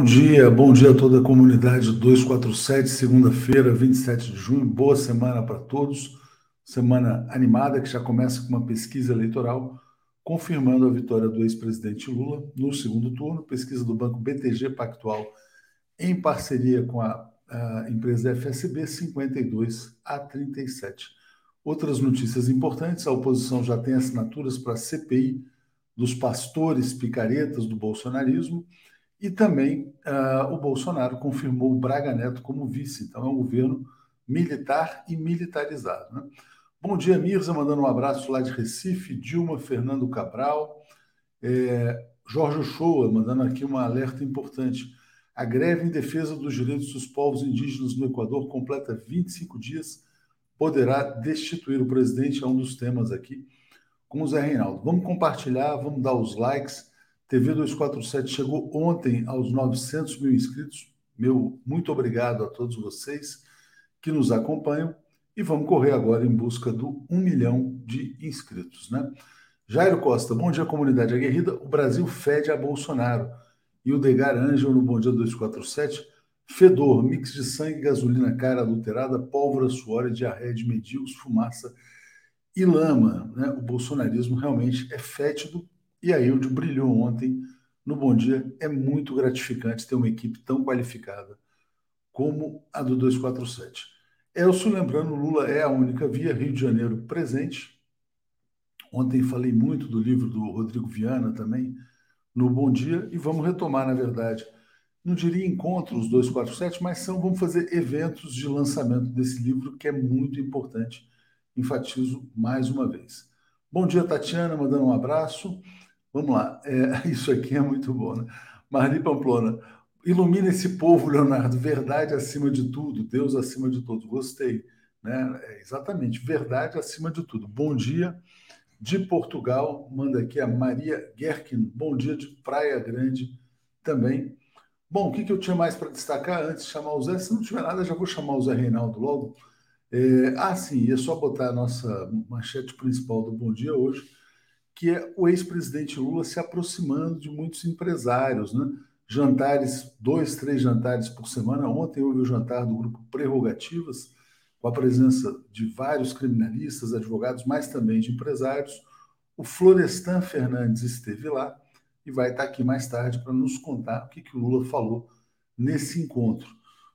Bom dia, bom dia a toda a comunidade 247, segunda-feira, 27 de junho. Boa semana para todos. Semana animada que já começa com uma pesquisa eleitoral confirmando a vitória do ex-presidente Lula no segundo turno. Pesquisa do Banco BTG Pactual em parceria com a, a empresa FSB, 52 a 37. Outras notícias importantes: a oposição já tem assinaturas para a CPI dos pastores picaretas do bolsonarismo. E também uh, o Bolsonaro confirmou o Braga Neto como vice. Então é um governo militar e militarizado. Né? Bom dia, Mirza, mandando um abraço lá de Recife. Dilma Fernando Cabral. É, Jorge Shoa, mandando aqui um alerta importante. A greve em defesa dos direitos dos povos indígenas no Equador completa 25 dias. Poderá destituir o presidente, é um dos temas aqui com o Zé Reinaldo. Vamos compartilhar, vamos dar os likes TV 247 chegou ontem aos 900 mil inscritos. Meu muito obrigado a todos vocês que nos acompanham e vamos correr agora em busca do 1 milhão de inscritos, né? Jairo Costa, bom dia, comunidade aguerrida. O Brasil fede a Bolsonaro. E o Degar Ângelo no Bom Dia 247. Fedor, mix de sangue, gasolina cara adulterada, pólvora, suor diarreia de mendigos, fumaça e lama. Né? O bolsonarismo realmente é fétido e a Ilde brilhou ontem no Bom Dia. É muito gratificante ter uma equipe tão qualificada como a do 247. Elcio, lembrando, Lula é a única via, Rio de Janeiro presente. Ontem falei muito do livro do Rodrigo Viana também, no Bom Dia, e vamos retomar, na verdade, não diria encontros 247, mas são, vamos fazer eventos de lançamento desse livro, que é muito importante. Enfatizo mais uma vez. Bom dia, Tatiana, mandando um abraço. Vamos lá, é, isso aqui é muito bom, né? Marli Pamplona, ilumina esse povo, Leonardo, verdade acima de tudo, Deus acima de todos. Gostei, né? É, exatamente, verdade acima de tudo. Bom dia de Portugal, manda aqui a Maria Gerkin, bom dia de Praia Grande também. Bom, o que, que eu tinha mais para destacar antes de chamar o Zé? Se não tiver nada, já vou chamar o Zé Reinaldo logo. É, ah, sim, é só botar a nossa manchete principal do Bom Dia hoje que é o ex-presidente Lula se aproximando de muitos empresários, né? Jantares, dois, três jantares por semana. Ontem houve o jantar do grupo Prerrogativas, com a presença de vários criminalistas, advogados, mas também de empresários. O Florestan Fernandes esteve lá e vai estar aqui mais tarde para nos contar o que, que o Lula falou nesse encontro.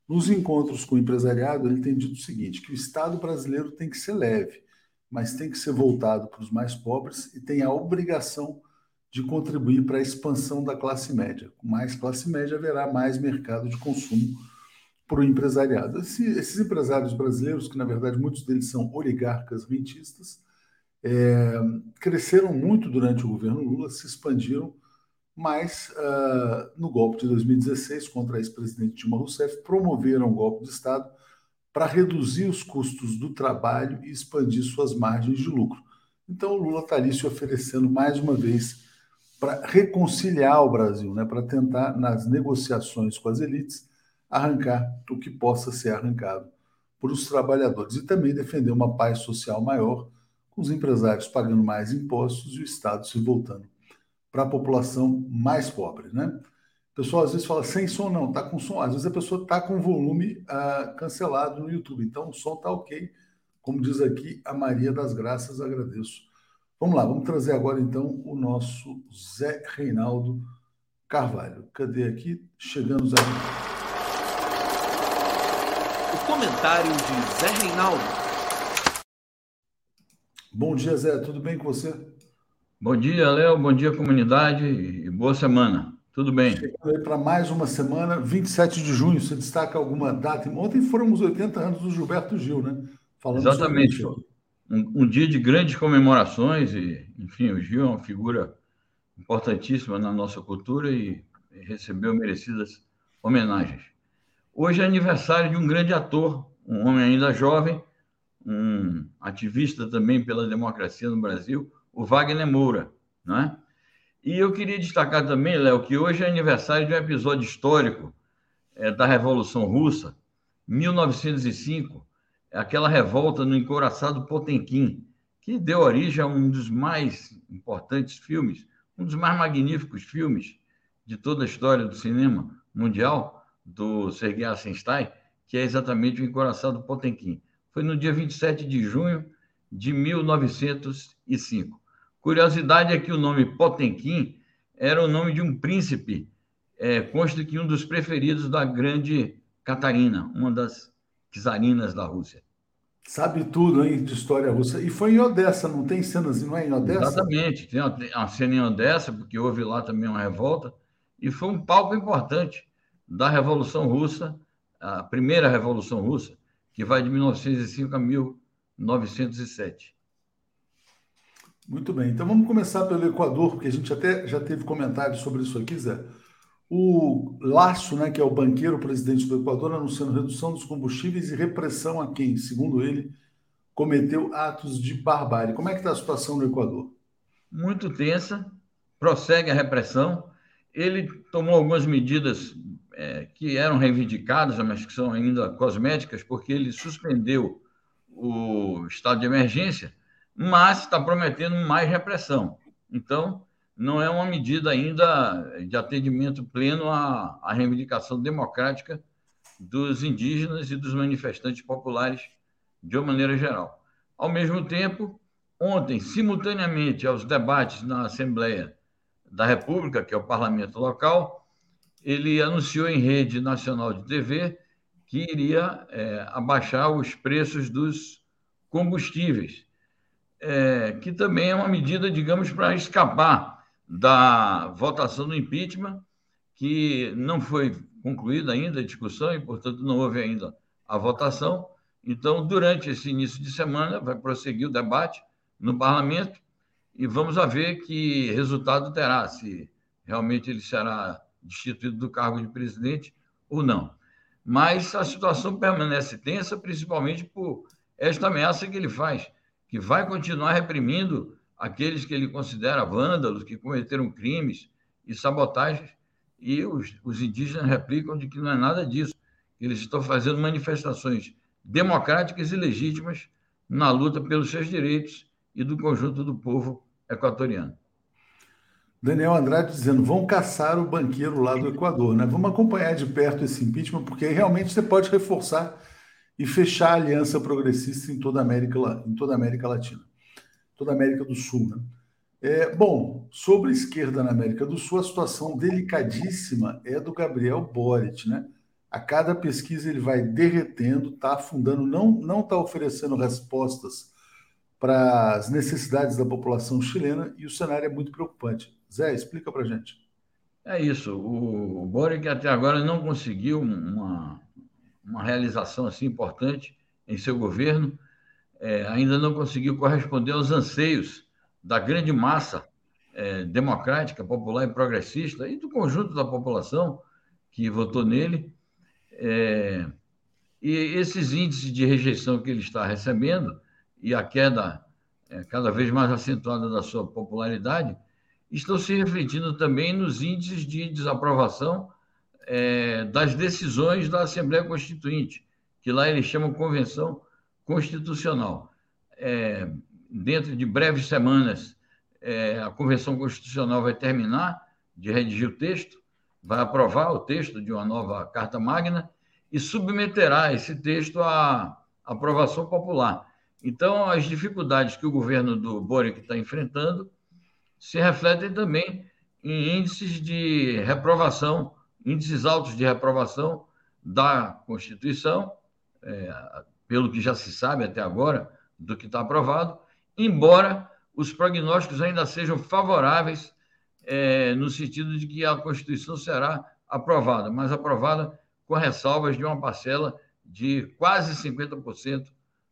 Nos encontros com o empresariado, ele tem dito o seguinte: que o Estado brasileiro tem que ser leve mas tem que ser voltado para os mais pobres e tem a obrigação de contribuir para a expansão da classe média. Com mais classe média, haverá mais mercado de consumo para o empresariado. Esse, esses empresários brasileiros, que na verdade muitos deles são oligarcas rentistas, é, cresceram muito durante o governo Lula, se expandiram, mas uh, no golpe de 2016 contra a ex-presidente Dilma Rousseff, promoveram o golpe de Estado para reduzir os custos do trabalho e expandir suas margens de lucro. Então, o Lula está ali se oferecendo mais uma vez para reconciliar o Brasil, né, para tentar, nas negociações com as elites, arrancar o que possa ser arrancado por os trabalhadores e também defender uma paz social maior, com os empresários pagando mais impostos e o Estado se voltando para a população mais pobre. Né? O pessoal às vezes fala sem som, não, tá com som. Às vezes a pessoa está com volume uh, cancelado no YouTube. Então o som tá ok. Como diz aqui a Maria das Graças, agradeço. Vamos lá, vamos trazer agora então o nosso Zé Reinaldo Carvalho. Cadê aqui? Chegando Zé. O comentário de Zé Reinaldo. Bom dia, Zé. Tudo bem com você? Bom dia, Léo. Bom dia, comunidade. E boa semana. Tudo bem. Para mais uma semana, 27 de junho, você destaca alguma data? Ontem foram os 80 anos do Gilberto Gil, né? Falando Exatamente. Um, um, dia de grandes comemorações, e, enfim, o Gil é uma figura importantíssima na nossa cultura e, e recebeu merecidas homenagens. Hoje é aniversário de um grande ator, um homem ainda jovem, um ativista também pela democracia no Brasil, o Wagner Moura, não é? E eu queria destacar também, Léo, que hoje é aniversário de um episódio histórico é, da Revolução Russa, 1905, aquela revolta no encoraçado Potemkin, que deu origem a um dos mais importantes filmes, um dos mais magníficos filmes de toda a história do cinema, mundial do Sergei Eisenstein, que é exatamente o encoraçado Potemkin. Foi no dia 27 de junho de 1905. Curiosidade é que o nome Potemkin era o nome de um príncipe, é, consta que um dos preferidos da grande Catarina, uma das czarinas da Rússia. Sabe tudo, hein, de história russa. E foi em Odessa, não tem cenas, não é em Odessa? Exatamente, tem uma cena em Odessa, porque houve lá também uma revolta, e foi um palco importante da Revolução Russa, a primeira Revolução Russa, que vai de 1905 a 1907. Muito bem, então vamos começar pelo Equador, porque a gente até já teve comentários sobre isso aqui, Zé. O Laço, né, que é o banqueiro presidente do Equador, anunciando redução dos combustíveis e repressão a quem, segundo ele, cometeu atos de barbárie. Como é que está a situação no Equador? Muito tensa, prossegue a repressão. Ele tomou algumas medidas é, que eram reivindicadas, mas que são ainda cosméticas, porque ele suspendeu o estado de emergência, mas está prometendo mais repressão. Então, não é uma medida ainda de atendimento pleno à, à reivindicação democrática dos indígenas e dos manifestantes populares de uma maneira geral. Ao mesmo tempo, ontem, simultaneamente aos debates na Assembleia da República, que é o parlamento local, ele anunciou em rede nacional de TV que iria é, abaixar os preços dos combustíveis, é, que também é uma medida, digamos, para escapar da votação do impeachment, que não foi concluída ainda a discussão e, portanto, não houve ainda a votação. Então, durante esse início de semana, vai prosseguir o debate no parlamento e vamos a ver que resultado terá, se realmente ele será destituído do cargo de presidente ou não. Mas a situação permanece tensa, principalmente por esta ameaça que ele faz, que vai continuar reprimindo aqueles que ele considera vândalos, que cometeram crimes e sabotagens, e os, os indígenas replicam de que não é nada disso, eles estão fazendo manifestações democráticas e legítimas na luta pelos seus direitos e do conjunto do povo equatoriano. Daniel Andrade dizendo: vão caçar o banqueiro lá do Equador, né? Vamos acompanhar de perto esse impeachment, porque realmente você pode reforçar e fechar a aliança progressista em toda a América, em toda a América Latina toda a América do Sul. Né? É, bom, sobre a esquerda na América do Sul, a situação delicadíssima é do Gabriel Boric. Né? A cada pesquisa ele vai derretendo, está afundando, não está oferecendo respostas para as necessidades da população chilena e o cenário é muito preocupante. Zé, explica para gente. É isso. O Boric até agora não conseguiu uma, uma realização assim importante em seu governo é, ainda não conseguiu corresponder aos anseios da grande massa é, democrática, popular e progressista e do conjunto da população que votou nele. É, e esses índices de rejeição que ele está recebendo e a queda é, cada vez mais acentuada da sua popularidade estão se refletindo também nos índices de desaprovação é, das decisões da Assembleia Constituinte, que lá eles chamam Convenção constitucional. É, dentro de breves semanas, é, a Convenção Constitucional vai terminar de redigir o texto, vai aprovar o texto de uma nova Carta Magna e submeterá esse texto à aprovação popular. Então, as dificuldades que o governo do Boric está enfrentando se refletem também em índices de reprovação, índices altos de reprovação da Constituição, é, pelo que já se sabe até agora, do que está aprovado, embora os prognósticos ainda sejam favoráveis é, no sentido de que a Constituição será aprovada, mas aprovada com ressalvas de uma parcela de quase 50%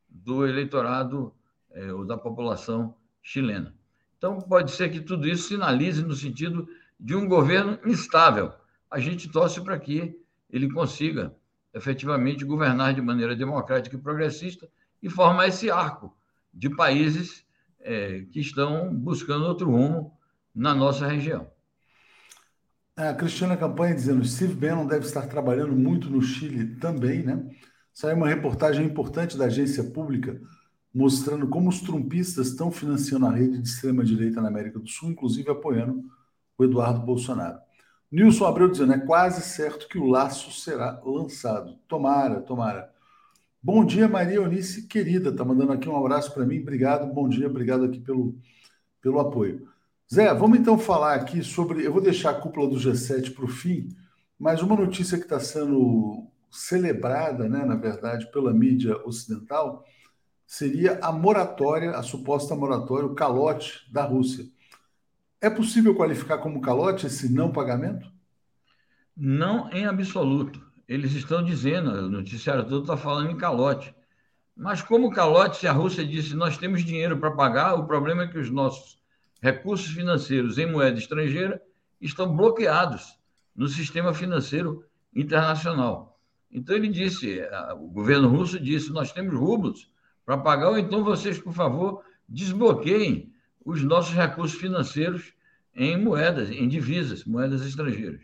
do eleitorado é, ou da população chilena. Então, pode ser que tudo isso sinalize no sentido de um governo instável. A gente torce para que ele consiga efetivamente governar de maneira democrática e progressista e formar esse arco de países é, que estão buscando outro rumo na nossa região. A Cristina Campanha dizendo Steve Bannon deve estar trabalhando muito no Chile também, né? Saiu uma reportagem importante da agência pública mostrando como os trumpistas estão financiando a rede de extrema-direita na América do Sul, inclusive apoiando o Eduardo Bolsonaro. Nilson Abreu dizendo, é quase certo que o laço será lançado. Tomara, tomara. Bom dia, Maria Eunice, querida. Tá mandando aqui um abraço para mim. Obrigado, bom dia, obrigado aqui pelo, pelo apoio. Zé, vamos então falar aqui sobre. Eu vou deixar a cúpula do G7 para o fim, mas uma notícia que está sendo celebrada, né, na verdade, pela mídia ocidental, seria a moratória, a suposta moratória, o calote da Rússia. É possível qualificar como calote esse não pagamento? Não em absoluto eles estão dizendo, o noticiário todo está falando em calote. Mas como calote, se a Rússia disse nós temos dinheiro para pagar, o problema é que os nossos recursos financeiros em moeda estrangeira estão bloqueados no sistema financeiro internacional. Então ele disse, o governo russo disse, nós temos rublos para pagar, ou então vocês, por favor, desbloqueiem os nossos recursos financeiros em moedas, em divisas, moedas estrangeiras.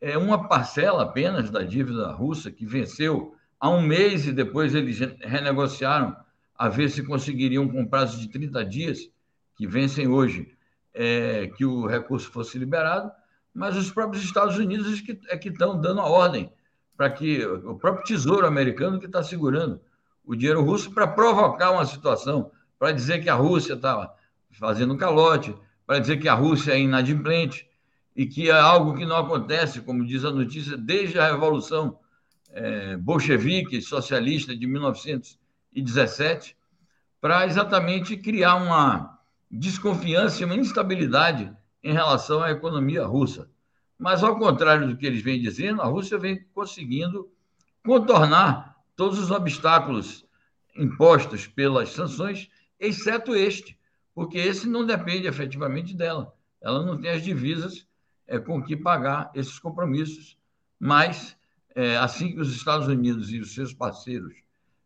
É uma parcela apenas da dívida russa que venceu há um mês e depois eles renegociaram a ver se conseguiriam, com prazo de 30 dias, que vencem hoje, é, que o recurso fosse liberado, mas os próprios Estados Unidos é que, é que estão dando a ordem para que o próprio Tesouro americano que está segurando o dinheiro russo para provocar uma situação, para dizer que a Rússia estava fazendo um calote, para dizer que a Rússia é inadimplente, e que é algo que não acontece, como diz a notícia, desde a Revolução é, Bolchevique Socialista de 1917, para exatamente criar uma desconfiança e uma instabilidade em relação à economia russa. Mas, ao contrário do que eles vêm dizendo, a Rússia vem conseguindo contornar todos os obstáculos impostos pelas sanções, exceto este, porque esse não depende efetivamente dela. Ela não tem as divisas é, com que pagar esses compromissos, mas é, assim que os Estados Unidos e os seus parceiros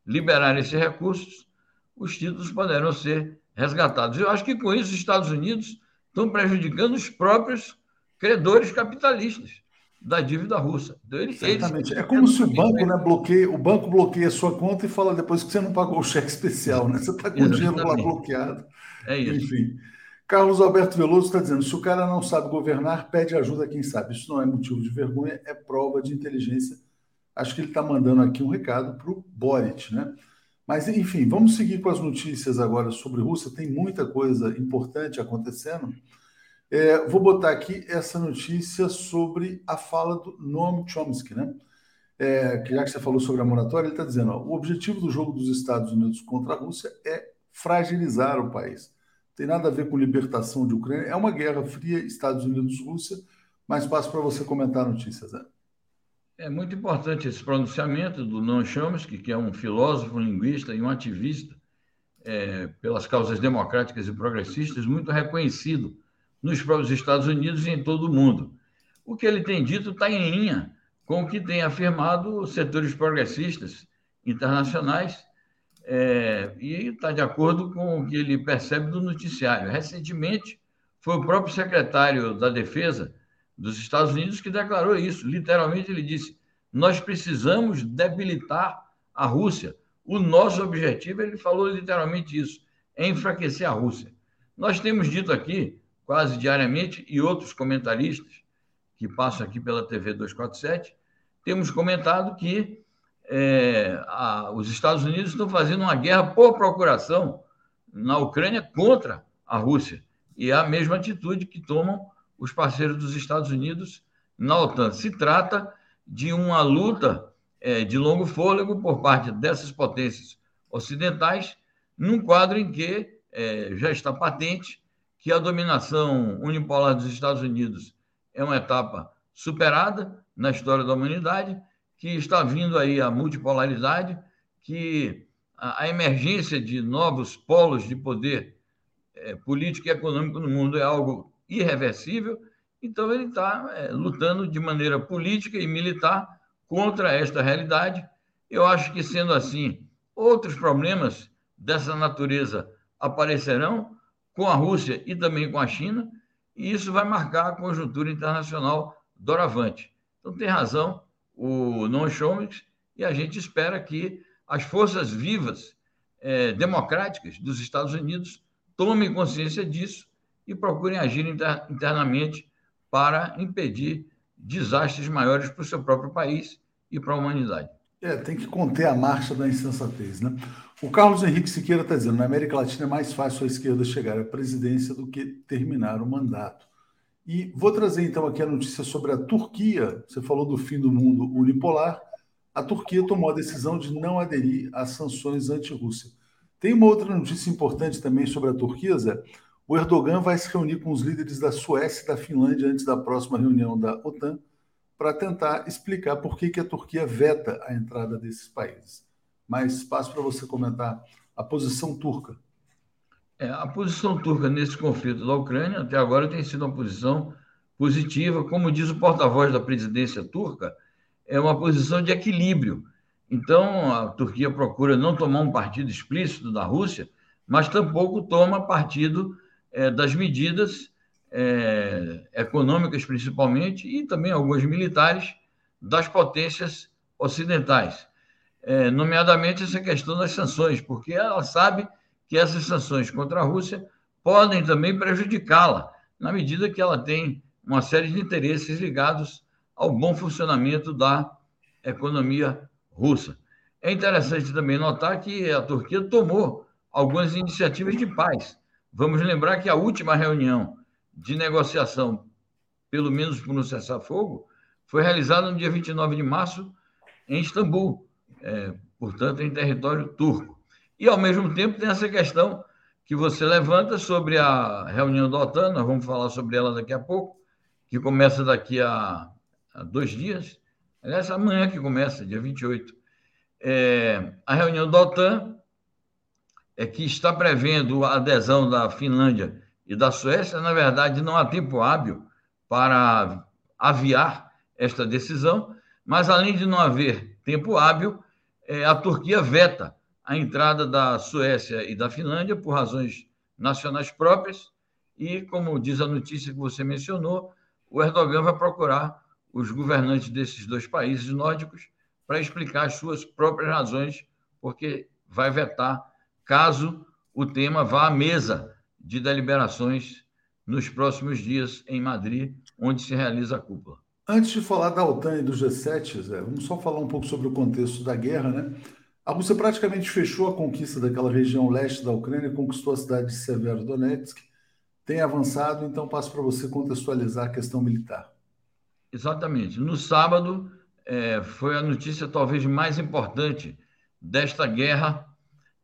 liberarem esses recursos, os títulos poderão ser resgatados. Eu acho que com isso os Estados Unidos estão prejudicando os próprios credores capitalistas da dívida russa. Então, eles, Exatamente. Eles... É como se o banco, né, bloqueia, o banco bloqueia a sua conta e fala depois que você não pagou o cheque especial, né? Você está com o dinheiro lá bloqueado. É isso. Enfim. Carlos Alberto Veloso está dizendo: se o cara não sabe governar, pede ajuda a quem sabe. Isso não é motivo de vergonha, é prova de inteligência. Acho que ele está mandando aqui um recado para o Boric, né? Mas, enfim, vamos seguir com as notícias agora sobre Rússia. Tem muita coisa importante acontecendo. É, vou botar aqui essa notícia sobre a fala do Noam Chomsky, né? É, que já que você falou sobre a moratória, ele está dizendo: ó, o objetivo do jogo dos Estados Unidos contra a Rússia é fragilizar o país tem nada a ver com libertação de Ucrânia. É uma guerra fria, Estados Unidos-Rússia, mas passo para você comentar a notícia, Zé. É muito importante esse pronunciamento do Noam Chomsky, que é um filósofo, linguista e um ativista é, pelas causas democráticas e progressistas, muito reconhecido nos próprios Estados Unidos e em todo o mundo. O que ele tem dito está em linha com o que têm afirmado setores progressistas internacionais é, e está de acordo com o que ele percebe do noticiário. Recentemente, foi o próprio secretário da Defesa dos Estados Unidos que declarou isso. Literalmente, ele disse: Nós precisamos debilitar a Rússia. O nosso objetivo, ele falou literalmente isso, é enfraquecer a Rússia. Nós temos dito aqui, quase diariamente, e outros comentaristas que passam aqui pela TV 247, temos comentado que é, a, os Estados Unidos estão fazendo uma guerra por procuração na Ucrânia contra a Rússia. E é a mesma atitude que tomam os parceiros dos Estados Unidos na OTAN. Se trata de uma luta é, de longo fôlego por parte dessas potências ocidentais, num quadro em que é, já está patente que a dominação unipolar dos Estados Unidos é uma etapa superada na história da humanidade que está vindo aí a multipolaridade, que a, a emergência de novos polos de poder é, político e econômico no mundo é algo irreversível, então ele está é, lutando de maneira política e militar contra esta realidade. Eu acho que, sendo assim, outros problemas dessa natureza aparecerão com a Rússia e também com a China, e isso vai marcar a conjuntura internacional doravante. Então, tem razão o non Chomix, e a gente espera que as forças vivas é, democráticas dos Estados Unidos tomem consciência disso e procurem agir inter, internamente para impedir desastres maiores para o seu próprio país e para a humanidade. É, tem que conter a marcha da insensatez, né? O Carlos Henrique Siqueira está dizendo: na América Latina é mais fácil a esquerda chegar à presidência do que terminar o mandato. E vou trazer então aqui a notícia sobre a Turquia. Você falou do fim do mundo unipolar. A Turquia tomou a decisão de não aderir às sanções anti-Rússia. Tem uma outra notícia importante também sobre a Turquia, Zé. O Erdogan vai se reunir com os líderes da Suécia e da Finlândia antes da próxima reunião da OTAN para tentar explicar por que, que a Turquia veta a entrada desses países. Mas espaço para você comentar a posição turca. É, a posição turca nesse conflito da Ucrânia até agora tem sido uma posição positiva, como diz o porta-voz da presidência turca, é uma posição de equilíbrio. Então, a Turquia procura não tomar um partido explícito da Rússia, mas tampouco toma partido é, das medidas é, econômicas, principalmente, e também algumas militares das potências ocidentais, é, nomeadamente essa questão das sanções, porque ela sabe que essas sanções contra a Rússia podem também prejudicá-la, na medida que ela tem uma série de interesses ligados ao bom funcionamento da economia russa. É interessante também notar que a Turquia tomou algumas iniciativas de paz. Vamos lembrar que a última reunião de negociação, pelo menos por um cessar-fogo, foi realizada no dia 29 de março em Istambul, é, portanto, em território turco. E, ao mesmo tempo, tem essa questão que você levanta sobre a reunião da OTAN, nós vamos falar sobre ela daqui a pouco, que começa daqui a, a dois dias, aliás, amanhã que começa, dia 28. É, a reunião da OTAN é que está prevendo a adesão da Finlândia e da Suécia, na verdade, não há tempo hábil para aviar esta decisão, mas além de não haver tempo hábil, é, a Turquia veta a entrada da Suécia e da Finlândia por razões nacionais próprias, e, como diz a notícia que você mencionou, o Erdogan vai procurar os governantes desses dois países nórdicos para explicar as suas próprias razões, porque vai vetar caso o tema vá à mesa de deliberações nos próximos dias em Madrid, onde se realiza a cúpula. Antes de falar da OTAN e do G7, Zé, vamos só falar um pouco sobre o contexto da guerra, né? A Rússia praticamente fechou a conquista daquela região leste da Ucrânia, conquistou a cidade de Severodonetsk, tem avançado, então passo para você contextualizar a questão militar. Exatamente. No sábado, é, foi a notícia talvez mais importante desta guerra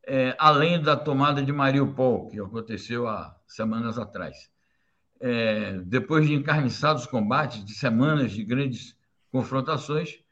é, além da tomada de Mariupol, que aconteceu há semanas atrás. É, depois de encarniçados combates, de semanas de grandes confrontações,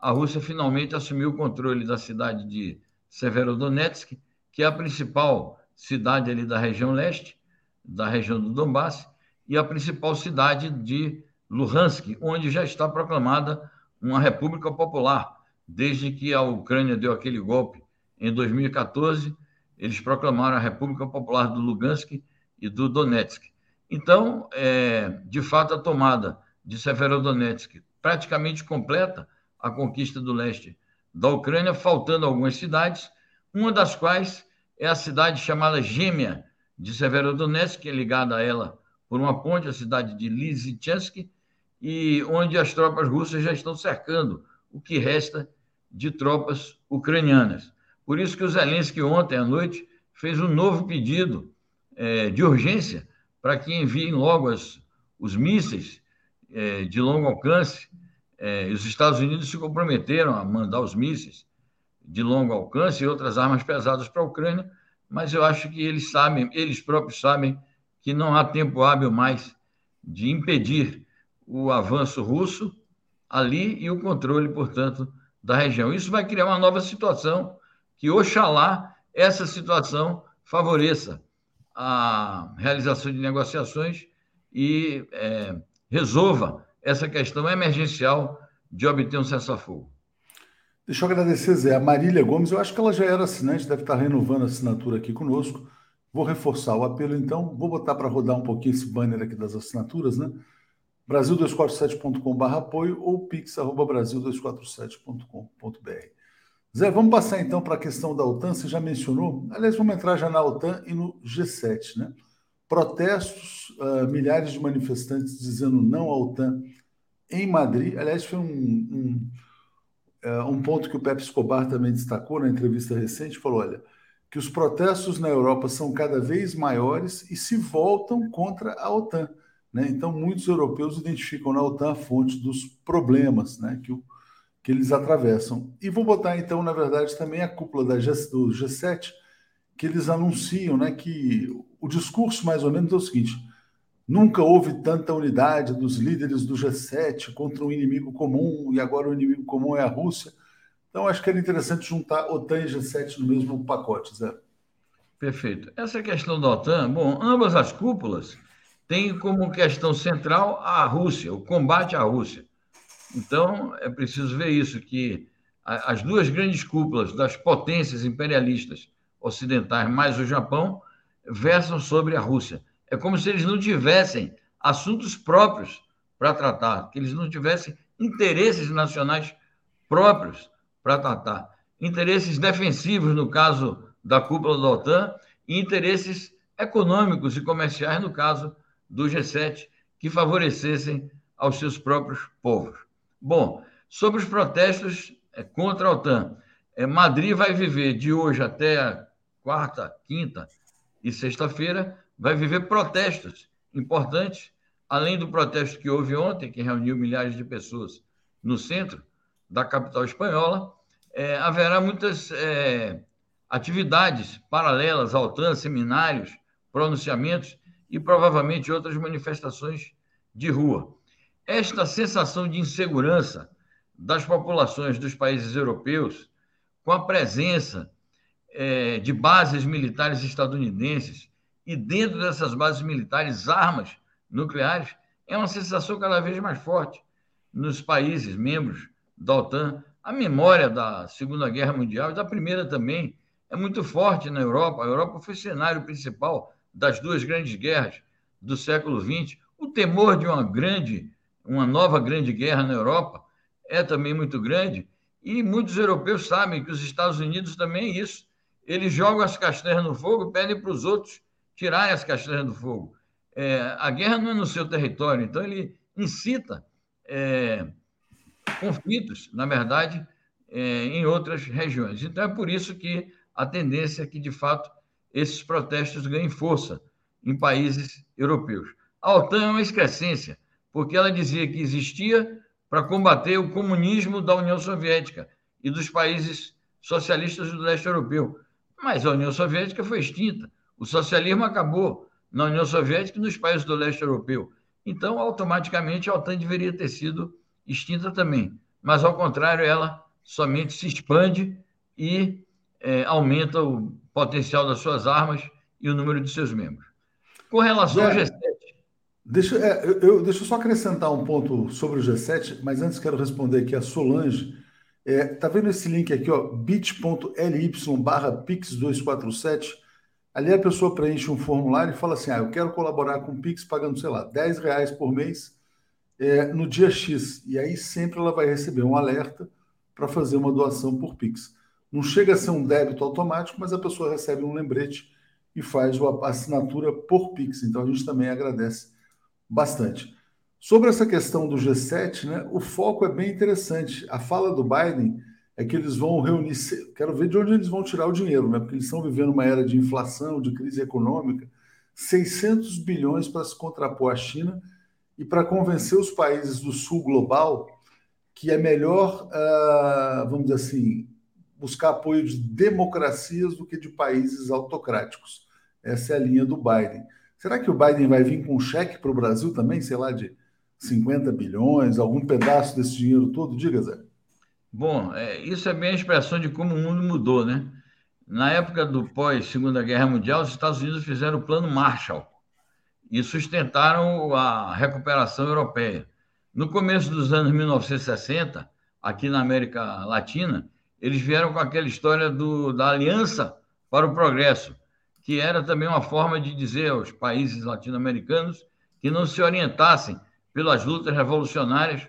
a Rússia finalmente assumiu o controle da cidade de Severodonetsk, que é a principal cidade ali da região leste, da região do Donbass, e a principal cidade de Luhansk, onde já está proclamada uma república popular, desde que a Ucrânia deu aquele golpe em 2014, eles proclamaram a República Popular do Lugansk e do Donetsk. Então, é, de fato, a tomada de Severodonetsk praticamente completa a conquista do leste da Ucrânia, faltando algumas cidades, uma das quais é a cidade chamada Gêmea de Severodonetsk, que é ligada a ela por uma ponte, a cidade de Lysychansk, e onde as tropas russas já estão cercando o que resta de tropas ucranianas. Por isso que o Zelensky ontem à noite fez um novo pedido é, de urgência para que enviem logo as, os mísseis é, de longo alcance. É, os Estados Unidos se comprometeram a mandar os mísseis de longo alcance e outras armas pesadas para a Ucrânia, mas eu acho que eles sabem, eles próprios sabem que não há tempo hábil mais de impedir o avanço russo ali e o controle, portanto, da região. Isso vai criar uma nova situação que oxalá essa situação favoreça a realização de negociações e é, resolva essa questão emergencial de obter um cessar-fogo. Deixa eu agradecer, Zé. A Marília Gomes, eu acho que ela já era assinante, deve estar renovando a assinatura aqui conosco. Vou reforçar o apelo, então. Vou botar para rodar um pouquinho esse banner aqui das assinaturas, né? Brasil247.com.br apoio ou pix.brasil247.com.br. Zé, vamos passar então para a questão da OTAN. Você já mencionou. Aliás, vamos entrar já na OTAN e no G7, né? Protestos, uh, milhares de manifestantes dizendo não à OTAN em Madrid. Aliás, foi um, um, é, um ponto que o Pepe Escobar também destacou na entrevista recente. Falou: olha, que os protestos na Europa são cada vez maiores e se voltam contra a OTAN. Né? Então, muitos europeus identificam na OTAN a fonte dos problemas né? que, que eles atravessam. E vou botar, então, na verdade, também a cúpula da G, do G7, que eles anunciam né, que o discurso, mais ou menos, é o seguinte: nunca houve tanta unidade dos líderes do G7 contra um inimigo comum, e agora o inimigo comum é a Rússia. Então, acho que era interessante juntar OTAN e G7 no mesmo pacote, Zé. Perfeito. Essa questão da OTAN, bom, ambas as cúpulas têm como questão central a Rússia, o combate à Rússia. Então, é preciso ver isso, que as duas grandes cúpulas das potências imperialistas ocidentais, mais o Japão, versam sobre a Rússia. É como se eles não tivessem assuntos próprios para tratar, que eles não tivessem interesses nacionais próprios para tratar. Interesses defensivos, no caso da cúpula da OTAN, e interesses econômicos e comerciais, no caso do G7, que favorecessem aos seus próprios povos. Bom, sobre os protestos é, contra a OTAN, é, Madrid vai viver de hoje até quarta, quinta e sexta-feira, vai viver protestos importantes, além do protesto que houve ontem, que reuniu milhares de pessoas no centro da capital espanhola, é, haverá muitas é, atividades paralelas ao seminários, pronunciamentos e provavelmente outras manifestações de rua. Esta sensação de insegurança das populações dos países europeus, com a presença é, de bases militares estadunidenses e dentro dessas bases militares armas nucleares, é uma sensação cada vez mais forte nos países membros da OTAN, a memória da Segunda Guerra Mundial e da Primeira também é muito forte na Europa. A Europa foi cenário principal das duas grandes guerras do século XX. O temor de uma grande, uma nova grande guerra na Europa é também muito grande. E muitos europeus sabem que os Estados Unidos também é isso. Eles jogam as castanhas no fogo pedem para os outros tirarem as castanhas do fogo. É, a guerra não é no seu território, então ele incita é, conflitos, na verdade, é, em outras regiões. Então, é por isso que a tendência é que, de fato, esses protestos ganhem força em países europeus. A OTAN é uma excrescência, porque ela dizia que existia para combater o comunismo da União Soviética e dos países socialistas do leste europeu. Mas a União Soviética foi extinta. O socialismo acabou na União Soviética e nos países do leste europeu. Então, automaticamente, a OTAN deveria ter sido extinta também. Mas, ao contrário, ela somente se expande e é, aumenta o potencial das suas armas e o número de seus membros. Com relação ao G7. Deixa, é, eu, deixa eu só acrescentar um ponto sobre o G7, mas antes quero responder aqui a Solange. É, tá vendo esse link aqui, ó, bit.ly barra pix247. Ali a pessoa preenche um formulário e fala assim: ah, eu quero colaborar com o Pix pagando, sei lá, 10 reais por mês é, no dia X. E aí sempre ela vai receber um alerta para fazer uma doação por Pix. Não chega a ser um débito automático, mas a pessoa recebe um lembrete e faz a assinatura por Pix. Então a gente também agradece bastante. Sobre essa questão do G7, né, o foco é bem interessante. A fala do Biden é que eles vão reunir. Quero ver de onde eles vão tirar o dinheiro, né? Porque eles estão vivendo uma era de inflação, de crise econômica. 600 bilhões para se contrapor à China e para convencer os países do sul global que é melhor, uh, vamos dizer assim, buscar apoio de democracias do que de países autocráticos. Essa é a linha do Biden. Será que o Biden vai vir com um cheque para o Brasil também, sei lá, de 50 bilhões, algum pedaço desse dinheiro todo? Diga, Zé. Bom, é, isso é bem a expressão de como o mundo mudou, né? Na época do pós-Segunda Guerra Mundial, os Estados Unidos fizeram o Plano Marshall, e sustentaram a recuperação europeia. No começo dos anos 1960, aqui na América Latina, eles vieram com aquela história do, da Aliança para o Progresso, que era também uma forma de dizer aos países latino-americanos que não se orientassem pelas lutas revolucionárias,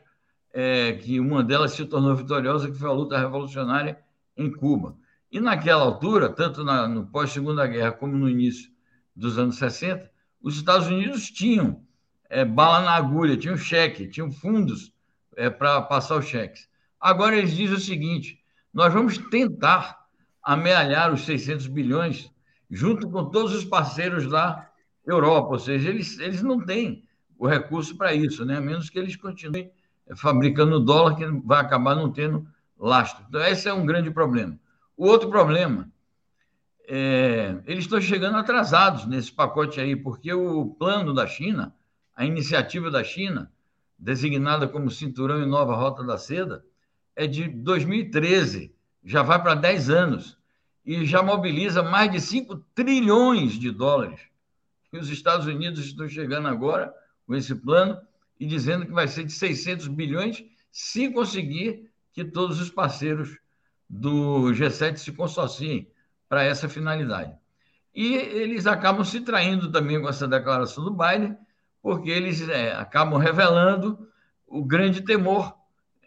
é, que uma delas se tornou vitoriosa, que foi a luta revolucionária em Cuba. E naquela altura, tanto na, no pós-Segunda Guerra como no início dos anos 60, os Estados Unidos tinham é, bala na agulha, tinham cheque, tinham fundos é, para passar os cheques. Agora eles dizem o seguinte: nós vamos tentar amealhar os 600 bilhões junto com todos os parceiros da Europa, ou seja, eles, eles não têm o recurso para isso, né? a menos que eles continuem fabricando dólar, que vai acabar não tendo lastro. Então, esse é um grande problema. O outro problema é, eles estão chegando atrasados nesse pacote aí, porque o plano da China, a iniciativa da China, designada como Cinturão e Nova Rota da Seda, é de 2013, já vai para 10 anos, e já mobiliza mais de 5 trilhões de dólares. E os Estados Unidos estão chegando agora com esse plano e dizendo que vai ser de 600 bilhões se conseguir que todos os parceiros do G7 se consorciem para essa finalidade. E eles acabam se traindo também com essa declaração do Biden, porque eles é, acabam revelando o grande temor,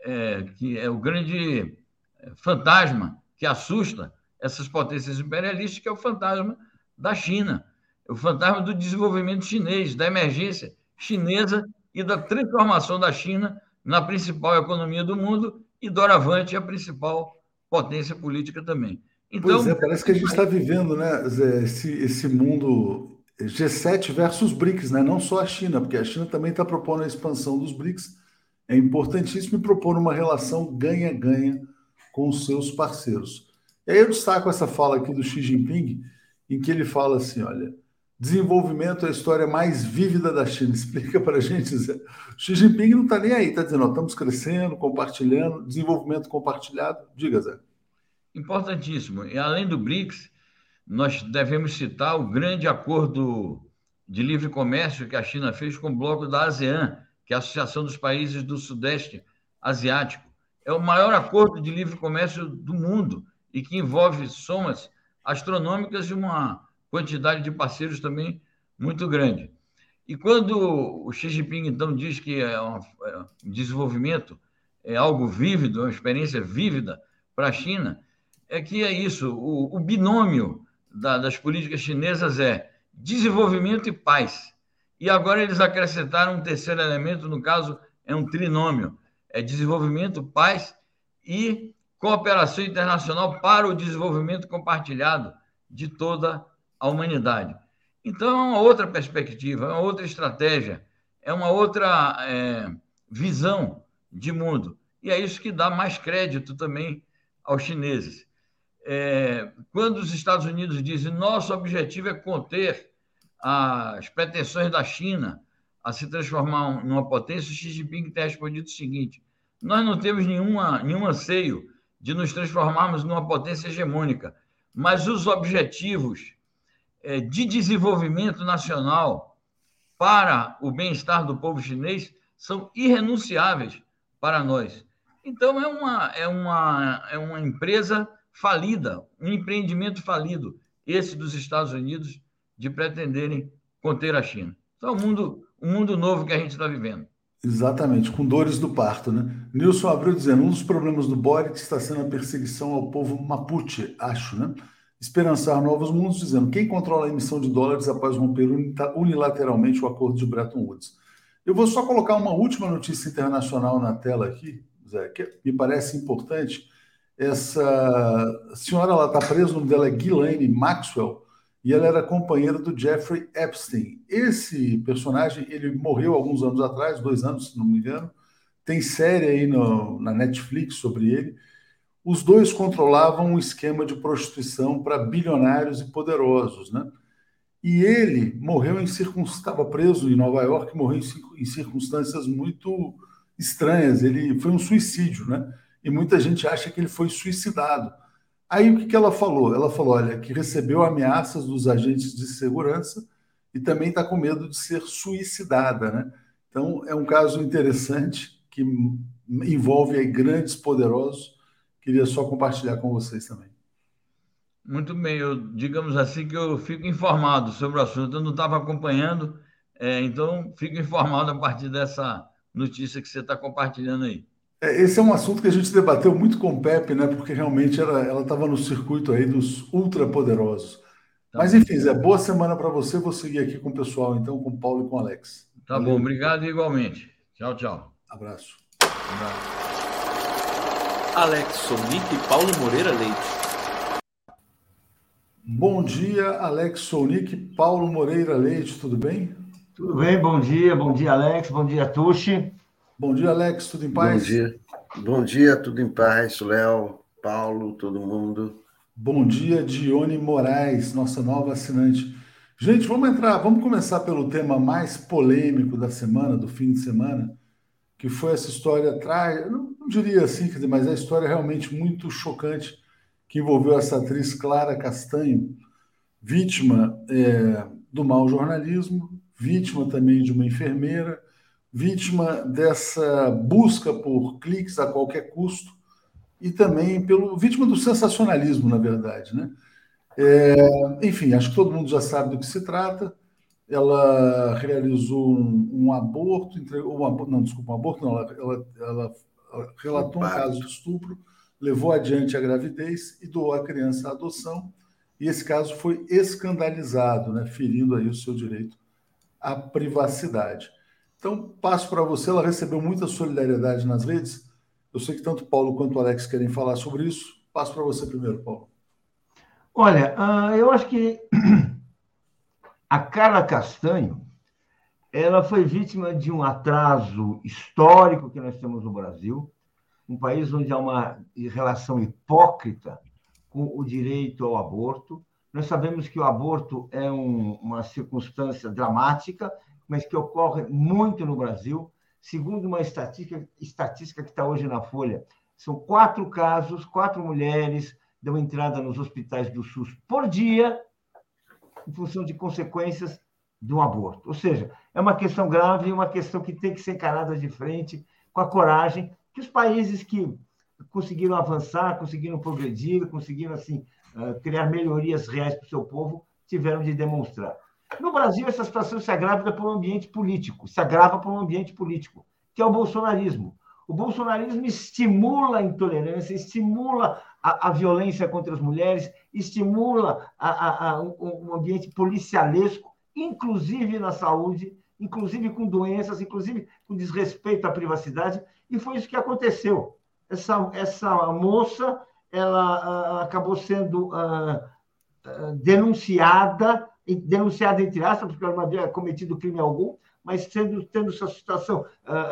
é, que é o grande é, fantasma que assusta essas potências imperialistas, que é o fantasma da China, o fantasma do desenvolvimento chinês, da emergência chinesa e da transformação da China na principal economia do mundo e, doravante, a principal potência política também. Então, pois é, parece que a gente está vivendo né, Zé, esse, esse mundo G7 versus BRICS, né? não só a China, porque a China também está propondo a expansão dos BRICS, é importantíssimo e propor uma relação ganha-ganha com os seus parceiros. E aí eu destaco essa fala aqui do Xi Jinping, em que ele fala assim: olha, Desenvolvimento é a história mais vívida da China. Explica para a gente, Zé. Xi Jinping não está nem aí, está dizendo, ó, estamos crescendo, compartilhando, desenvolvimento compartilhado. Diga, Zé. Importantíssimo. E além do BRICS, nós devemos citar o grande acordo de livre comércio que a China fez com o bloco da ASEAN, que é a Associação dos Países do Sudeste Asiático. É o maior acordo de livre comércio do mundo e que envolve somas astronômicas de uma quantidade de parceiros também muito grande. E quando o Xi Jinping, então, diz que é é um desenvolvimento é algo vívido, uma experiência vívida para a China, é que é isso, o, o binômio da, das políticas chinesas é desenvolvimento e paz. E agora eles acrescentaram um terceiro elemento, no caso, é um trinômio, é desenvolvimento, paz e cooperação internacional para o desenvolvimento compartilhado de toda a a humanidade. Então, é uma outra perspectiva, é uma outra estratégia, é uma outra é, visão de mundo. E é isso que dá mais crédito também aos chineses. É, quando os Estados Unidos dizem nosso objetivo é conter as pretensões da China a se transformar numa potência, Xi Jinping tem respondido o seguinte: nós não temos nenhuma, nenhum anseio de nos transformarmos numa potência hegemônica, mas os objetivos de desenvolvimento nacional para o bem-estar do povo chinês são irrenunciáveis para nós. Então, é uma, é uma, é uma empresa falida, um empreendimento falido, esse dos Estados Unidos, de pretenderem conter a China. Então, é um mundo, um mundo novo que a gente está vivendo. Exatamente, com dores do parto, né? Nilson abriu dizendo: um dos problemas do Boric está sendo a perseguição ao povo Mapuche, acho, né? Esperançar novos mundos, dizendo quem controla a emissão de dólares após romper unilateralmente o acordo de Bretton Woods. Eu vou só colocar uma última notícia internacional na tela aqui, Zé, que me parece importante. Essa senhora ela está presa, o nome dela é Ghislaine Maxwell, e ela era companheira do Jeffrey Epstein. Esse personagem, ele morreu alguns anos atrás, dois anos, se não me engano. Tem série aí no, na Netflix sobre ele. Os dois controlavam um esquema de prostituição para bilionários e poderosos, né? E ele morreu em circunstâncias, estava preso em Nova York, morreu em circunstâncias muito estranhas. Ele foi um suicídio, né? E muita gente acha que ele foi suicidado. Aí o que, ela falou? Ela falou, olha, que recebeu ameaças dos agentes de segurança e também está com medo de ser suicidada, né? Então é um caso interessante que envolve aí grandes poderosos Queria só compartilhar com vocês também. Muito bem, eu, digamos assim que eu fico informado sobre o assunto. Eu não estava acompanhando, é, então fico informado a partir dessa notícia que você está compartilhando aí. É, esse é um assunto que a gente debateu muito com o Pepe, né? Porque realmente ela estava no circuito aí dos ultrapoderosos. Tá Mas enfim, Zé, boa semana para você. Vou seguir aqui com o pessoal, então, com o Paulo e com o Alex. Tá Valeu. bom, obrigado igualmente. Tchau, tchau. Abraço. Alex Sonic e Paulo Moreira Leite. Bom dia, Alex Sonic e Paulo Moreira Leite, tudo bem? Tudo bem, bom dia, bom dia, Alex, bom dia, Tuxi. Bom dia, Alex, tudo em paz? Bom dia, bom dia, tudo em paz, Léo, Paulo, todo mundo. Bom dia, Dione Moraes, nossa nova assinante. Gente, vamos entrar, vamos começar pelo tema mais polêmico da semana, do fim de semana, que foi essa história atrás, não, diria assim, mas é a história realmente muito chocante que envolveu essa atriz Clara Castanho, vítima é, do mau jornalismo, vítima também de uma enfermeira, vítima dessa busca por cliques a qualquer custo e também pelo vítima do sensacionalismo, na verdade, né? É, enfim, acho que todo mundo já sabe do que se trata. Ela realizou um, um aborto, entregou, não, desculpa, um aborto, não, ela, ela, ela relatou um caso de estupro, levou adiante a gravidez e doou a criança à adoção. E esse caso foi escandalizado, né, ferindo aí o seu direito à privacidade. Então, passo para você. Ela recebeu muita solidariedade nas redes. Eu sei que tanto Paulo quanto Alex querem falar sobre isso. Passo para você primeiro, Paulo. Olha, uh, eu acho que a Carla Castanho ela foi vítima de um atraso histórico que nós temos no Brasil, um país onde há uma relação hipócrita com o direito ao aborto. Nós sabemos que o aborto é um, uma circunstância dramática, mas que ocorre muito no Brasil. Segundo uma estatística, estatística que está hoje na Folha, são quatro casos, quatro mulheres dão entrada nos hospitais do SUS por dia, em função de consequências um aborto. Ou seja, é uma questão grave, uma questão que tem que ser encarada de frente, com a coragem que os países que conseguiram avançar, conseguiram progredir, conseguiram assim ah, criar melhorias reais para o seu povo, tiveram de demonstrar. No Brasil, essa situação se agrava por um ambiente político, se agrava por um ambiente político, que é o bolsonarismo. O bolsonarismo estimula a intolerância, estimula a, a violência contra as mulheres, estimula a, a, um ambiente policialesco, inclusive na saúde, inclusive com doenças, inclusive com desrespeito à privacidade, e foi isso que aconteceu. Essa, essa moça ela uh, acabou sendo uh, uh, denunciada, denunciada entre aspas, porque ela não havia cometido crime algum, mas sendo, tendo sua situação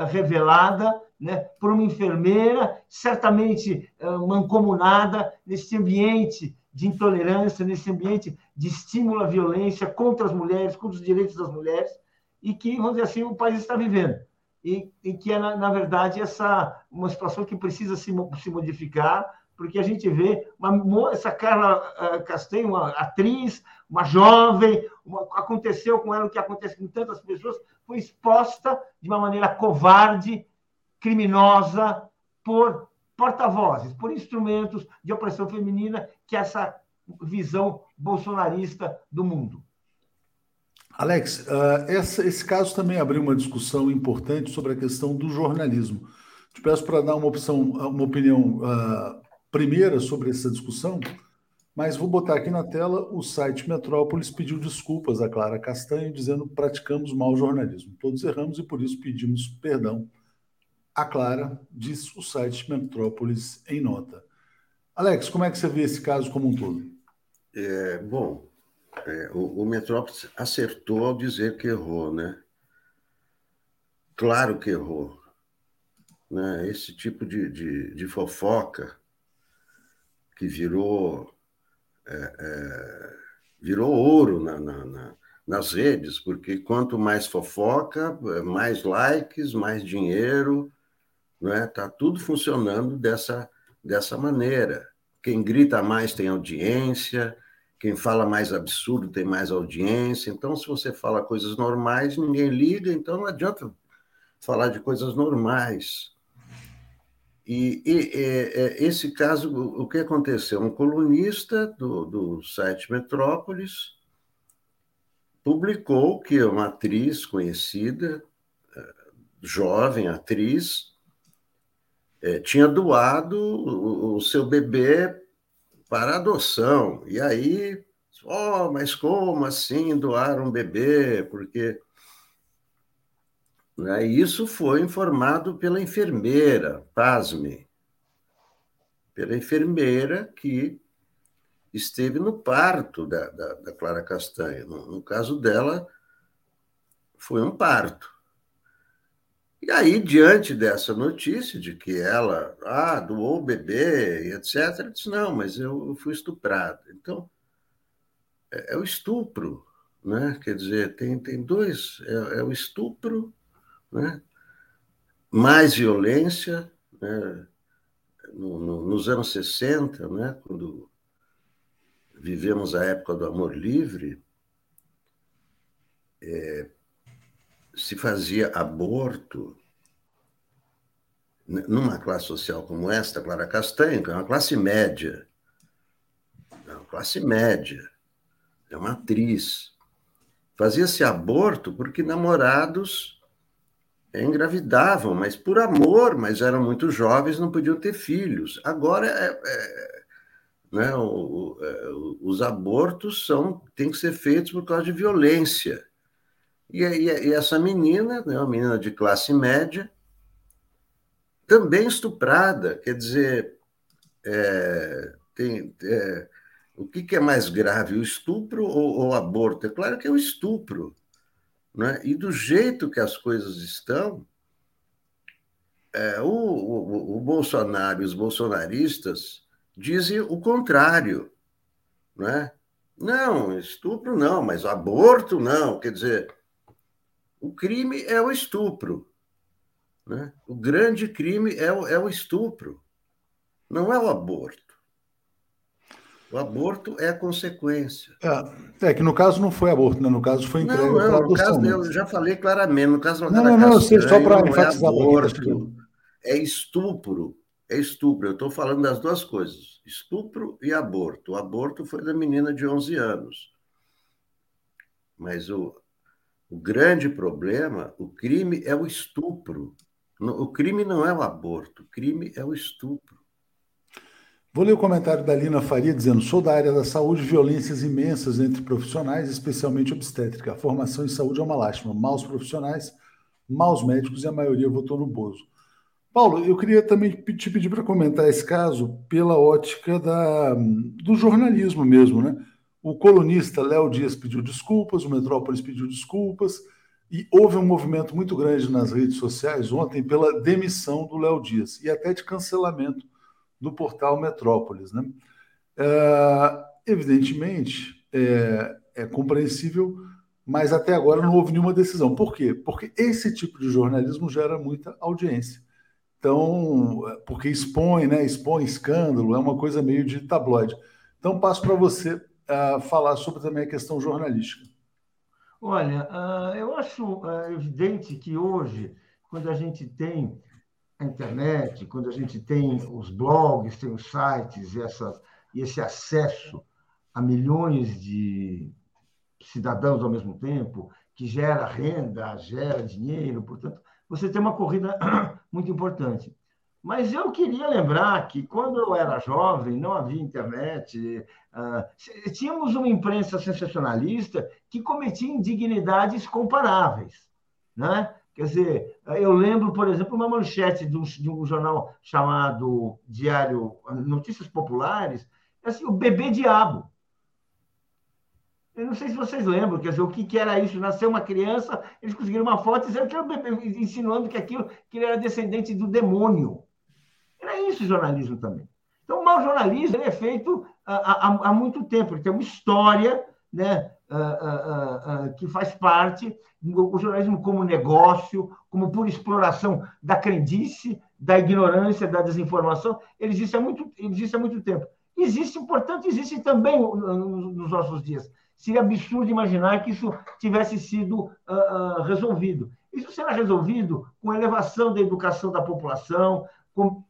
revelada né, por uma enfermeira, certamente mancomunada nesse ambiente de intolerância, nesse ambiente de estímulo à violência contra as mulheres, contra os direitos das mulheres, e que, vamos dizer assim, o país está vivendo. E, e que é, na, na, verdade, essa uma situação que precisa se, se modificar, porque a gente vê uma, essa Carla uh, Castanho, uma atriz, uma jovem, uma, aconteceu com ela o que acontece com tantas pessoas, foi exposta de uma maneira covarde, criminosa por porta-vozes, por instrumentos de opressão feminina, que essa visão bolsonarista do mundo. Alex, essa, esse caso também abriu uma discussão importante sobre a questão do jornalismo. Te peço para dar uma, opção, uma opinião uh, primeira sobre essa discussão, mas vou botar aqui na tela o site Metrópolis pediu desculpas a Clara Castanho, dizendo praticamos mau jornalismo. Todos erramos e por isso pedimos perdão a Clara, diz o site Metrópolis em nota. Alex, como é que você vê esse caso como um todo? É, bom, é, o, o Metrópolis acertou ao dizer que errou, né? Claro que errou. Né? Esse tipo de, de, de fofoca que virou, é, é, virou ouro na, na, na, nas redes, porque quanto mais fofoca, mais likes, mais dinheiro, né? Tá tudo funcionando dessa dessa maneira. Quem grita mais tem audiência, quem fala mais absurdo tem mais audiência. Então, se você fala coisas normais, ninguém liga, então não adianta falar de coisas normais. E, e, e esse caso, o que aconteceu? Um colunista do, do site Metrópolis publicou que uma atriz conhecida, jovem atriz, é, tinha doado o, o, seu bebê para adoção. E aí, oh, mas como assim doar um bebê? Porque Né? Isso foi informado pela enfermeira, pasme, pela enfermeira que esteve no parto da, da, da Clara Castanha. No, no, caso dela, foi um parto. E aí, diante dessa notícia de que ela ah, doou o bebê etc., disse: não, mas eu, eu fui estuprada. Então, é, é, o estupro, né? quer dizer, tem, tem dois: é, é o estupro, né? mais violência. Né? No, no, nos anos 60, né? quando vivemos a época do amor livre, é, se fazia aborto numa classe social como esta, Clara Castanho, que é uma classe média, é uma classe média, é uma atriz. Fazia-se aborto porque namorados engravidavam, mas por amor, mas eram muito jovens, não podiam ter filhos. Agora é, é né? O, o, é, os abortos são têm que ser feitos por causa de violência. E, e, e essa menina, né, uma menina de classe média, também estuprada, quer dizer, é, tem, é, o que, que, é mais grave, o estupro ou, o aborto? É claro que é o estupro. Né? E do jeito que as coisas estão, é, o, o, o Bolsonaro e os bolsonaristas dizem o contrário, não é? Não, estupro não, mas aborto não. Quer dizer, o crime é o estupro. Né? O grande crime é o, é o estupro, não é o aborto. O aborto é a consequência. É, é, que no caso não foi aborto, né? no caso foi entregue não, não, no caso, Eu já falei claramente, no caso não, não, não, sei, só para enfatizar. É aborto, é estupro é estupro. Eu estou falando das duas coisas: estupro e aborto. O aborto foi da menina de 11 anos. Mas o, o grande problema, o crime é o estupro. O crime não é o aborto, o crime é o estupro. Vou ler o comentário da Lina Faria dizendo: sou da área da saúde, violências imensas entre profissionais, especialmente obstétrica. A formação em saúde é uma lástima. Maus profissionais, maus médicos e a maioria votou no Bozo. Paulo, eu queria também te pedir para comentar esse caso pela ótica da, do jornalismo mesmo, né? O colunista Léo Dias pediu desculpas, o Metrópolis pediu desculpas, e houve um movimento muito grande nas redes sociais ontem pela demissão do Léo Dias e até de cancelamento do portal Metrópolis. Né? É, evidentemente, é, é compreensível, mas até agora não houve nenhuma decisão. Por quê? Porque esse tipo de jornalismo gera muita audiência. Então, porque expõe, né? Expõe escândalo, é uma coisa meio de tabloide. Então, passo para você falar sobre também a questão jornalística. Olha, uh, eu acho uh, evidente que hoje, quando a gente tem a internet, quando a gente tem os blogs, tem os sites, essas, esse acesso a milhões de cidadãos ao mesmo tempo, que gera renda, gera dinheiro, portanto, você tem uma corrida muito importante. Mas eu queria lembrar que, quando eu era jovem, não havia internet, uh, tínhamos uma imprensa sensacionalista que cometia indignidades comparáveis. Né? Quer dizer, eu lembro, por exemplo, uma manchete de um, de um jornal chamado Diário Notícias Populares, assim, o bebê diabo. Eu não sei se vocês lembram, quer dizer, o que, que era isso? Nasceu uma criança, eles conseguiram uma foto dizendo que era bebê, insinuando que aquilo que ele era descendente do demônio. Era isso o jornalismo também. Então, o mau jornalismo é feito há, há, há, muito tempo, ele tem uma história né, uh, que faz parte do jornalismo como negócio, como por exploração da crendice, da ignorância, da desinformação. Ele existe há muito, existe há muito tempo. Existe, portanto, existe também nos nossos dias seria absurdo imaginar que isso tivesse sido resolvido. Isso será resolvido com a elevação da educação da população, com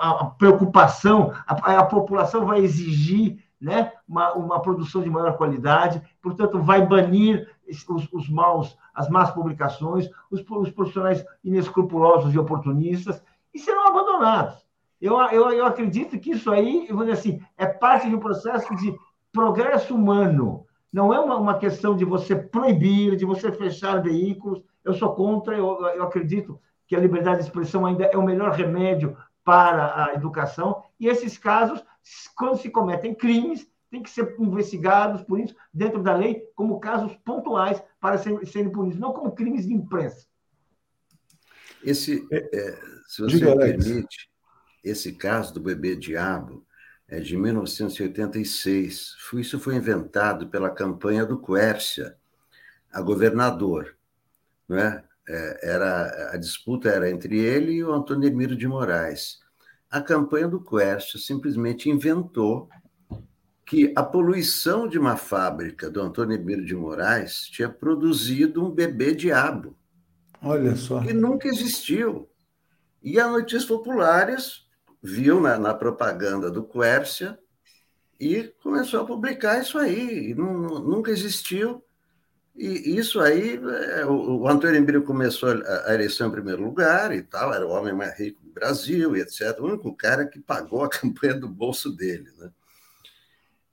a, preocupação, a, a, população vai exigir né, uma, uma, produção de maior qualidade, portanto, vai banir os, os maus, as más publicações, os, os, profissionais inescrupulosos e oportunistas, e serão abandonados. Eu, eu, eu acredito que isso aí, eu vou dizer assim, é parte de um processo de progresso humano não é uma, uma questão de você proibir, de você fechar veículos. Eu sou contra, eu, eu acredito que a liberdade de expressão ainda é o melhor remédio para a educação, e esses casos, quando se cometem crimes, têm que ser investigados por isso, dentro da lei, como casos pontuais para serem, serem punidos, não como crimes de imprensa. Esse, é, é se você Diga, permite, esse caso do bebê diabo é de 1986. Isso foi inventado pela campanha do Quércia, a governador. Não é? É, era, a disputa era entre ele e o Antônio Emílio de Moraes. A campanha do Quest simplesmente inventou que a poluição de uma fábrica do Antônio Emílio de Moraes tinha produzido um bebê diabo. Olha só. Que nunca existiu. E a Notícias Populares viu na, na propaganda do Quércia e começou a publicar isso aí. Não, nunca existiu. E isso aí, é, o Antônio Emílio começou a eleição em primeiro lugar e tal, era o homem mais rico do Brasil e etc. O único cara que pagou a campanha do bolso dele, né?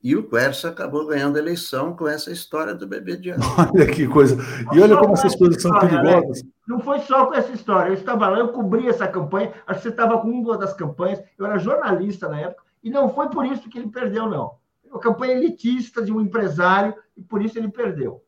E o Quercia acabou ganhando a eleição com essa história do bebê de ano. Olha que coisa. E olha como essas coisas são perigosas. Não foi só com essa história. Eu estava lá, eu cobri essa campanha. Acho que você estava com uma das campanhas. Eu era jornalista na época. E não foi por isso que ele perdeu, não. Uma campanha elitista de um empresário e por isso ele perdeu.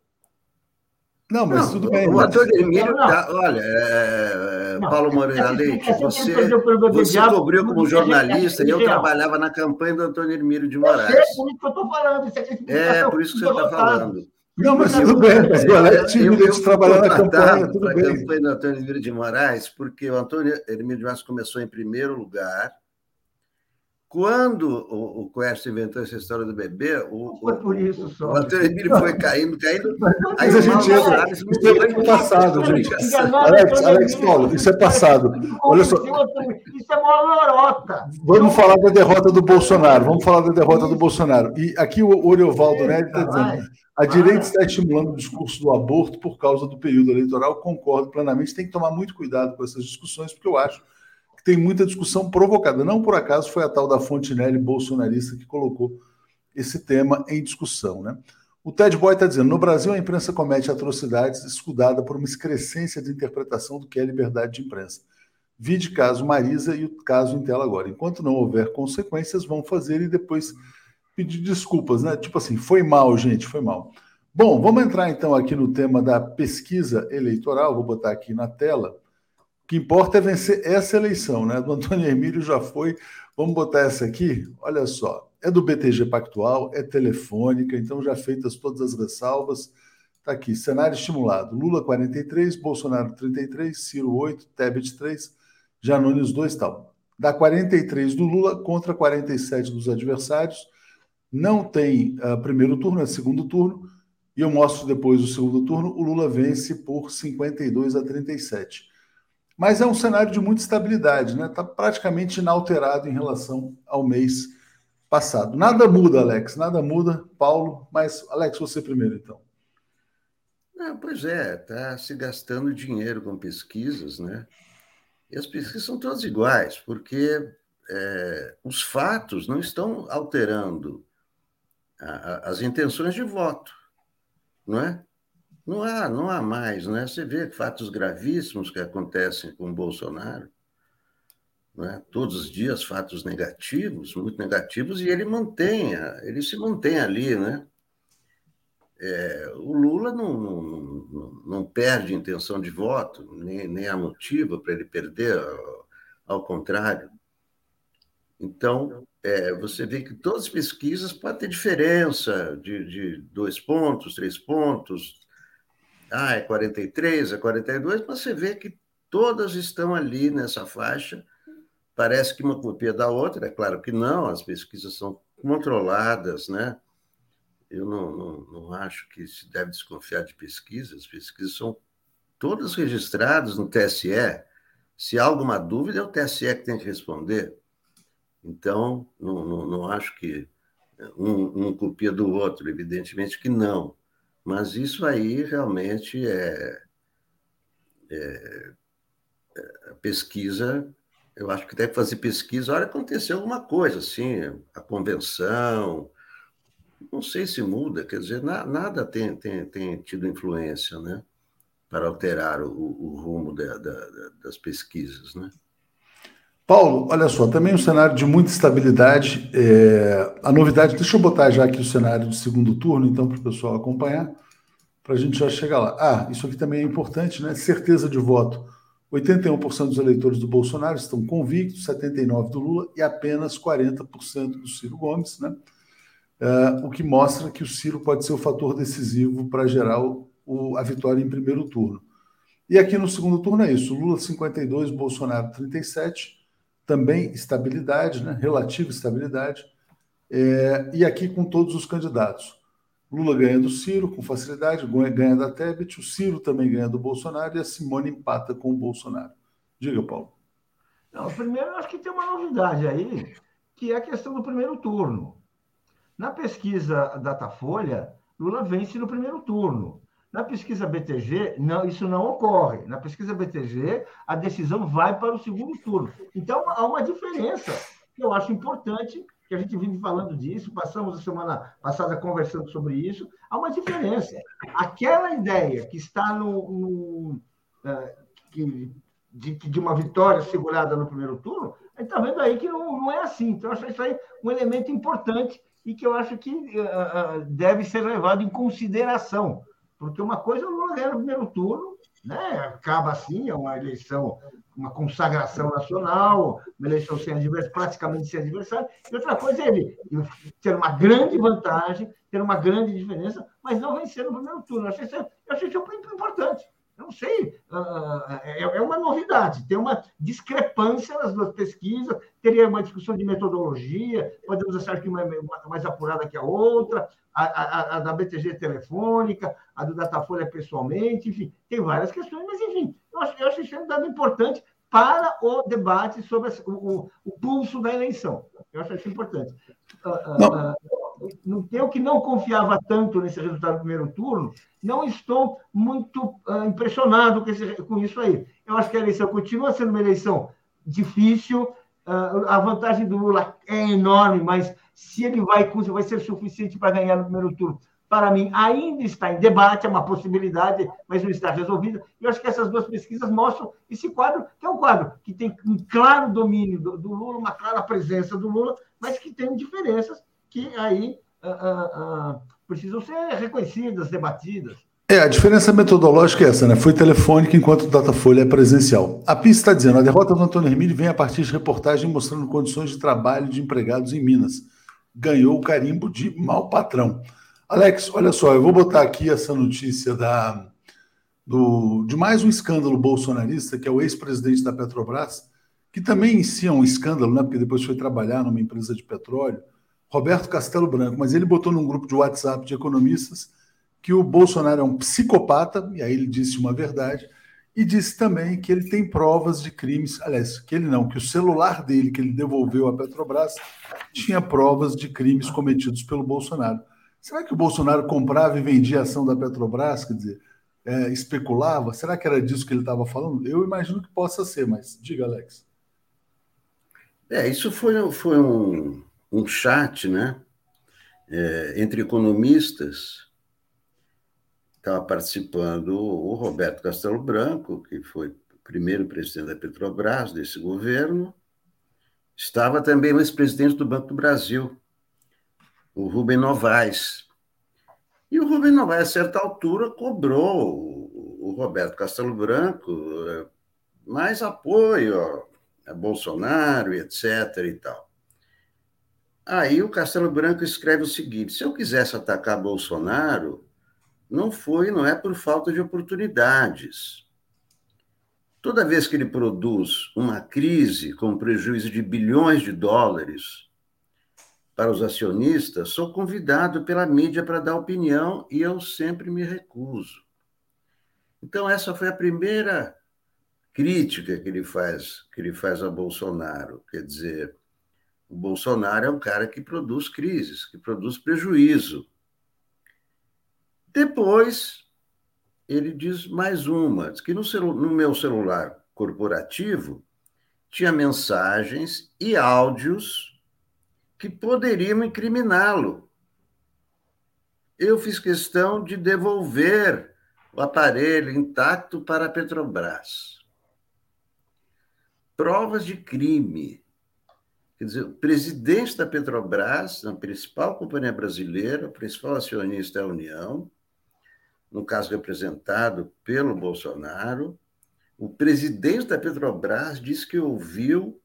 Não, mas não, tudo bem. O Antônio Emílio, tá, olha, é, não, Paulo Moreira Leite, você, você cobriu como jornalista e eu trabalhava na campanha do Antônio Emílio de Moraes. É por isso que eu estou falando. Isso é, é por isso que você está falando. Não, mas tudo bem, mas o Alex tinha de trabalhar na campanha, tudo bem. Campanha do Antônio Emílio de Moraes, porque o Antônio Emílio de Moraes começou em primeiro lugar, quando o, o Quest inventou essa história do bebê, o, foi por isso só. o Antônio Emílio foi caindo, caindo. Mas a gente entra. Isso é passado, gente. Alex, Alex Paulo, isso é passado. Olha só. Isso é uma lorota. Vamos falar da derrota do Bolsonaro. Vamos falar da derrota do Bolsonaro. E aqui o Oriovaldo Nery está dizendo: a direita está estimulando o discurso do aborto por causa do período eleitoral. Concordo plenamente. Tem que tomar muito cuidado com essas discussões, porque eu acho que tem muita discussão provocada. Não por acaso foi a tal da Fontinelli bolsonarista que colocou esse tema em discussão. Né? O Ted Boy está dizendo: no Brasil a imprensa comete atrocidades escudada por uma excrescência de interpretação do que é liberdade de imprensa. Vide caso Marisa e o caso em tela agora. Enquanto não houver consequências, vão fazer e depois pedir desculpas, né? Tipo assim, foi mal, gente, foi mal. Bom, vamos entrar então aqui no tema da pesquisa eleitoral. Vou botar aqui na tela que importa é vencer essa eleição, né? Do Antônio Emílio já foi. Vamos botar essa aqui? Olha só. É do BTG Pactual, é telefônica, então já feitas todas as ressalvas. Está aqui, cenário estimulado. Lula 43, Bolsonaro 33, Ciro 8, Tebet 3, Janones 2 tal. Dá 43 do Lula contra 47 dos adversários. Não tem uh, primeiro turno, é segundo turno. E eu mostro depois o segundo turno. O Lula vence por 52 a 37. Mas é um cenário de muita estabilidade, né? Está praticamente inalterado em relação ao mês passado. Nada muda, Alex, nada muda, Paulo. Mas, Alex, você primeiro, então. Ah, pois é, está se gastando dinheiro com pesquisas, né? E as pesquisas são todas iguais, porque é, os fatos não estão alterando a, a, as intenções de voto, não é? Não há, não há mais, né? Você vê fatos gravíssimos que acontecem com o Bolsonaro, né? todos os dias fatos negativos, muito negativos, e ele mantém, ele se mantém ali, né? É, o Lula não, não, não, não, perde intenção de voto, nem, nem há motivo para ele perder, ao, ao contrário. Então, é, você vê que todas as pesquisas podem ter diferença de, de dois pontos, três pontos, ah, é 43, é 42, mas você vê que todas estão ali nessa faixa. Parece que uma copia da outra, é claro que não, as pesquisas são controladas, né? Eu não, não, não acho que se deve desconfiar de pesquisas, as pesquisas são todas registradas no TSE. Se há alguma dúvida, é o TSE que tem que responder. Então, não, não, não acho que um, um copia do outro, evidentemente que não. Mas isso aí realmente é, é, é pesquisa. Eu acho que deve fazer pesquisa. Olha, aconteceu alguma coisa, assim, a convenção. Não sei se muda, quer dizer, na, nada tem, tem, tem tido influência, né? para alterar o, o rumo da, da, das pesquisas. Né? Paulo, olha só, também um cenário de muita estabilidade. É, a novidade, deixa eu botar já aqui o cenário do segundo turno, então, para o pessoal acompanhar, para a gente já chegar lá. Ah, isso aqui também é importante, né? Certeza de voto. 81% dos eleitores do Bolsonaro estão convictos, 79% do Lula e apenas 40% do Ciro Gomes, né? É, o que mostra que o Ciro pode ser o fator decisivo para gerar o, o, a vitória em primeiro turno. E aqui no segundo turno é isso: Lula 52, Bolsonaro 37 também estabilidade, né? relativa estabilidade, é, e aqui com todos os candidatos. Lula ganha do Ciro com facilidade, ganha da Tebet, o Ciro também ganha do Bolsonaro e a Simone empata com o Bolsonaro. Diga, Paulo. Não, primeiro, acho que tem uma novidade aí, que é a questão do primeiro turno. Na pesquisa Datafolha, Lula vence no primeiro turno. Na pesquisa BTG, não, isso não ocorre. Na pesquisa BTG, a decisão vai para o segundo turno. Então, há uma diferença que eu acho importante, que a gente vive falando disso, passamos a semana passada conversando sobre isso. Há uma diferença. Aquela ideia que está no. no uh, que, de, de, uma vitória segurada no primeiro turno, a gente está vendo aí que não, não é assim. Então, eu acho isso aí um elemento importante e que eu acho que uh, deve ser levado em consideração porque uma coisa é o Lula ganhar no primeiro turno, né? acaba assim, é uma eleição, uma consagração nacional, uma eleição sem adversário, praticamente sem adversário, e outra coisa é ele ter uma grande vantagem, ter uma grande diferença, mas não vencer no primeiro turno. Eu achei isso, eu achei isso importante. Eu não sei, uh, é, é, uma novidade, tem uma discrepância nas duas pesquisas, teria uma discussão de metodologia, podemos achar que uma é mais apurada que a outra, a, a, a da BTG telefônica, a do Datafolha pessoalmente, enfim, tem várias questões, mas enfim, eu acho, eu acho isso um dado importante para o debate sobre o, o, o, pulso da eleição. Eu acho isso importante. Uh, uh, eu que não confiava tanto nesse resultado do primeiro turno, não estou muito impressionado com, esse, com, isso aí. Eu acho que a eleição continua sendo uma eleição difícil, a vantagem do Lula é enorme, mas se ele vai, vai ser suficiente para ganhar no primeiro turno, para mim, ainda está em debate, é uma possibilidade, mas não está resolvida. Eu acho que essas duas pesquisas mostram esse quadro, que é um quadro que tem um claro domínio do, do Lula, uma clara presença do Lula, mas que tem diferenças que aí uh, uh, precisam ser reconhecidas, debatidas. É, a diferença metodológica é essa, né? Foi telefônica enquanto o Datafolha é presencial. A PIS está dizendo, a derrota do Antônio Hermílio vem a partir de reportagem mostrando condições de trabalho de empregados em Minas. Ganhou o carimbo de mau patrão. Alex, olha só, eu vou botar aqui essa notícia da, do, de mais um escândalo bolsonarista, que é o ex-presidente da Petrobras, que também em si é um escândalo, né? Porque depois foi trabalhar numa empresa de petróleo, Roberto Castelo Branco, mas ele botou num grupo de WhatsApp de economistas que o Bolsonaro é um psicopata, e aí ele disse uma verdade, e disse também que ele tem provas de crimes, aliás, que ele não, que o celular dele que ele devolveu à Petrobras tinha provas de crimes cometidos pelo Bolsonaro. Será que o Bolsonaro comprava e vendia a ação da Petrobras? Quer dizer, é, especulava? Será que era disso que ele estava falando? Eu imagino que possa ser, mas diga, Alex. É, isso foi, foi um, um chat, né? É, entre economistas. Estava participando o Roberto Castelo Branco, que foi primeiro presidente da Petrobras desse governo. Estava também o ex-presidente do Banco do Brasil, o Rubem Novaes. E o Rubem Novaes, a certa altura, cobrou o Roberto Castelo Branco eh, mais apoio a Bolsonaro, etc. e tal. Aí o Castelo Branco escreve o seguinte: se eu quisesse atacar Bolsonaro, não foi, não é por falta de oportunidades. Toda vez que ele produz uma crise com prejuízo de bilhões de dólares, para os acionistas, sou convidado pela mídia para dar opinião e eu sempre me recuso. Então, essa foi a primeira crítica que ele faz, que ele faz a Bolsonaro. Quer dizer, o Bolsonaro é um cara que produz crises, que produz prejuízo. Depois, ele diz mais uma, diz que no, no meu celular corporativo tinha mensagens e áudios que poderiam incriminá-lo. Eu fiz questão de devolver o aparelho intacto para a Petrobras. Provas de crime. Quer dizer, o presidente da Petrobras, a principal companhia brasileira, o principal acionista é a União, no caso representado pelo Bolsonaro, o presidente da Petrobras disse que ouviu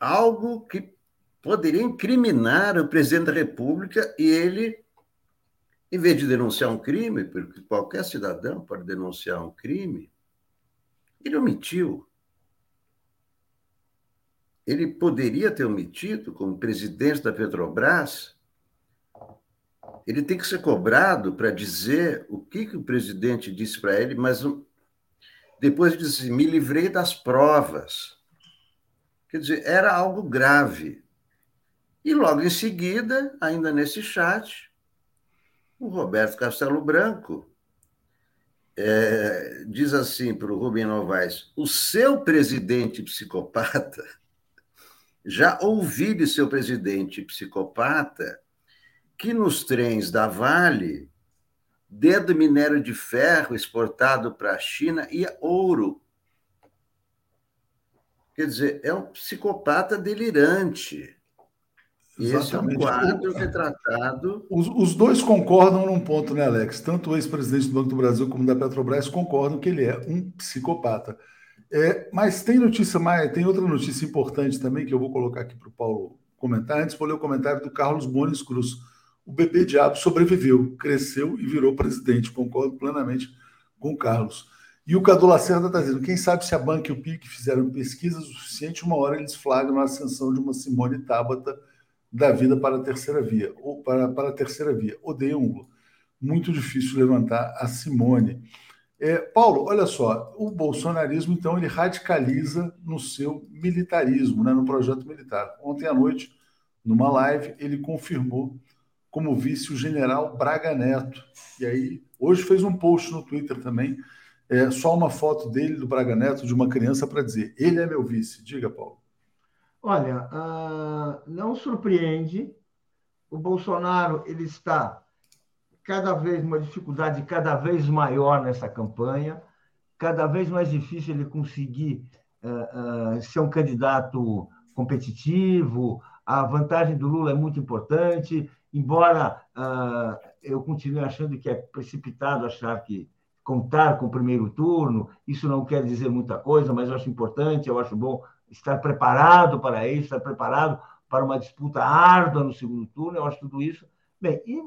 algo que poderia incriminar o presidente da República e ele, em vez de denunciar um crime, porque qualquer cidadão pode denunciar um crime, ele omitiu. Ele poderia ter omitido, como presidente da Petrobras, ele tem que ser cobrado para dizer o que, que o presidente disse para ele, mas depois disse: assim, me livrei das provas. Quer dizer, era algo grave. E logo em seguida, ainda nesse chat, o Roberto Castelo Branco é, diz assim para o Rubem Novaes: o seu presidente psicopata, já ouvi de seu presidente psicopata que nos trens da Vale Dedo minério de ferro exportado para a China e ouro. Quer dizer, é um psicopata delirante. E esse é um quadro retratado. Os, os, dois concordam num ponto, né, Alex? Tanto o ex-presidente do Banco do Brasil como da Petrobras concordam que ele é um psicopata. É, mas tem notícia mais, tem outra notícia importante também que eu vou colocar aqui para o Paulo comentar. Antes, vou ler o comentário do Carlos Bones Cruz o bebê diabo sobreviveu, cresceu e virou presidente. Concordo plenamente com o Carlos. E o Cadu Lacerda está dizendo: quem sabe se a Banca e o PIC fizeram pesquisas o suficiente, uma hora eles flagram a ascensão de uma Simone Tabata da vida para a terceira via, ou para, para a terceira via. Odeiam Lula. Muito difícil levantar a Simone. É, Paulo, olha só, o bolsonarismo, então, ele radicaliza no seu militarismo, né, no projeto militar. Ontem à noite, numa live, ele confirmou como vice o general Braga Neto. E aí, hoje fez um post no Twitter também, é, só uma foto dele, do Braga Neto, de uma criança, para dizer: ele é meu vice. Diga, Paulo. Olha, uh, não surpreende. O Bolsonaro ele está cada vez uma dificuldade cada vez maior nessa campanha, cada vez mais difícil ele conseguir uh, uh, ser um candidato competitivo. A vantagem do Lula é muito importante embora uh, eu continue achando que é precipitado achar que contar com o primeiro turno, isso não quer dizer muita coisa, mas eu acho importante, eu acho bom estar preparado para isso, estar preparado para uma disputa árdua no segundo turno, eu acho tudo isso. Bem, e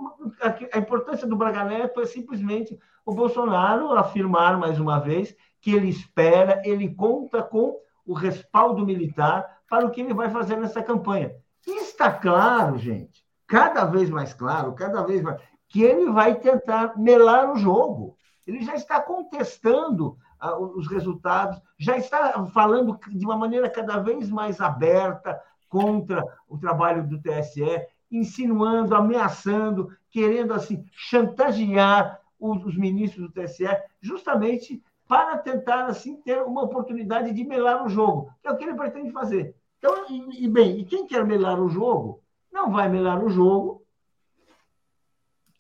a importância do Braga Neto é simplesmente o Bolsonaro afirmar mais uma vez que ele espera, ele conta com o respaldo militar para o que ele vai fazer nessa campanha. E está claro, gente, cada vez mais claro, cada vez mais, que ele vai tentar melar o jogo. Ele já está contestando ah, os resultados, já está falando de uma maneira cada vez mais aberta contra o trabalho do TSE, insinuando, ameaçando, querendo assim chantagear os, os ministros do TSE, justamente para tentar assim ter uma oportunidade de melar o jogo, que é o que ele pretende fazer. Então, e bem, e quem quer melar o jogo não vai melhorar o jogo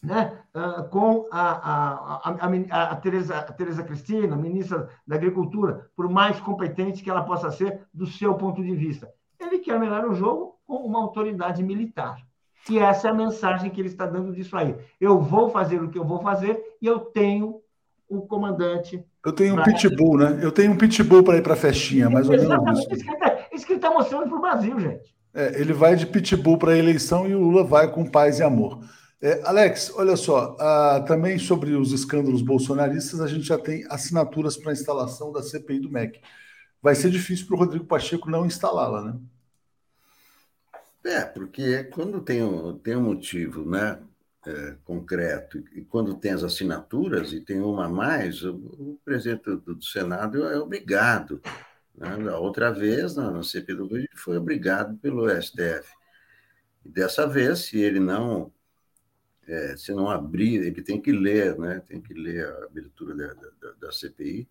né, ah, com a, a, a, a, Tereza, a Tereza Cristina, ministra da Agricultura, por mais competente que ela possa ser do seu ponto de vista. Ele quer melhorar o jogo com uma autoridade militar. E essa é a mensagem que ele está dando disso aí. Eu vou fazer o que eu vou fazer e eu tenho o comandante. Eu tenho um pitbull, né? Eu tenho um pitbull para ir para a festinha, mais ou menos isso. Isso que ele está tá mostrando para o Brasil, gente. É, ele vai de pitbull para a eleição e o Lula vai com paz e amor. É, Alex, olha só, ah, também sobre os escândalos bolsonaristas, a gente já tem assinaturas para a instalação da CPI do MEC. Vai ser difícil para o Rodrigo Pacheco não instalá-la, né? É, porque quando tem um, tem um motivo né, é, concreto e quando tem as assinaturas e tem uma a mais, o, o presidente do, do Senado é obrigado né? outra vez, na, CPI do Covid, foi obrigado pelo STF. E dessa vez, se ele não é, se não abrir, ele tem que ler, né? tem que ler a abertura da, da, da CPI.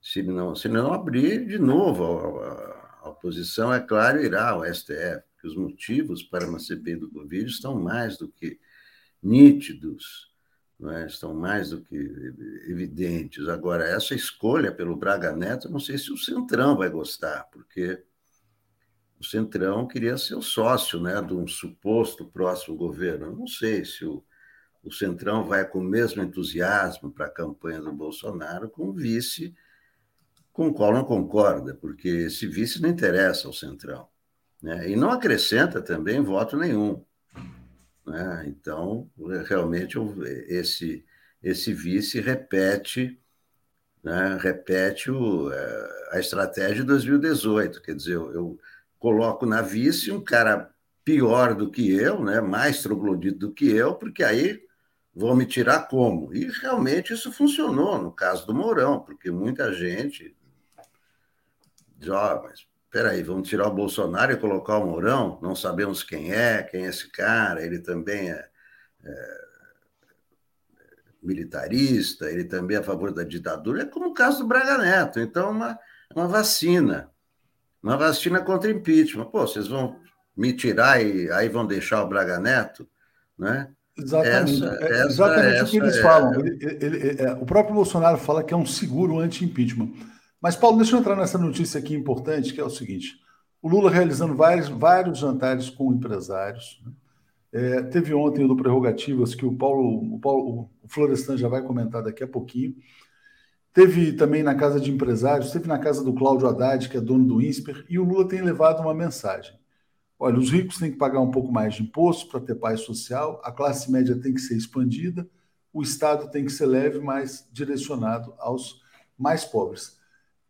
Se ele não, se não abrir, de novo, a, a, a oposição, é claro, irá ao STF, porque os motivos para uma CPI do Covid estão mais do que nítidos. É? estão mais do que evidentes. Agora, essa escolha pelo Braga Neto, não sei se o Centrão vai gostar, porque o Centrão queria ser o sócio né, de um suposto próximo governo. Não sei se o, o Centrão vai com o mesmo entusiasmo para a campanha do Bolsonaro com o vice com o qual não concorda, porque esse vice não interessa ao Centrão. Né? E não acrescenta também voto nenhum. Né? Então, realmente, esse, esse vice repete né, repete o, é, a estratégia de 2018. Quer dizer, eu, eu, coloco na vice um cara pior do que eu, né, mais troglodito do que eu, porque aí vão me tirar como? E realmente isso funcionou no caso do Mourão, porque muita gente diz, oh, mas peraí, vamos tirar o Bolsonaro e colocar o Mourão? Não sabemos quem é, quem é esse cara, ele também é, é militarista, ele também é a favor da ditadura, é como o caso do Braga Neto. Então, uma, uma vacina, uma vacina contra impeachment. Pô, vocês vão me tirar e aí vão deixar o Braga Neto, né? Exatamente, essa, é exatamente essa, o que eles é... falam. Ele, ele, ele, é, o próprio Bolsonaro fala que é um seguro anti-impeachment. Mas, Paulo, deixa eu entrar nessa notícia aqui importante, que é o seguinte: o Lula realizando vários, vários jantares com empresários. Né? É, teve ontem o do Prerrogativas, que o Paulo, o Paulo o Florestan já vai comentar daqui a pouquinho. Teve também na casa de empresários, teve na casa do Cláudio Haddad, que é dono do INSPER, e o Lula tem levado uma mensagem. Olha, os ricos têm que pagar um pouco mais de imposto para ter paz social, a classe média tem que ser expandida, o Estado tem que ser leve, mas direcionado aos mais pobres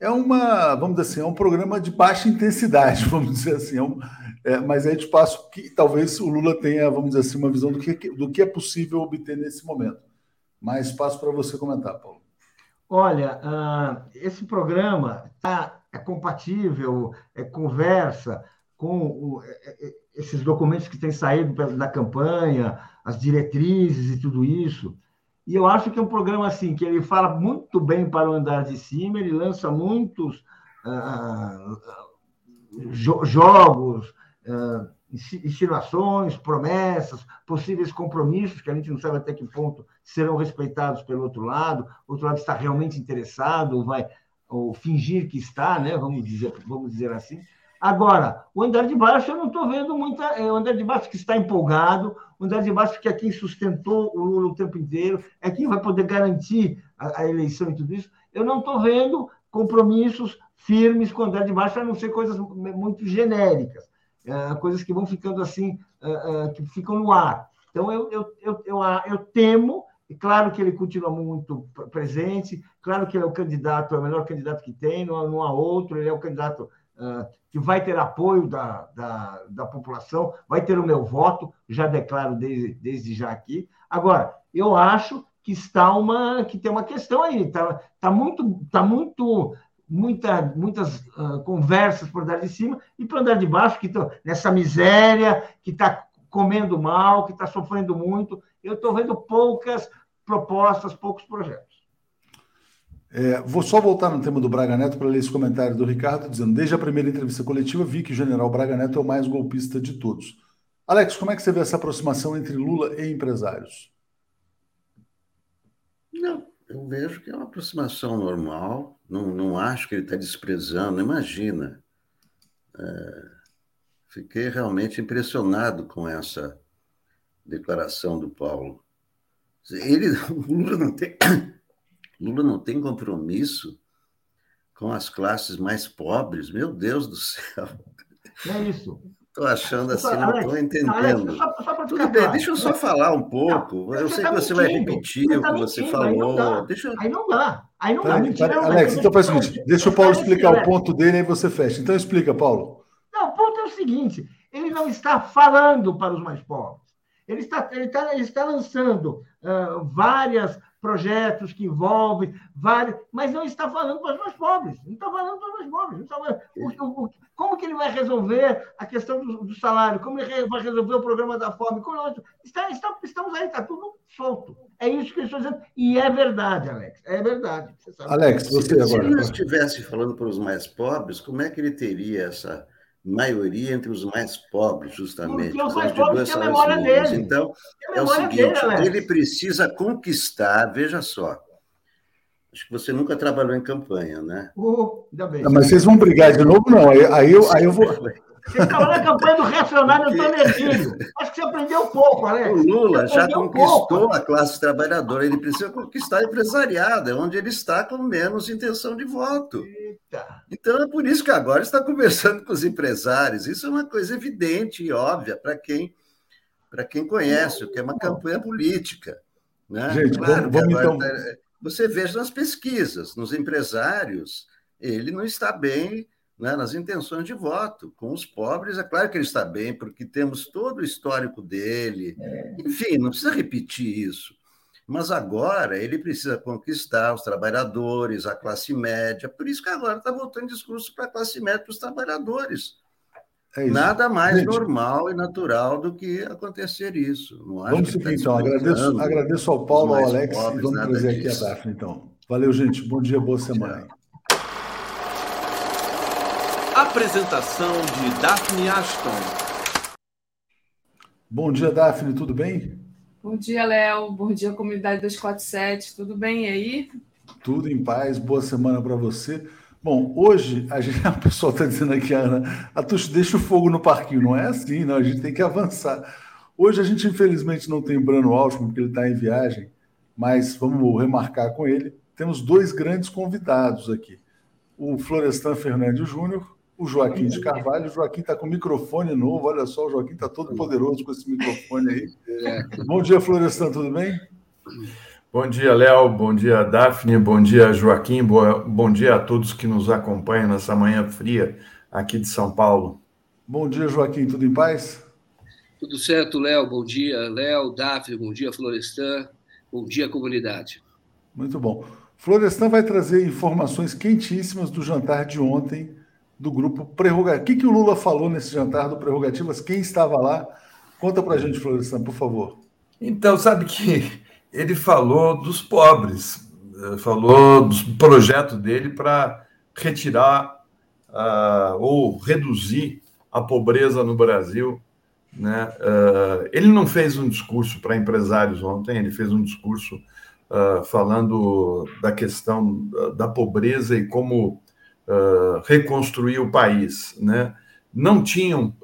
é uma, vamos dizer assim, é um programa de baixa intensidade, vamos dizer assim, é um, é, mas é de passo que talvez o Lula tenha, vamos dizer assim, uma visão do que, do que é possível obter nesse momento. Mais espaço para você comentar, Paulo. Olha, uh, esse programa tá, é compatível, é conversa com o, é, é, esses documentos que têm saído da campanha, as diretrizes e tudo isso. E eu acho que é um programa assim que ele fala muito bem para o andar de cima, ele lança muitos ah, jo jogos, ah, insinuações, promessas, possíveis compromissos que a gente não sabe até que ponto serão respeitados pelo outro lado. O outro lado está realmente interessado ou vai ou fingir que está, né? Vamos dizer, vamos dizer assim. Agora, o andar de baixo eu não estou vendo muita. É o andar de baixo que está empolgado, andar de baixo que é quem sustentou o Lula o tempo inteiro, é quem vai poder garantir a, a eleição e tudo isso. Eu não estou vendo compromissos firmes com o andar de baixo, a não ser coisas muito genéricas, é, coisas que vão ficando assim, é, é, que ficam no ar. Então, eu, eu, eu, eu, eu temo e claro que ele continua muito presente, claro que ele é o candidato, é o melhor candidato que tem, não há outro, ele é o candidato que vai ter apoio da, da, da, população, vai ter o meu voto, já declaro desde, desde já aqui. Agora, eu acho que está uma que tem uma questão aí, está tá muito, tá muito muita, muitas uh, conversas por andar de cima e por andar de baixo, que estão nessa miséria, que está comendo mal, que está sofrendo muito. Eu estou vendo poucas propostas, poucos projetos. É, vou só voltar no tema do Braga Neto para ler esse comentário do Ricardo, dizendo: desde a primeira entrevista coletiva, vi que o general Braga Neto é o mais golpista de todos. Alex, como é que você vê essa aproximação entre Lula e empresários? Não, eu vejo que é uma aproximação normal. Não, não acho que ele está desprezando. Imagina. É, fiquei realmente impressionado com essa declaração do Paulo. Ele, o Lula não tem Lula não tem compromisso com as classes mais pobres. Meu Deus do céu. É isso. Estou achando assim, não estou entendendo. Alex, só, só Tudo bem, deixa eu só falar um pouco. Não, eu sei tá que você mentindo. vai repetir você o tá que você falou. Aí não, deixa... aí não dá. Aí não dá. Mentira, Alex, então faz o seguinte: deixa o Paulo explicar o ponto dele e você fecha. Então explica, Paulo. Não, o ponto é o seguinte: ele não está falando para os mais pobres. Ele está, ele está, ele está lançando uh, várias projetos que envolvem vários, mas não está falando para os mais pobres, não está falando para os mais pobres. Está o, o, como que ele vai resolver a questão do, do, salário? Como ele vai resolver o problema da fome? Como, está, está, estamos aí, está tudo solto. É isso que eu estou dizendo. E é verdade, Alex. É verdade. Você Alex, você se, agora. Se ele estivesse falando para os mais pobres, como é que ele teria essa maioria entre os mais pobres, justamente. Porque os mais pobres têm a memória dele. Então, é o seguinte: dele, ele precisa conquistar, veja só. Acho que você nunca trabalhou em campanha, né? Oh, ainda bem. Não, mas vocês vão brigar de novo, não. Aí, aí, eu, aí eu vou. Você estava na campanha do reacionário Antônio Emílio. Acho que você aprendeu pouco, Alex. O Lula já conquistou pouco. a classe trabalhadora. Ele precisa conquistar a empresariada, onde ele está com menos intenção de voto. Eita. Então é por isso que agora está conversando com os empresários. Isso é uma coisa evidente e óbvia para quem, para quem conhece, o que é uma campanha política. Né? Gente, claro vamos, vamos então... Tá, você veja nas pesquisas, nos empresários, ele não está bem né, nas intenções de voto. Com os pobres, é claro que ele está bem, porque temos todo o histórico dele. É. Enfim, não precisa repetir isso. Mas agora ele precisa conquistar os trabalhadores, a classe média. Por isso que agora está voltando discurso para a classe média, para os trabalhadores. É Nada mais Gente, normal e natural do que acontecer isso. Não vamos seguir, tá então. Agradeço, agradeço ao Paulo, ao Alex, pobres, e vamos trazer aqui disso. a Daphne, então. Valeu, gente. Bom dia, boa semana. Apresentação de Daphne Ashton. Bom dia, Daphne, tudo bem? Bom dia, Léo. Bom dia, comunidade 247. Tudo bem e aí? Tudo em paz. Boa semana para você. Bom, hoje a gente, a pessoa está dizendo aqui, Ana, a Tuxo deixa o fogo no parquinho. Não é assim, não. A gente tem que avançar. Hoje a gente, infelizmente, não tem Brano Altman, porque ele está em viagem, mas vamos remarcar com ele. Temos dois grandes convidados aqui: o Florestan Fernandes Júnior, o Joaquim de Carvalho. O Joaquim está com microfone novo. Olha só, o Joaquim está todo poderoso com esse microfone aí. É. Bom dia, Florestan, tudo bem? Bom dia, Léo. Bom dia, Daphne. Bom dia, Joaquim. Bom dia a todos que nos acompanham nessa manhã fria aqui de São Paulo. Bom dia, Joaquim. Tudo em paz? Tudo certo, Léo. Bom dia, Léo, Daphne. Bom dia, Florestan. Bom dia, comunidade. Muito bom. Florestan vai trazer informações quentíssimas do jantar de ontem do grupo Prerrogativas. O que, que o Lula falou nesse jantar do Prerrogativas? Quem estava lá? Conta para a gente, Florestan, por favor. Então, sabe que ele falou dos pobres, eh, falou do projeto dele para retirar uh, ou reduzir a pobreza no Brasil. Né? Uh, ele não fez um discurso para empresários ontem, ele fez um discurso uh, falando da questão da pobreza e como reconstruir o país. Né? Não tinham,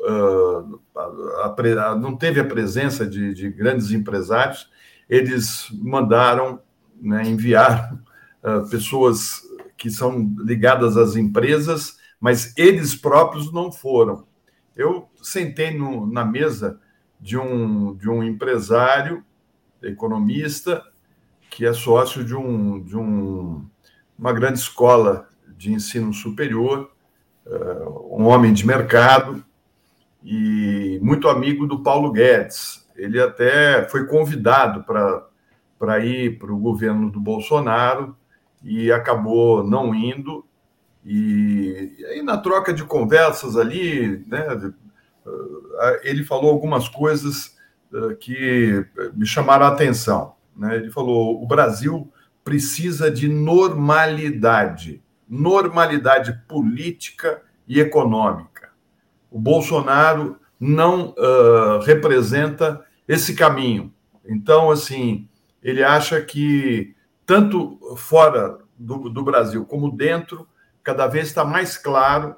a, a, não teve a presença de, de grandes empresários, eles mandaram, né, enviaram uh, pessoas que são ligadas às empresas, mas eles próprios não foram. Eu sentei no, na mesa de um, de um empresário, economista, que é sócio de, um, de um, uma grande escola de ensino superior, uh, um homem de mercado e muito amigo do Paulo Guedes, ele até foi convidado para ir para o governo do Bolsonaro e acabou não indo. E, e aí, na troca de conversas ali, né, eh, ele falou algumas coisas eh, que me chamaram a atenção. Né? Ele falou: o Brasil precisa de normalidade, normalidade política e econômica. O Bolsonaro não uh, representa esse caminho. Então, assim, ele acha que tanto fora do, do Brasil como dentro, cada vez está mais claro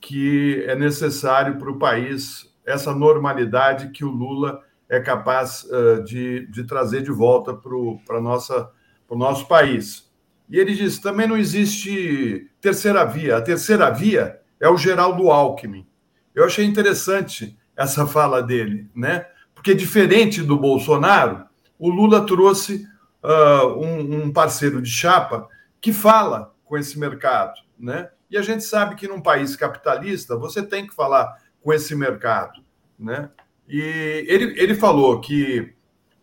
que é necessário para o país essa normalidade que o Lula é capaz uh, de, de trazer de volta para o nosso país. E ele diz: também não existe terceira via. A terceira via é o Geraldo Alckmin. Eu achei interessante essa fala dele, né? Porque, diferente do Bolsonaro, o Lula trouxe uh, um, um, parceiro de chapa que fala com esse mercado. Né? E a gente sabe que num país capitalista você tem que falar com esse mercado. Né? E ele, ele falou que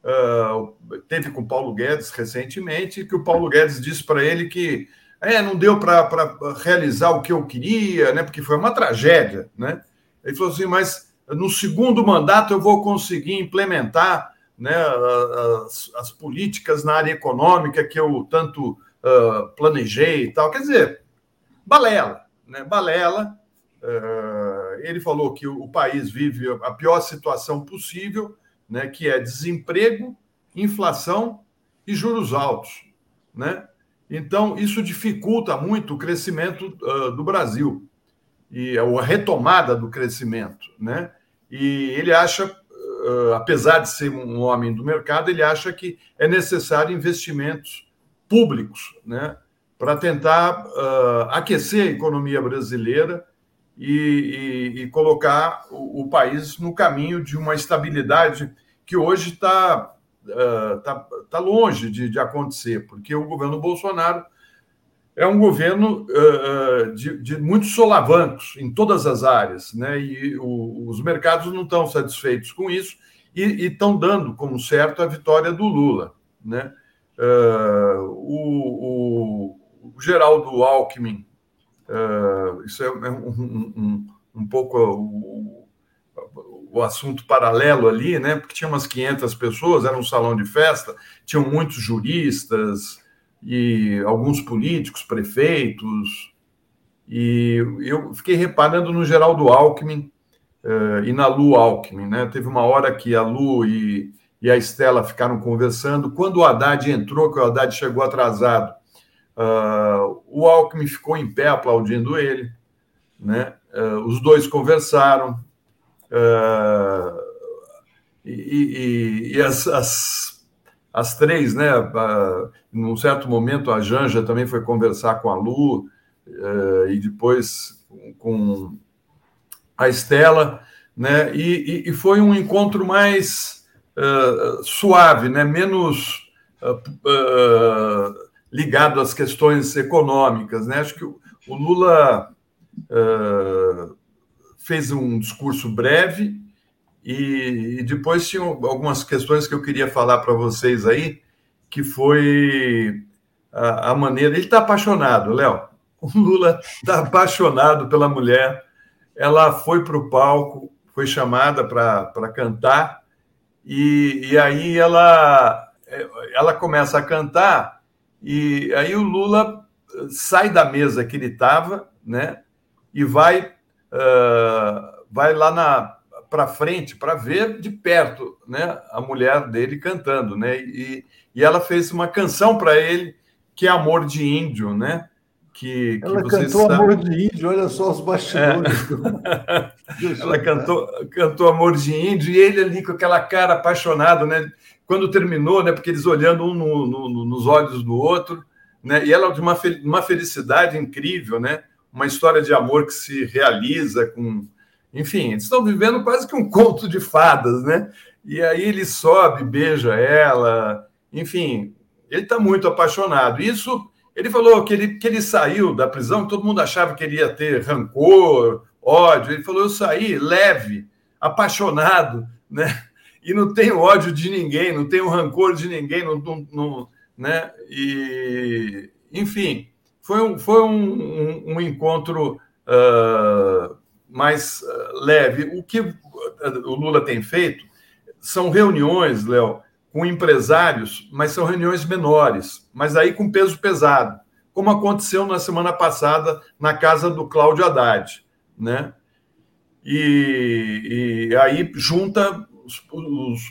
uh, teve com o Paulo Guedes recentemente, que o Paulo Guedes disse para ele que é, não deu para realizar o que eu queria, né? porque foi uma tragédia. Né? Ele falou assim, mas no segundo mandato eu vou conseguir implementar né, as, as, políticas na área econômica que eu tanto uh, planejei e tal. Quer dizer, balela, né? Balela. Uh, ele falou que o país vive a pior situação possível né, que é desemprego, inflação e juros altos. Né? Então, isso dificulta muito o crescimento uh, do Brasil e a retomada do crescimento. Né? E ele acha, uh, apesar de ser um homem do mercado, ele acha que é necessário investimentos públicos né? para tentar uh, aquecer a economia brasileira e, e, e colocar o, o, país no caminho de uma estabilidade que hoje está uh, tá, tá longe de, de, acontecer, porque o governo Bolsonaro é um governo uh, de, de, muitos solavancos em todas as áreas, né? e o, os mercados não estão satisfeitos com isso e estão dando como certo a vitória do Lula. Né? Uh, o, o, o Geraldo Alckmin Uh, isso é um, um, um pouco o, o, assunto paralelo ali, né? Porque tinha umas 500 pessoas, era um salão de festa, tinham muitos juristas e alguns políticos, prefeitos. E eu fiquei reparando no Geraldo Alckmin uh, e na Lu Alckmin, né? Teve uma hora que a Lu e, e a Estela ficaram conversando. Quando o Haddad entrou, que o Haddad chegou atrasado, Uh, o Alckmin ficou em pé aplaudindo ele, né? Uh, os dois conversaram uh, e, e, e as, as, as, três, né? Uh, num certo momento a Janja também foi conversar com a Lu e depois com a Estela, né? E, e foi um encontro mais suave, né? Menos ligado às questões econômicas. Né? Acho que o, Lula uh, fez um discurso breve e, e, depois tinha algumas questões que eu queria falar para vocês aí, que foi a, a maneira. Ele está apaixonado, Léo. O Lula está apaixonado pela mulher. Ela foi para o palco, foi chamada para cantar, e, e aí ela, ela começa a cantar e aí o Lula eh, sai da mesa que ele estava, né? E vai, uh, vai lá na para frente para ver de perto, né? A mulher dele cantando, né? E, e ela fez uma canção para ele que é Amor de Índio, né? Que, que ela cantou sabem. Amor de Índio, olha só os bastidores. É. ela cantou, cantou Amor de Índio e ele ali com aquela cara apaixonado, né? Quando terminou, né, porque eles olhando um no, no, nos olhos do outro, né, e ela de uma, uma felicidade incrível, né, uma história de amor que se realiza com. Enfim, eles estão vivendo quase que um conto de fadas, né? E aí ele sobe, beija ela, enfim, ele está muito apaixonado. Isso, ele falou que ele, que ele saiu da prisão, todo mundo achava que ele ia ter rancor, ódio. Ele falou: eu saí leve, apaixonado, né? E não tenho ódio de ninguém, não tenho rancor de ninguém, não, não, não né? E, enfim, foi um, foi um, um, um encontro uh, mais uh, leve. O que o Lula tem feito são reuniões, Léo, com empresários, mas são reuniões menores, mas aí com peso pesado, como aconteceu na semana passada na casa do Cláudio Haddad, né? E, e aí junta os, os,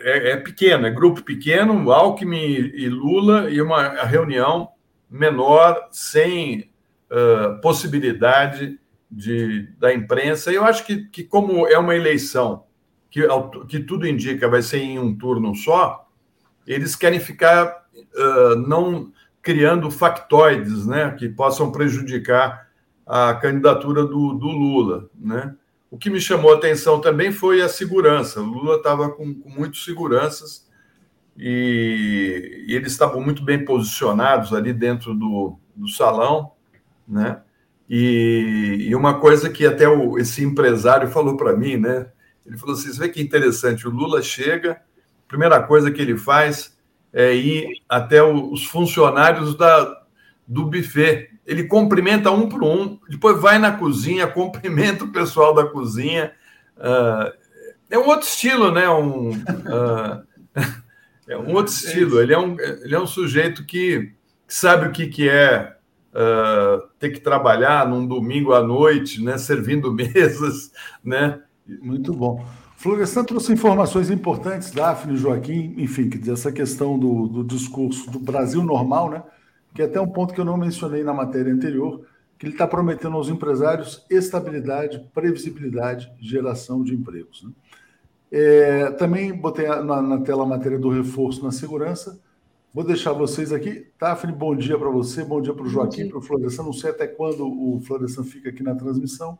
é, é, pequeno, é grupo pequeno, Alckmin e Lula, e uma reunião menor, sem uh, possibilidade de, da imprensa. Eu acho que, que, como é uma eleição que, que tudo indica vai ser em um turno só, eles querem ficar uh, não criando factoides né, que possam prejudicar a candidatura do, do Lula. Né? O que me chamou a atenção também foi a segurança. O Lula estava com, com muitos seguranças e, e, eles estavam muito bem posicionados ali dentro do, do salão, né? E, e, uma coisa que até o, esse empresário falou para mim, né? Ele falou assim: você vê que interessante, o Lula chega, a primeira coisa que ele faz é ir até os funcionários da, do buffet ele cumprimenta um por um, depois vai na cozinha, cumprimenta o pessoal da cozinha. Uh, é um outro estilo, né? Um, uh, é um outro estilo. Ele é um, ele é um sujeito que, sabe o que, que é uh, ter que trabalhar num domingo à noite, né? Servindo mesas, né? Muito bom. Florestan trouxe informações importantes, Daphne, Joaquim, enfim, que essa questão do, do discurso do Brasil normal, né? Que é até um ponto que eu não mencionei na matéria anterior, que ele está prometendo aos empresários estabilidade, previsibilidade, geração de empregos. Né? É, também botei na, na, tela a matéria do reforço na segurança. Vou deixar vocês aqui. Daphne, bom dia para você, bom dia para o Joaquim, para o Florestan. Não sei até quando o Florestan fica aqui na transmissão,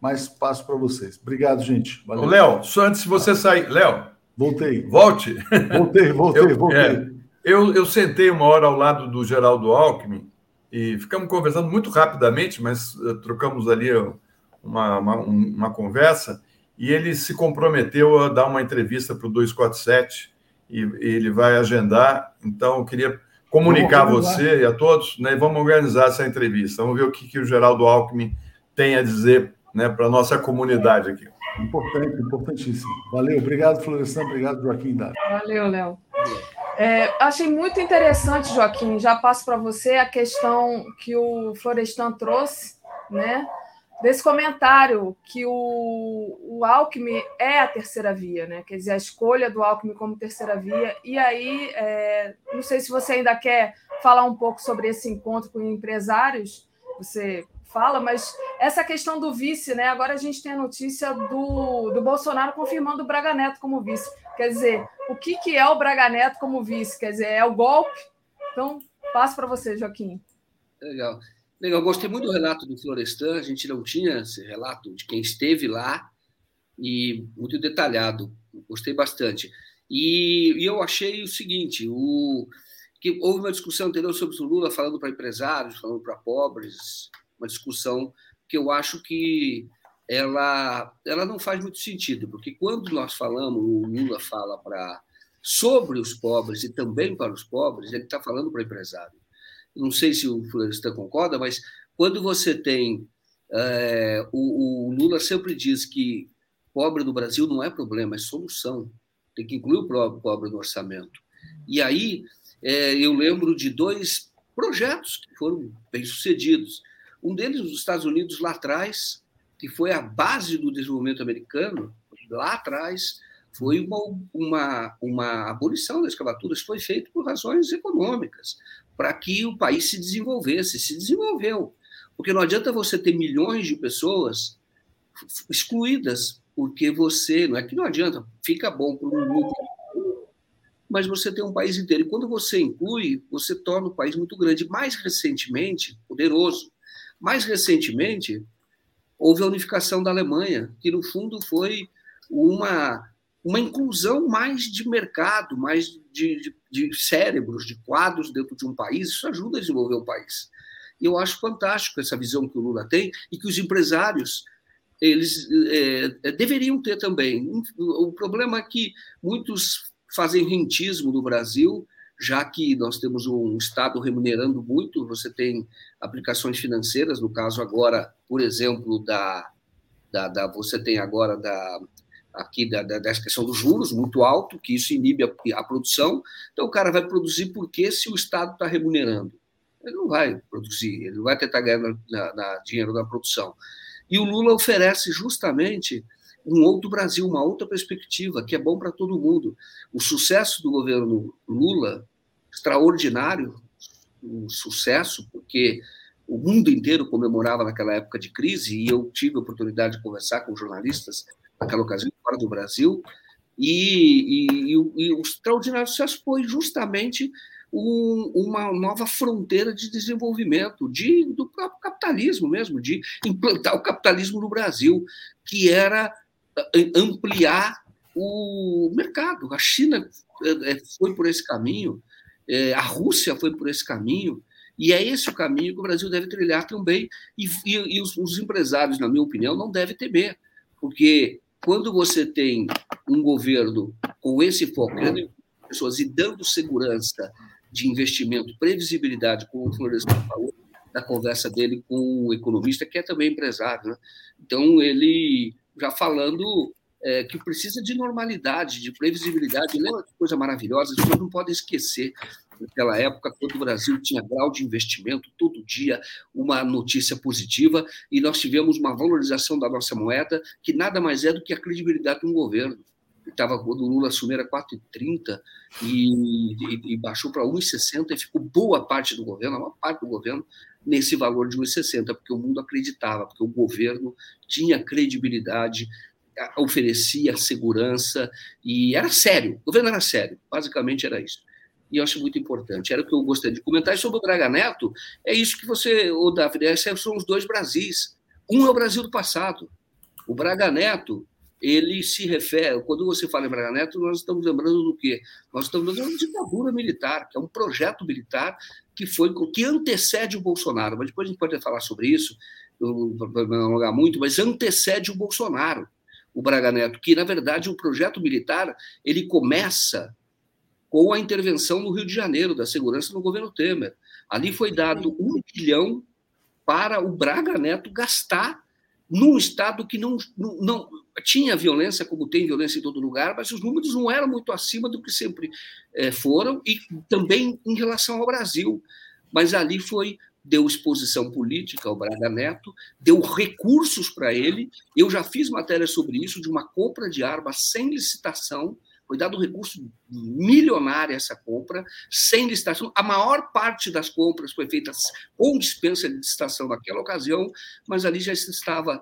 mas passo para vocês. Obrigado, gente. Valeu. Léo, só antes de você sair. Léo. Voltei. Volte. Voltei, voltei, eu, voltei. É, eu, eu sentei uma hora ao lado do Geraldo Alckmin e ficamos conversando muito rapidamente, mas uh, trocamos ali uma, uma, uma conversa e ele se comprometeu a dar uma entrevista para o 247 e, e ele vai agendar. Então, eu queria comunicar a você e a todos, né? vamos organizar essa entrevista. Vamos ver o que, que o Geraldo Alckmin tem a dizer né, para a nossa comunidade aqui. Importante, importantíssimo. Valeu, obrigado, Florestan, obrigado, Joaquim Dado. Valeu, Léo. É, achei muito interessante, Joaquim, já passo para você a questão que o Florestan trouxe, né? desse comentário que o, o Alckmin é a terceira via, né? Quer dizer, a escolha do Alckmin como terceira via. E aí, é, não sei se você ainda quer falar um pouco sobre esse encontro com empresários, você fala, mas essa questão do vice, né? Agora a gente tem a notícia do, do Bolsonaro confirmando o Braga Neto como vice. Quer dizer, o que, que é o Braga Neto como vice? Quer dizer, é o golpe? Então, passo para você, Joaquim. Legal. Legal, gostei muito do relato do Florestan, a gente não tinha esse relato de quem esteve lá e muito detalhado, gostei bastante. E, e eu achei o seguinte, o, que houve uma discussão anterior sobre o Lula falando para empresários, falando para pobres, uma discussão que eu acho que ela, ela não faz muito sentido, porque quando nós falamos, o Lula fala para sobre os pobres e também para os pobres, ele está falando para empresário não sei se o Florestan concorda, mas quando você tem. É, o, o, Lula sempre diz que pobre no Brasil não é problema, é solução. Tem que incluir o pobre no orçamento. E aí é, eu lembro de dois projetos que foram bem-sucedidos. Um deles, nos Estados Unidos, lá atrás, que foi a base do desenvolvimento americano, lá atrás, foi uma, uma, uma abolição da escravatura. Isso foi feito por razões econômicas para que o país se desenvolvesse. Se desenvolveu. Porque não adianta você ter milhões de pessoas excluídas, porque você. Não é que não adianta, fica bom para um grupo, mas você tem um país inteiro. E quando você inclui, você torna o país muito grande. Mais recentemente, poderoso. Mais recentemente, houve a unificação da Alemanha, que no fundo foi uma uma inclusão mais de mercado, mais de, de, de, cérebros, de quadros dentro de um país, isso ajuda a desenvolver o país. E eu acho fantástico essa visão que o Lula tem e que os empresários eles é, deveriam ter também. O problema é que muitos fazem rentismo no Brasil, já que nós temos um Estado remunerando muito, você tem aplicações financeiras, no caso agora, por exemplo, da, da, da você tem agora da aqui da, da, dessa questão dos juros muito alto, que isso inibe a, a, produção. Então, o cara vai produzir porque se o Estado está remunerando? Ele não vai produzir, ele não vai tentar ganhar na, na, dinheiro da produção. E o Lula oferece justamente um outro Brasil, uma outra perspectiva, que é bom para todo mundo. O sucesso do governo Lula, extraordinário, um sucesso, porque o mundo inteiro comemorava naquela época de crise, e eu tive a oportunidade de conversar com jornalistas naquela ocasião, fora do Brasil, e, e, e, o extraordinário sucesso foi justamente um, uma nova fronteira de desenvolvimento de, do próprio capitalismo mesmo, de implantar o capitalismo no Brasil, que era ampliar o mercado. A China eh, eh, foi por esse caminho, a Rússia foi por esse caminho, e é esse o caminho que o Brasil deve trilhar também. E, e, e os, os, empresários, na minha opinião, não devem temer, porque quando você tem um governo com esse foco, pessoas e dando segurança de investimento, previsibilidade, como o Florestan falou, na conversa dele com o economista, que é também empresário. Né? Então, ele já falando é, que precisa de normalidade, de previsibilidade, lembra que coisa maravilhosa, as pessoas não podem esquecer naquela época, quando o Brasil tinha grau de investimento, todo dia uma notícia positiva, e nós tivemos uma valorização da nossa moeda, que nada mais é do que a credibilidade de um governo. Estava quando o Lula assumiu era 4,30 e, e, e baixou para 1,60 e ficou boa parte do governo, a maior parte do governo, nesse valor de 1,60, porque o mundo acreditava, porque o governo tinha credibilidade, oferecia segurança e era sério. O governo era sério, basicamente era isso. E eu acho muito importante. Era o que eu gostaria de comentar. E sobre o Braga Neto, é isso que você, o Davi, esses são os dois Brasis. Um é o Brasil do passado. O Braga Neto, ele se refere, quando você fala em Braga Neto, nós estamos lembrando do quê? Nós estamos lembrando de ditadura militar, que é um projeto militar que foi que antecede o Bolsonaro. Mas depois a gente pode falar sobre isso, não vou alongar muito, mas antecede o Bolsonaro o Braga Neto, que, na verdade, o projeto militar ele começa com a intervenção no Rio de Janeiro, da segurança no governo Temer. Ali foi dado um bilhão para o Braga Neto gastar num estado que não, não, não, tinha violência, como tem violência em todo lugar, mas os números não eram muito acima do que sempre é, foram, e também em relação ao Brasil. Mas ali foi deu exposição política ao Braga Neto, deu recursos para ele. Eu já fiz matéria sobre isso, de uma compra de armas sem licitação. Foi dado um recurso milionário essa compra, sem licitação. A maior parte das compras foi feita com dispensa de licitação naquela ocasião, mas ali já estava,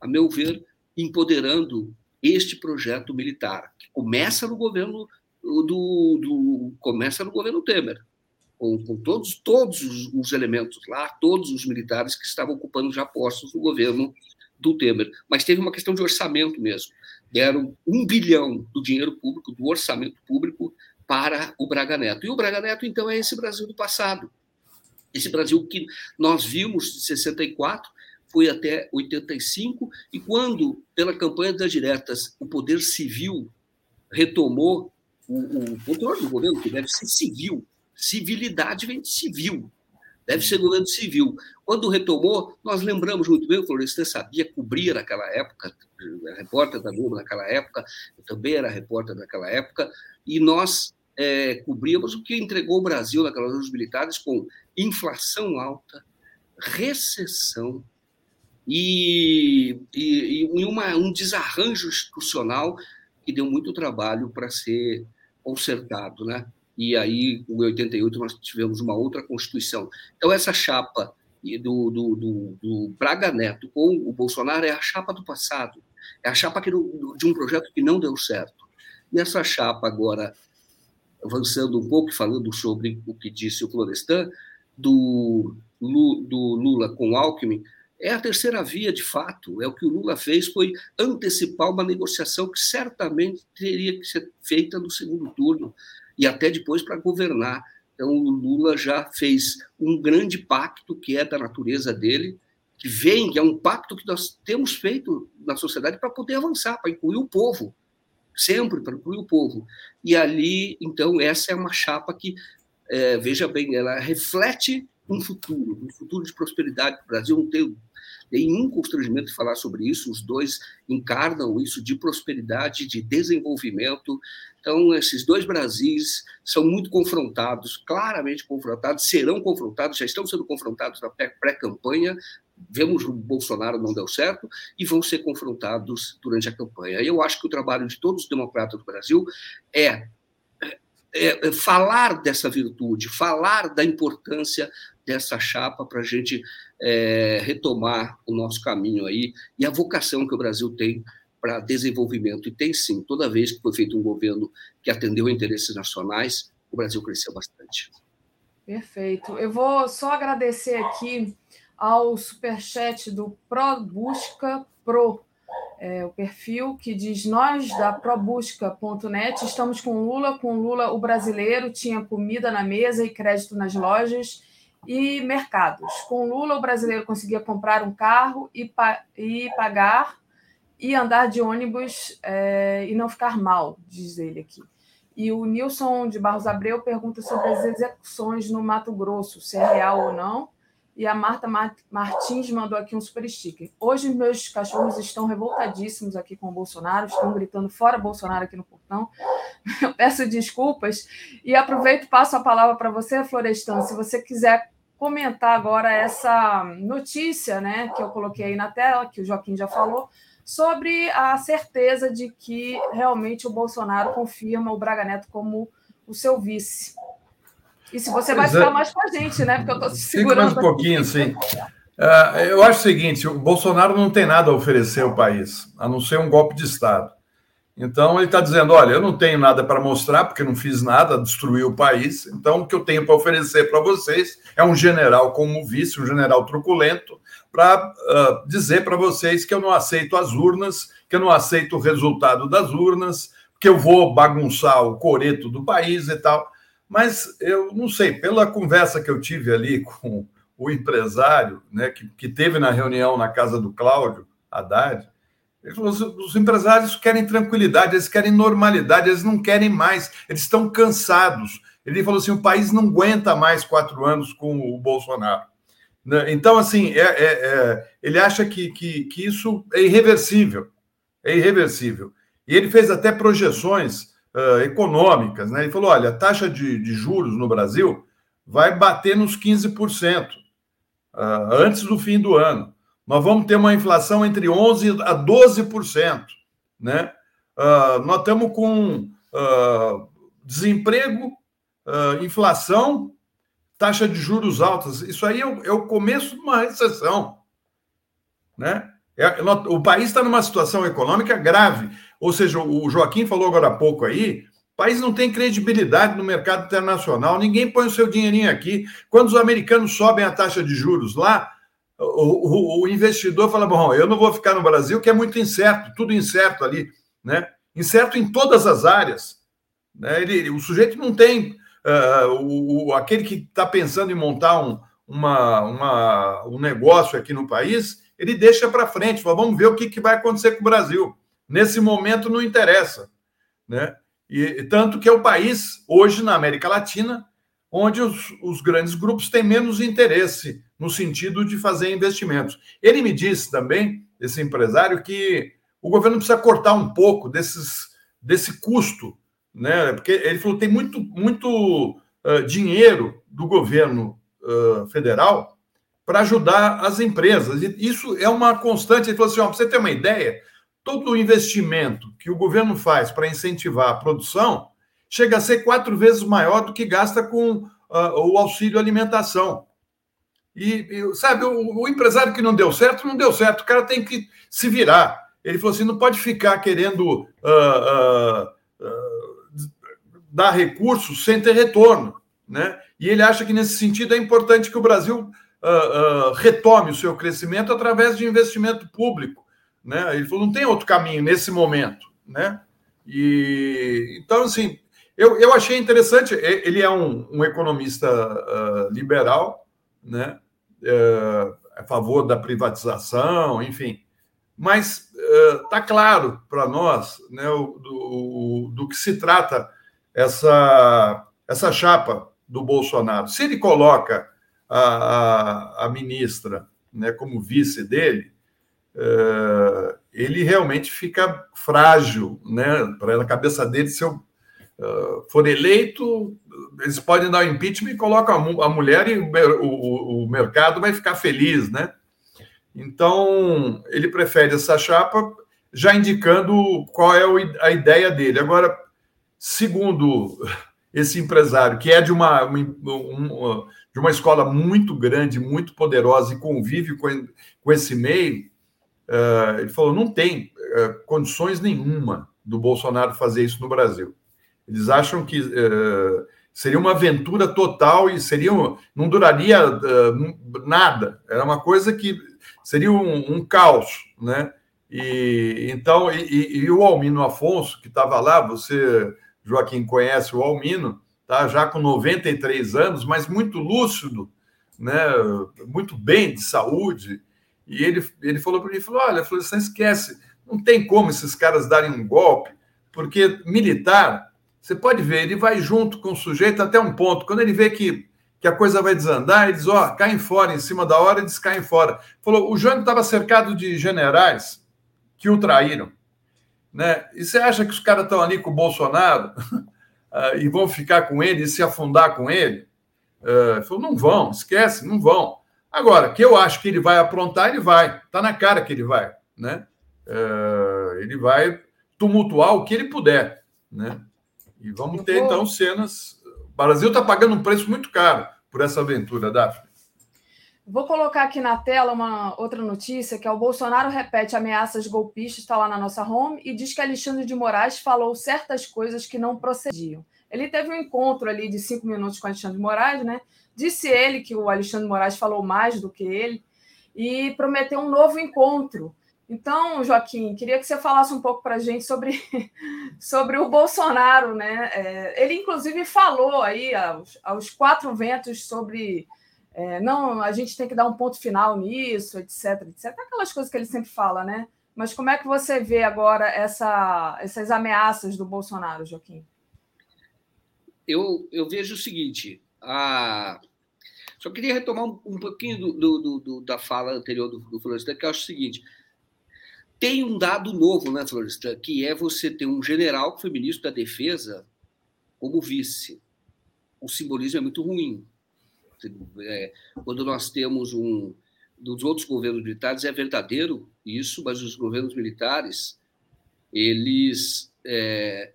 a meu ver, empoderando este projeto militar, que começa no governo do, do começa no governo Temer com, com todos, todos os, os, elementos lá, todos os militares que estavam ocupando já postos no governo do Temer. Mas teve uma questão de orçamento mesmo. Deram um bilhão do dinheiro público, do orçamento público, para o Braga Neto. E o Braga Neto, então, é esse Brasil do passado. Esse Brasil que nós vimos de 64 foi até 85, e quando, pela campanha das diretas, o poder civil retomou o, o controle do governo, que deve ser civil, Civilidade vem de civil, deve ser governo civil. Quando retomou, nós lembramos muito bem, o Florestan sabia, cobria naquela época, repórter da Globo naquela época, eu também era repórter naquela época, e nós é, cobríamos o que entregou o Brasil naquelas anos militares com inflação alta, recessão e, e, e uma, um desarranjo institucional que deu muito trabalho para ser consertado, né? e aí, em 88, nós tivemos uma outra Constituição. Então, essa chapa do, do, do, do Braga Neto com o Bolsonaro é a chapa do passado, é a chapa que, de um projeto que não deu certo. E essa chapa, agora, avançando um pouco, falando sobre o que disse o Florestan, do, do Lula com Alckmin, é a terceira via, de fato. É o que o Lula fez, foi antecipar uma negociação que certamente teria que ser feita no segundo turno e até depois para governar. Então, o Lula já fez um grande pacto, que é da natureza dele, que vem, que é um pacto que nós temos feito na sociedade para poder avançar, para incluir o povo, sempre para incluir o povo. E ali, então, essa é uma chapa que, é, veja bem, ela reflete um futuro, um futuro de prosperidade para o Brasil. Tem nenhum constrangimento falar sobre isso, os dois encarnam isso de prosperidade, de desenvolvimento, então, esses dois Brasis são muito confrontados, claramente confrontados, serão confrontados, já estão sendo confrontados na pré-campanha. Vemos o Bolsonaro não deu certo e vão ser confrontados durante a campanha. Eu acho que o trabalho de todos os democratas do Brasil é, é, é falar dessa virtude, falar da importância dessa chapa para a gente é, retomar o nosso caminho aí e a vocação que o Brasil tem para desenvolvimento. E tem sim, toda vez que foi feito um governo que atendeu a interesses nacionais, o Brasil cresceu bastante. Perfeito. Eu vou só agradecer aqui ao superchat do ProBusca Pro, é, o perfil que diz: Nós da ProBusca.net estamos com Lula, com Lula o brasileiro tinha comida na mesa e crédito nas lojas e mercados. Com Lula, o brasileiro conseguia comprar um carro e, pa e pagar e andar de ônibus é, e não ficar mal, diz ele aqui. E o Nilson de Barros Abreu pergunta sobre as execuções no Mato Grosso, se é real ou não. E a Marta Martins mandou aqui um super sticker. Hoje meus cachorros estão revoltadíssimos aqui com o Bolsonaro, estão gritando fora Bolsonaro aqui no portão. Eu peço desculpas e aproveito e passo a palavra para você, Florestan, se você quiser comentar agora essa notícia, né, que eu coloquei aí na tela, que o Joaquim já falou, sobre a certeza de que realmente o Bolsonaro confirma o Braga Neto como o seu vice. E se você vai é. ficar mais com a gente, né? Porque eu estou segurando. mais um pouquinho, sim. Uh, eu acho o seguinte: o Bolsonaro não tem nada a oferecer ao país, a não ser um golpe de Estado. Então, ele está dizendo: olha, eu não tenho nada para mostrar, porque não fiz nada, destruí o país. Então, o que eu tenho para oferecer para vocês é um general como vice, um general truculento, para uh, dizer para vocês que eu não aceito as urnas, que eu não aceito o resultado das urnas, que eu vou bagunçar o coreto do país e tal. Mas eu não sei, pela conversa que eu tive ali com o empresário, né, que, que teve na reunião na casa do Cláudio Haddad, ele falou: os, os empresários querem tranquilidade, eles querem normalidade, eles não querem mais, eles estão cansados. Ele falou assim: o país não aguenta mais quatro anos com o Bolsonaro. Né, então, assim, é, é, é, ele acha que, que, que isso é irreversível. É irreversível. E ele fez até projeções uh, econômicas. Né? Ele falou: olha, a taxa de, de juros no Brasil vai bater nos 15% uh, antes do fim do ano. Nós vamos ter uma inflação entre 11% a 12%. Né? Uh, nós estamos com desemprego, inflação, taxa de juros altas. Isso aí é o, é o começo de uma recessão. Né? É, o país está numa situação econômica grave. Ou seja, o Joaquim falou agora há pouco aí, o país não tem credibilidade no mercado internacional, ninguém põe o seu dinheirinho aqui. Quando os americanos sobem a taxa de juros lá, o, o, o investidor fala: bom, eu não vou ficar no Brasil, que é muito incerto, tudo incerto ali, né? Incerto em todas as áreas. Né? Ele, o sujeito não tem. Uh, o, aquele que está pensando em montar um, uma, uma, um negócio aqui no país, ele deixa para frente, fala, vamos ver o que, que vai acontecer com o Brasil. Nesse momento não interessa, né? E tanto que é o país hoje na América Latina onde os, os grandes grupos têm menos interesse no sentido de fazer investimentos. Ele me disse também, esse empresário, que o governo precisa cortar um pouco desses, desse custo, né? Porque ele falou tem muito, muito uh, dinheiro do governo uh, federal para ajudar as empresas. E isso é uma constante. Ele falou assim: ó, para você ter uma ideia, todo o investimento que o governo faz para incentivar a produção chega a ser quatro vezes maior do que gasta com uh, o auxílio alimentação. E, e sabe, o, o, empresário que não deu certo, não deu certo. O cara tem que se virar. Ele falou assim: não pode ficar querendo uh, uh, dar recursos sem ter retorno. Né? E ele acha que, nesse sentido, é importante que o Brasil retome o seu crescimento através de investimento público né? Ele falou, não tem outro caminho nesse momento, né? E então assim, eu, eu achei interessante. Ele é um, um economista uh, liberal, né? Uh, a favor da privatização, enfim. Mas está uh, claro para nós né, o, do, do que se trata essa, essa chapa do Bolsonaro. Se ele coloca a, a, a ministra né, como vice dele, uh, ele realmente fica frágil, né? Para a cabeça dele, se eu uh, for eleito, eles podem dar o impeachment e colocam a, a mulher e o, o, o, mercado vai ficar feliz, né? Então, ele prefere essa chapa, já indicando qual é a ideia dele. Agora, segundo esse empresário, que é de uma, uma, de uma escola muito grande, muito poderosa e convive com, com esse meio, Uh, ele falou: não tem uh, condições nenhuma do Bolsonaro fazer isso no Brasil. Eles acham que uh, seria uma aventura total e seria não duraria nada. Era uma coisa que seria um, um caos, né? E então e, e, o Almino Afonso que estava lá, você Joaquim conhece o Almino, tá? Já com 93 anos, mas muito lúcido, né? Muito bem de saúde e ele, ele falou para mim, falou, olha, você esquece, não tem como esses caras darem um golpe, porque militar, você pode ver, ele vai junto com o sujeito até um ponto. Quando ele vê que que a coisa vai desandar, e diz, ó, oh, caem fora, em cima da hora, eles caem fora. Falou, o Jânio estava cercado de generais que o traíram. Né? E você acha que os caras estão ali com o Bolsonaro uh, e vão ficar com ele e se afundar com ele? Uh, falou, não vão, esquece, não vão. Agora, que eu acho que ele vai aprontar, ele vai. Está na cara que ele vai. Né? Uh, ele vai tumultuar o que ele puder. Né? E vamos ter, então, cenas o Brasil está pagando um preço muito caro por essa aventura, Daphne. Vou colocar aqui na tela uma outra notícia, que é o Bolsonaro repete ameaças golpistas, está lá na nossa home, e diz que Alexandre de Moraes falou certas coisas que não procediam. Ele teve um encontro ali de cinco minutos com Alexandre de Moraes, né? Disse ele que o Alexandre Moraes falou mais do que ele e prometeu um novo encontro então, Joaquim, queria que você falasse um pouco para a gente sobre, sobre o Bolsonaro, né? É, ele, inclusive, falou aí aos, aos quatro ventos sobre é, não, a gente tem que dar um ponto final nisso, etc, etc. Aquelas coisas que ele sempre fala, né? Mas como é que você vê agora essa, essas ameaças do Bolsonaro, Joaquim? Eu, eu vejo o seguinte: a... só queria retomar um, um pouquinho do, do, do, da fala anterior do, do Florestan, que eu acho o seguinte tem um dado novo, né, Florestan, que é você ter um general que foi ministro da Defesa como vice. O simbolismo é muito ruim. É, quando nós temos um dos outros governos militares é verdadeiro isso, mas os governos militares eles é,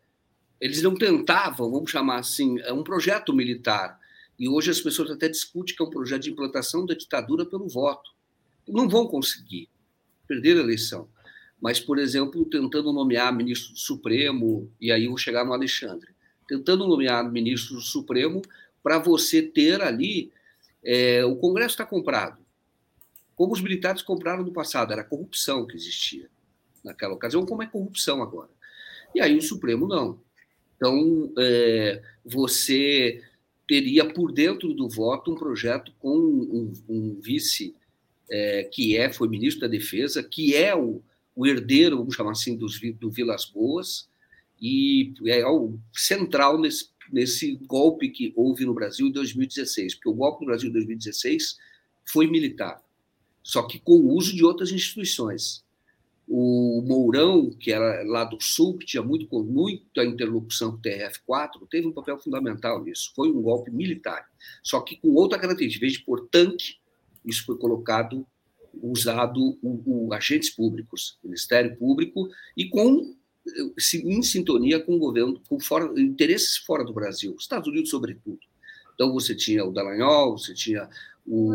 eles não tentavam, vamos chamar assim, é um projeto militar. E hoje as pessoas até discutem que é um projeto de implantação da ditadura pelo voto. Não vão conseguir perder a eleição mas, por exemplo, tentando nomear ministro do Supremo, e aí vou chegar no Alexandre, tentando nomear ministro do Supremo para você ter ali. É, o Congresso está comprado. Como os militares compraram no passado, era corrupção que existia naquela ocasião, como é corrupção agora. E aí o Supremo não. Então, é, você teria por dentro do voto um projeto com um, um vice é, que é foi ministro da Defesa, que é o, o herdeiro, vamos chamar assim, dos, do Vilas Boas, e é o central nesse, nesse golpe que houve no Brasil em 2016, porque o golpe no Brasil em 2016 foi militar, só que com o uso de outras instituições. O Mourão, que era lá do Sul, que tinha muito, muita interlocução com o TRF-4, teve um papel fundamental nisso. Foi um golpe militar, só que com outra característica. Em vez de pôr tanque, isso foi colocado usado o, o, agentes públicos, Ministério Público, e com em sintonia com o governo, com fora, interesses fora do Brasil, Estados Unidos, sobretudo. Então, você tinha o Dallagnol, você tinha o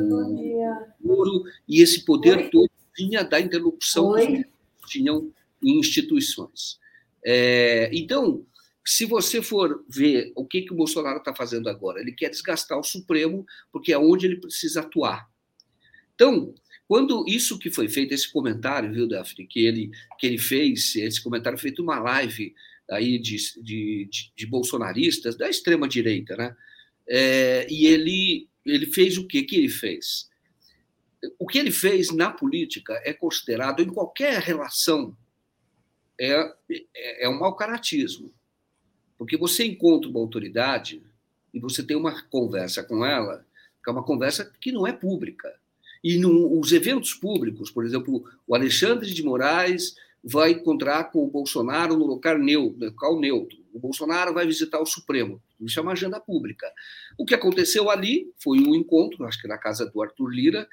Muro, e esse poder Oi? todo vinha da interlocução Oi? Tinham em instituições. É, então, se você for ver o que, que o Bolsonaro está fazendo agora, ele quer desgastar o Supremo, porque é onde ele precisa atuar. Então, quando isso que foi feito, esse comentário, viu, Daphne, que ele, que ele fez, esse comentário feito uma live aí de, de, de, de bolsonaristas da extrema-direita, né? É, e ele, ele fez o que que ele fez? O que ele fez na política é considerado, em qualquer relação, é, é um mau caratismo. Porque você encontra uma autoridade e você tem uma conversa com ela, que é uma conversa que não é pública e no, os eventos públicos, por exemplo, o Alexandre de Moraes vai encontrar com o Bolsonaro no local neutro, local neutro. O Bolsonaro vai visitar o Supremo. Isso é uma agenda pública. O que aconteceu ali foi um encontro, acho que na casa do Arthur Lira,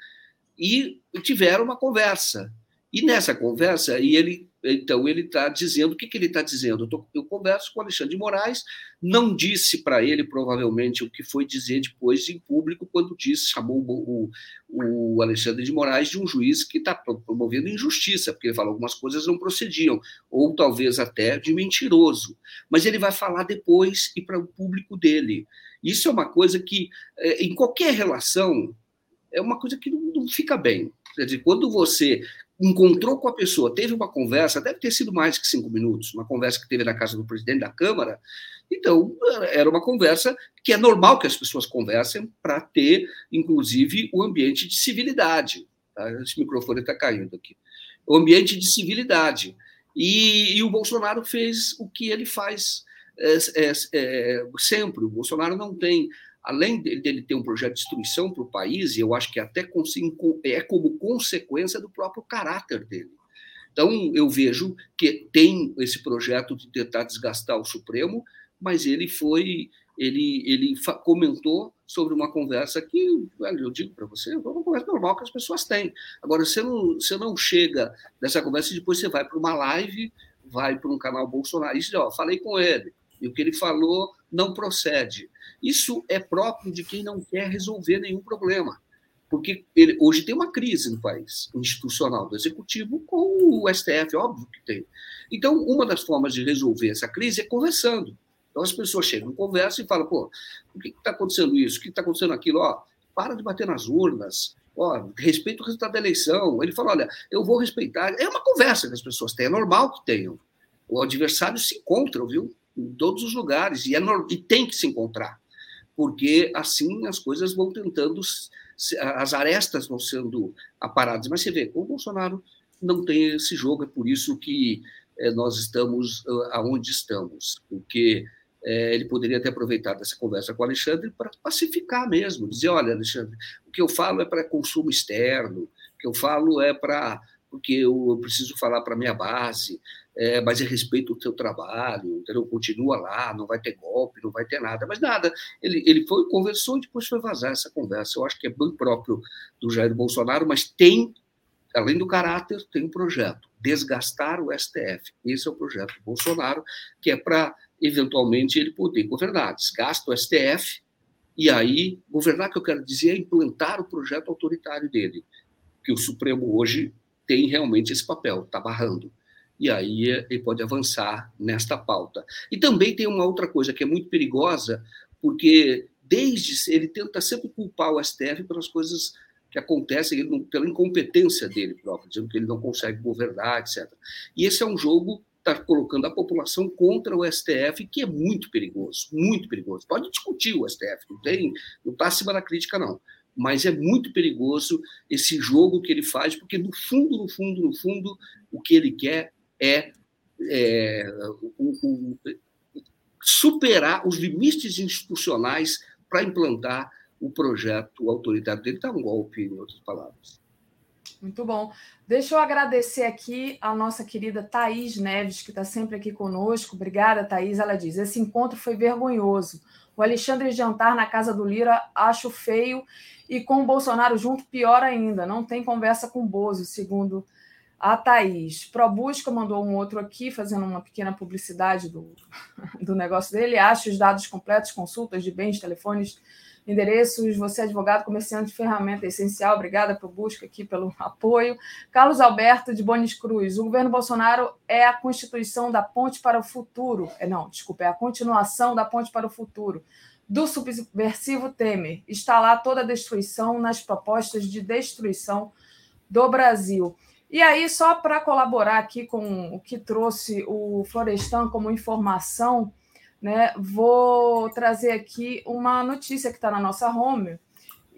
e tiveram uma conversa. E nessa conversa, e ele então ele está dizendo o que, que ele está dizendo. Eu, tô, eu, converso com Alexandre de Moraes, não disse para ele provavelmente o que foi dizer depois em público quando disse chamou o, o Alexandre de Moraes de um juiz que está promovendo injustiça, porque ele falou algumas coisas não procediam, ou talvez até de mentiroso. Mas ele vai falar depois e para o público dele. Isso é uma coisa que é, em qualquer relação é uma coisa que não, não fica bem. Quer dizer, quando você encontrou com a pessoa, teve uma conversa, deve ter sido mais que cinco minutos, uma conversa que teve na casa do presidente da Câmara. Então, era uma conversa que é normal que as pessoas conversem para ter, inclusive, o um ambiente de civilidade. Tá? Esse microfone está caindo aqui. O ambiente de civilidade. E, e, o Bolsonaro fez o que ele faz é, é, é, sempre. O Bolsonaro não tem além dele ter um projeto de destruição para o país, eu acho que até é como consequência do próprio caráter dele. Então, eu vejo que tem esse projeto de tentar desgastar o Supremo, mas ele foi, ele, ele comentou sobre uma conversa que, eu digo para você, é uma conversa normal que as pessoas têm. Agora, você não, você não chega nessa conversa e depois você vai para uma live, vai para um canal bolsonarista e diz, ó, falei com ele, e o que ele falou não procede. Isso é próprio de quem não quer resolver nenhum problema. Porque ele, hoje tem uma crise no país, institucional, do executivo com o STF, óbvio que tem. Então, uma das formas de resolver essa crise é conversando. Então, as pessoas chegam, conversam e falam: pô, o que está acontecendo isso? O que está acontecendo aquilo? Ó, para de bater nas urnas, ó, respeita o resultado da eleição. Ele fala: olha, eu vou respeitar. É uma conversa que as pessoas têm, é normal que tenham. O adversário se encontra, viu? Em todos os lugares, e, é no... e tem que se encontrar porque assim as coisas vão tentando, as arestas vão sendo aparadas. Mas você vê, com o Bolsonaro não tem esse jogo, é por isso que é, nós estamos aonde estamos, porque é, ele poderia ter aproveitado essa conversa com o Alexandre para pacificar mesmo, dizer, olha, Alexandre, o que eu falo é para consumo externo, o que eu falo é para porque eu preciso falar para minha base, é, mas é respeito o teu trabalho, entendeu? Continua lá, não vai ter golpe, não vai ter nada, mas nada. Ele, ele foi, conversou e depois foi vazar essa conversa. Eu acho que é bem próprio do Jair Bolsonaro, mas tem, além do caráter, tem um projeto, desgastar o STF. Esse é o projeto do Bolsonaro, que é para, eventualmente, ele poder governar. Desgasta o STF, e aí, governar, que eu quero dizer, é implantar o projeto autoritário dele, que o Supremo hoje tem realmente esse papel, está barrando. E aí ele pode avançar nesta pauta. E também tem uma outra coisa que é muito perigosa, porque desde ele tenta sempre culpar o STF pelas coisas que acontecem não, pela incompetência dele próprio, dizendo que ele não consegue governar, etc. E esse é um jogo está colocando a população contra o STF, que é muito perigoso, muito perigoso. Pode discutir o STF, não tem, não está acima da crítica não mas é muito perigoso esse jogo que ele faz, porque no fundo, no fundo, no fundo, o que ele quer é, é superar os limites institucionais para implantar o projeto autoritário dele. Está um golpe, em outras palavras. Muito bom. Deixa eu agradecer aqui a nossa querida Thaís Neves, que está sempre aqui conosco. Obrigada, Thaís. Ela diz: esse encontro foi vergonhoso. O Alexandre jantar na casa do Lira acho feio e com o Bolsonaro junto, pior ainda. Não tem conversa com o Bozo, segundo a Thaís. ProBusca mandou um outro aqui, fazendo uma pequena publicidade do, do negócio dele. Acha os dados completos, consultas de bens, telefones, endereços. Você, é advogado, comerciante de ferramenta essencial. Obrigada por busca aqui pelo apoio. Carlos Alberto de Bonis Cruz. O governo Bolsonaro é a constituição da ponte para o futuro. É, não, desculpa, é a continuação da ponte para o futuro do subversivo Temer. Está lá toda a destruição nas propostas de destruição do Brasil. E aí, só para colaborar aqui com o que trouxe o Florestan como informação, né, vou trazer aqui uma notícia que está na nossa home,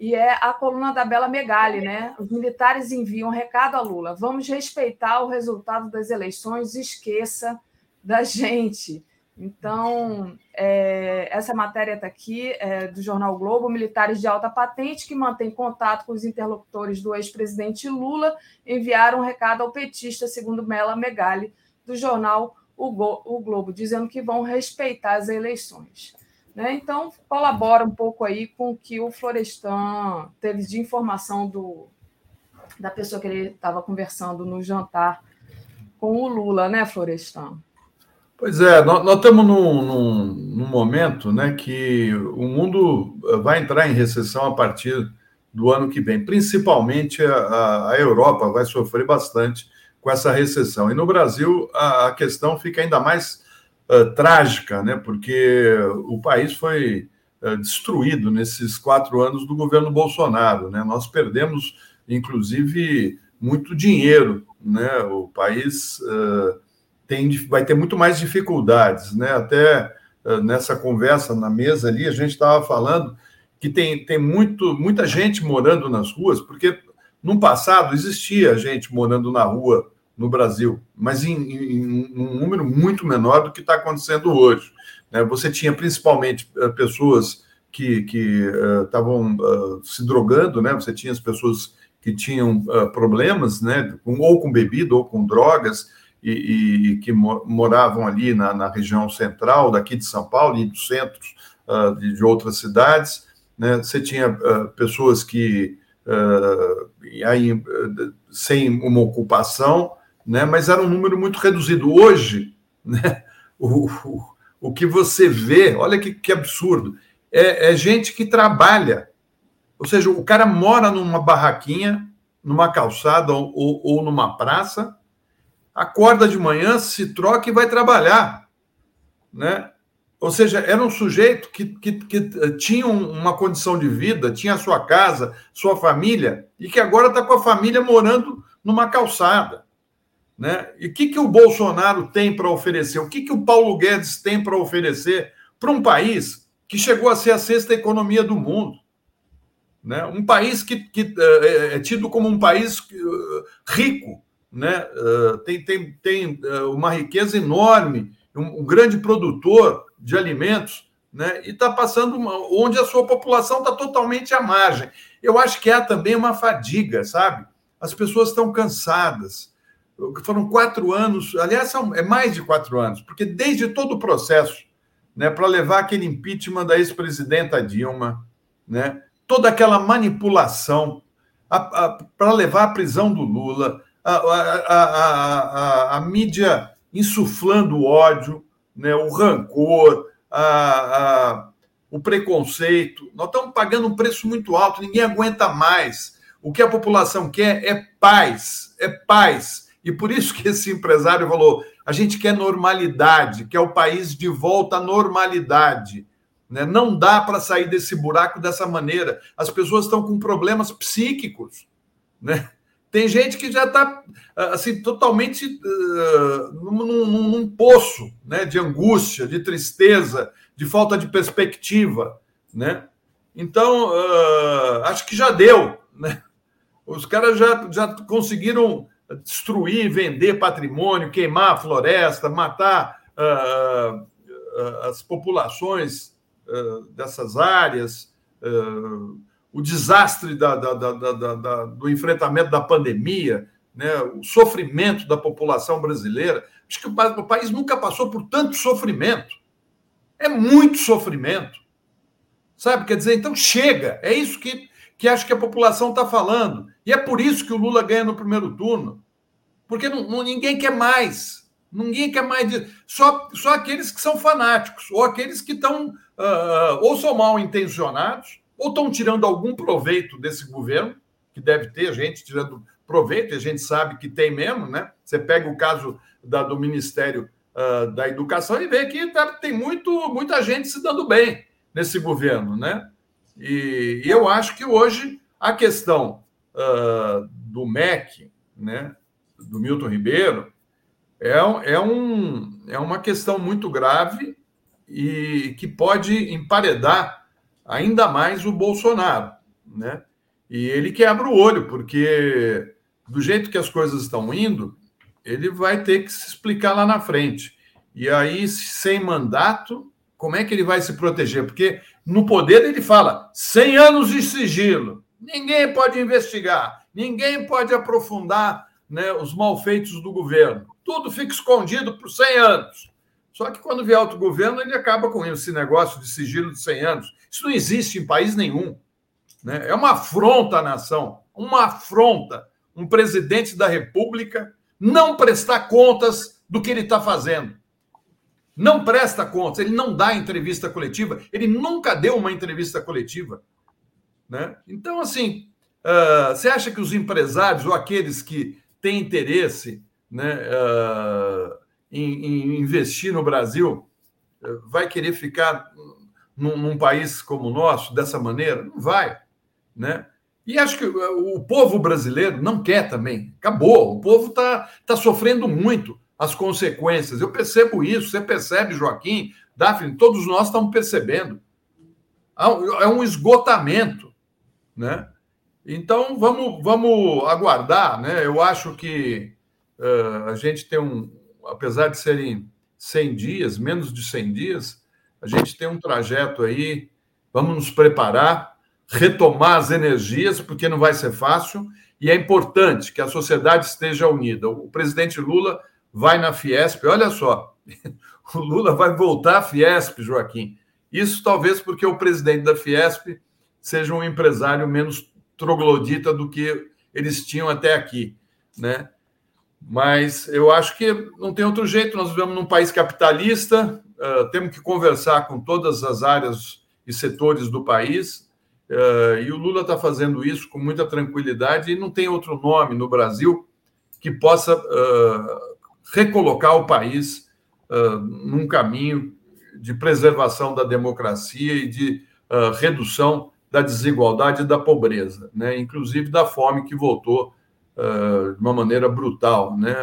e é a coluna da Bela Megali, né? Os militares enviam um recado a Lula: vamos respeitar o resultado das eleições, esqueça da gente. Então, é, essa matéria está aqui, é, do jornal Globo, militares de alta patente que mantêm contato com os interlocutores do ex-presidente Lula enviaram um recado ao petista, segundo Mela Megali, do jornal o, Go, o Globo, dizendo que vão respeitar as eleições. Né? Então, colabora um pouco aí com o que o Florestan teve de informação do, da pessoa que ele estava conversando no jantar com o Lula, né, Florestan? Pois é, nós, estamos num, num, num, momento né, que o mundo eh, vai entrar em recessão a partir do ano que vem. Principalmente a, a Europa vai sofrer bastante com essa recessão. E no Brasil a, a questão fica ainda mais uh, trágica, né, porque o país foi uh, destruído nesses quatro anos do governo Bolsonaro. Né? Nós perdemos, inclusive, muito dinheiro. Né? O país. Uh, tem, vai ter muito mais dificuldades, né? Até uh, nessa conversa na mesa ali, a gente estava falando que tem, tem muito, muita gente morando nas ruas, porque no passado existia gente morando na rua no Brasil, mas em, em, um número muito menor do que está acontecendo hoje. Né? Você tinha principalmente uh, pessoas que estavam uh, uh, se drogando, né? Você tinha as pessoas que tinham uh, problemas, né? Ou com bebida ou com drogas e, e que moravam ali na, na, região central daqui de São Paulo e dos centros de, de, outras cidades, né? Você tinha pessoas que aí, sem uma ocupação, né? Mas era um número muito reduzido. Hoje, né? o, o, o que você vê, olha que, que absurdo é, é gente que trabalha. Ou seja, o cara mora numa barraquinha, numa calçada ou, ou, ou numa praça, acorda de manhã, se troca e vai trabalhar. Né? Ou seja, era um sujeito que, que, que, eh, tinha uma condição de vida, tinha sua casa, sua família, e que agora está com a família morando numa calçada. Né? E o que, que o Bolsonaro tem para oferecer? O que, que o Paulo Guedes tem para oferecer para um país que chegou a ser a sexta economia do mundo. Né? Um país que, que é, tido como um país rico, né? Uh, tem, tem, tem uh, uma riqueza enorme, um, um, grande produtor de alimentos, né? e está passando uma, onde a sua população está totalmente à margem. Eu acho que há também uma fadiga, sabe? As pessoas estão cansadas. Foram quatro anos, aliás, são, é mais de quatro anos, porque desde todo o processo né, para levar aquele impeachment da ex-presidenta Dilma, né, toda aquela manipulação para levar à prisão do Lula, a, a, a, a, mídia insuflando ódio, né, o rancor, o preconceito. Nós estamos pagando um preço muito alto, ninguém aguenta mais. O que a população quer é paz, é paz. E por isso que esse empresário falou: a gente quer normalidade, quer o país de volta à normalidade. Né? Não dá para sair desse buraco dessa maneira. As pessoas estão com problemas psíquicos. Né? Tem gente que já está assim, totalmente uh, num, num, num, poço né? de angústia, de tristeza, de falta de perspectiva. Né? Então, uh, acho que já deu. Né? Os caras já, já conseguiram destruir, vender patrimônio, queimar a floresta, matar uh, uh, as populações uh, dessas áreas, o desastre da, da, da, do enfrentamento da pandemia, né, o sofrimento da população brasileira. Acho que o, o país nunca passou por tanto sofrimento. É muito sofrimento. Sabe? Quer dizer, então chega. É isso que que acho que a população está falando. E é por isso que o Lula ganha no primeiro turno. Porque não, não, ninguém quer mais. Ninguém quer mais. De... Só, só aqueles que são fanáticos, ou aqueles que estão uh, ou são mal intencionados, ou estão tirando algum proveito desse governo, que deve ter gente tirando proveito, e a gente sabe que tem mesmo, né? Você pega o caso da, do Ministério uh, da Educação e vê que tá, tem muito, muita gente se dando bem nesse governo, né? E, eu acho que hoje a questão uh, do MEC, né, do Milton Ribeiro, é, é, um, é uma questão muito grave e que pode emparedar ainda mais o Bolsonaro. Né? E ele quebra o olho, porque do jeito que as coisas estão indo, ele vai ter que se explicar lá na frente. E aí, sem mandato, como é que ele vai se proteger? Porque no poder ele fala 100 anos de sigilo, ninguém pode investigar, ninguém pode aprofundar né, os malfeitos do governo. Tudo fica escondido por 100 anos. Só que quando vier outro governo, ele acaba com esse negócio de sigilo de 100 anos. Isso não existe em país nenhum. Né? É uma afronta à nação, uma afronta. Um presidente da República não prestar contas do que ele está fazendo não presta contas, ele não dá entrevista coletiva, ele nunca deu uma entrevista coletiva. Né? Então, assim, uh, você acha que os empresários ou aqueles que têm interesse né, uh, em, em, investir no Brasil uh, vai querer ficar num, num, país como o nosso dessa maneira? Não vai. Né? E acho que o povo brasileiro não quer também. Acabou. O povo está tá sofrendo muito as consequências. Eu percebo isso, você percebe, Joaquim, Daphne, todos nós estamos percebendo. É um esgotamento, né? Então, vamos, vamos aguardar, né? Eu acho que uh, a gente tem um, apesar de serem 100 dias, menos de 100 dias, a gente tem um trajeto aí vamos nos preparar, retomar as energias, porque não vai ser fácil, e é importante que a sociedade esteja unida. O presidente Lula vai na Fiesp, olha só, o Lula vai voltar à Fiesp, Joaquim. Isso talvez porque o presidente da Fiesp seja um empresário menos troglodita do que eles tinham até aqui, né? Mas eu acho que não tem outro jeito. Nós vivemos num país capitalista, uh, temos que conversar com todas as áreas e setores do país. Uh, e o Lula está fazendo isso com muita tranquilidade e não tem outro nome no Brasil que possa uh, recolocar o país num caminho de preservação da democracia e de redução da desigualdade e da pobreza, né? inclusive da fome que voltou uh, de uma maneira brutal. Né?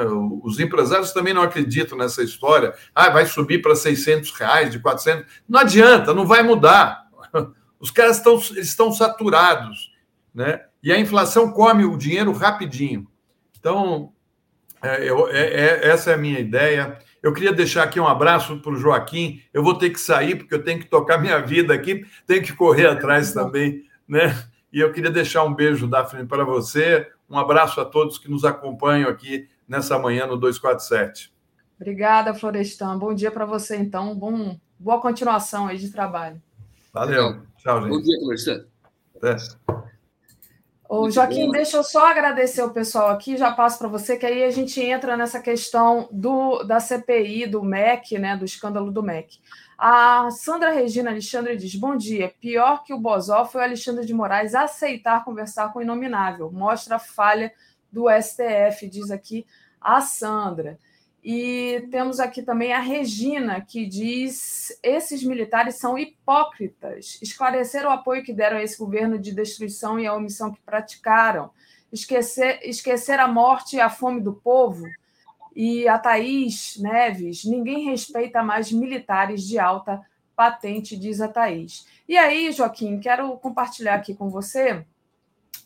Os empresários também não acreditam nessa história. Ah, vai subir para 600 reais, de 400. Não adianta, não vai mudar. Os caras estão, estão saturados. Né? E a inflação come o dinheiro rapidinho. Então, é, eu, é, é, essa é a minha ideia. Eu queria deixar aqui um abraço para o Joaquim. Eu vou ter que sair, porque eu tenho que tocar minha vida aqui, tenho que correr atrás também, né? E eu queria deixar um beijo, Daphne, para você. Um abraço a todos que nos acompanham aqui nessa manhã no 247. Obrigada, Florestan. Bom dia para você, então. Bom, boa continuação aí de trabalho. Valeu. Tchau, gente. Bom dia, Florestan. Até. Ô, Joaquim, deixa eu só agradecer o pessoal aqui, já passo para você, que aí a gente entra nessa questão do, da CPI, do MEC, né, do escândalo do MEC. A Sandra Regina Alexandre diz: Bom dia. Pior que o Bozó foi o Alexandre de Moraes aceitar conversar com o Inominável. Mostra a falha do STF, diz aqui a Sandra. E temos aqui também a Regina, que diz: esses militares são hipócritas. Esclarecer o apoio que deram a esse governo de destruição e a omissão que praticaram. Esquecer, esquecer a morte e a fome do povo. E a Thaís Neves: ninguém respeita mais militares de alta patente, diz a Thaís. E aí, Joaquim, quero compartilhar aqui com você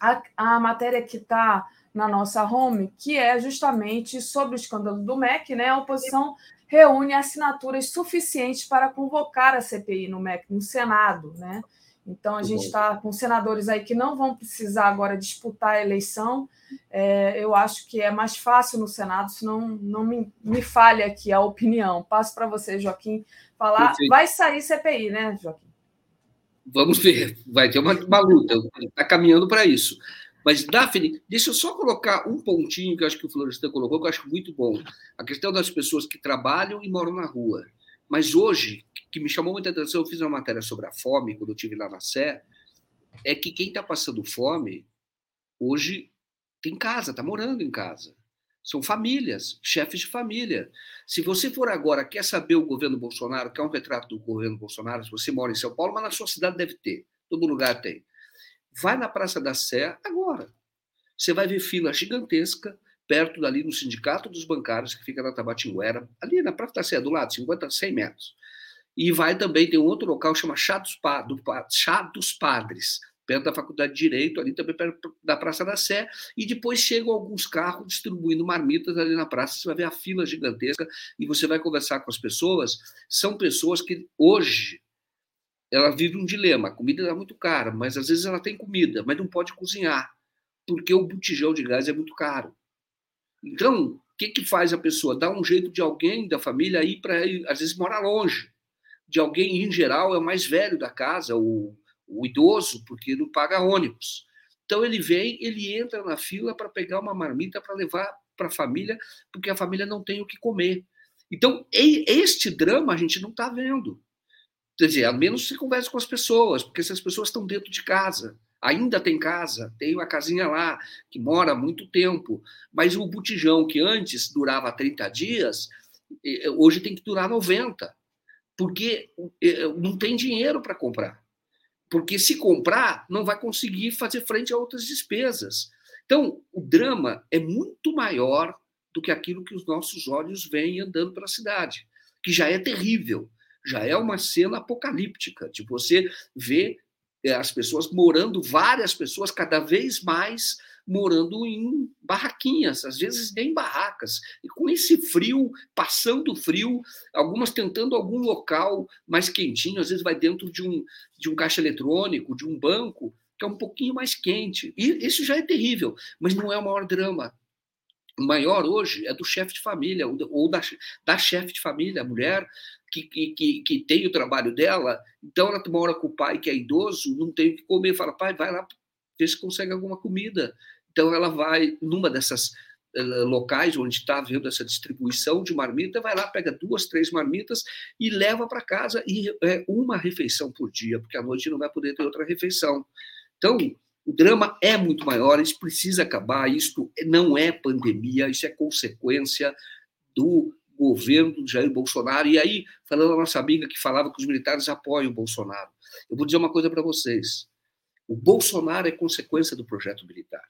a, a matéria que está na nossa home, que é justamente sobre o escândalo do MEC, né? A oposição reúne assinaturas suficientes para convocar a CPI no MEC, no Senado, né? Então a gente está com senadores aí que não vão precisar agora disputar a eleição. É, eu acho que é mais fácil no Senado, senão não me, me falha aqui a opinião. Passo para você, Joaquim, falar. Perfeito. Vai sair CPI, né, Joaquim? Vamos ver, vai ter uma, uma luta, está caminhando para isso. Mas, Daphne, deixa eu só colocar um pontinho que eu acho que o Florestan colocou, que eu acho muito bom. A questão das pessoas que trabalham e moram na rua. Mas hoje, que me chamou muita atenção, eu fiz uma matéria sobre a fome, quando eu estive lá na Sé, é que quem está passando fome, hoje tem casa, está morando em casa. São famílias, chefes de família. Se você for agora, quer saber o governo Bolsonaro, quer um retrato do governo Bolsonaro, se você mora em São Paulo, mas na sua cidade deve ter, todo lugar tem. Vai na Praça da Sé agora. Você vai ver fila gigantesca perto dali no Sindicato dos Bancários, que fica na Tabatinguera, ali na Praça da Sé, do lado, 50, 100 metros. E vai também, tem um outro local que chama Chá dos, do, Chá dos Padres, perto da Faculdade de Direito, ali também perto da Praça da Sé, e depois chegam alguns carros distribuindo marmitas ali na praça, você vai ver a fila gigantesca e você vai conversar com as pessoas, são pessoas que hoje ela vive um dilema. A comida é muito cara, mas às vezes ela tem comida, mas não pode cozinhar, porque o botijão de gás é muito caro. Então, o que, que faz a pessoa? Dá um jeito de alguém da família ir para, às vezes, morar longe. De alguém, em geral, é o mais velho da casa, o, o idoso, porque não paga ônibus. Então, ele vem, ele entra na fila para pegar uma marmita para levar para a família, porque a família não tem o que comer. Então, este drama a gente não está vendo. Quer dizer, a menos você converse com as pessoas, porque essas pessoas estão dentro de casa, ainda tem casa, tem uma casinha lá, que mora há muito tempo, mas o botijão que antes durava 30 dias, hoje tem que durar 90, porque não tem dinheiro para comprar. Porque se comprar, não vai conseguir fazer frente a outras despesas. Então, o drama é muito maior do que aquilo que os nossos olhos veem andando pela cidade, que já é terrível já é uma cena apocalíptica, de você ver as pessoas morando, várias pessoas cada vez mais morando em barraquinhas, às vezes nem barracas. E com esse frio, passando frio, algumas tentando algum local mais quentinho, às vezes vai dentro de um, de um caixa eletrônico, de um banco, que é um pouquinho mais quente. E isso já é terrível, mas não é o maior drama. Maior hoje é do chefe de família, ou da, da chefe de família, a mulher que, que, que, tem o trabalho dela, então ela mora com o pai que é idoso, não tem o que comer, fala, pai, vai lá ver se consegue alguma comida. Então ela vai numa dessas uh, locais onde está havendo essa distribuição de marmita, vai lá, pega duas, três marmitas e leva para casa e é uma refeição por dia, porque à noite não vai poder ter outra refeição. Então, o drama é muito maior, isso precisa acabar. Isto não é pandemia, isso é consequência do governo do Jair Bolsonaro. E aí, falando a nossa amiga que falava que os militares apoiam o Bolsonaro, eu vou dizer uma coisa para vocês: o Bolsonaro é consequência do projeto militar.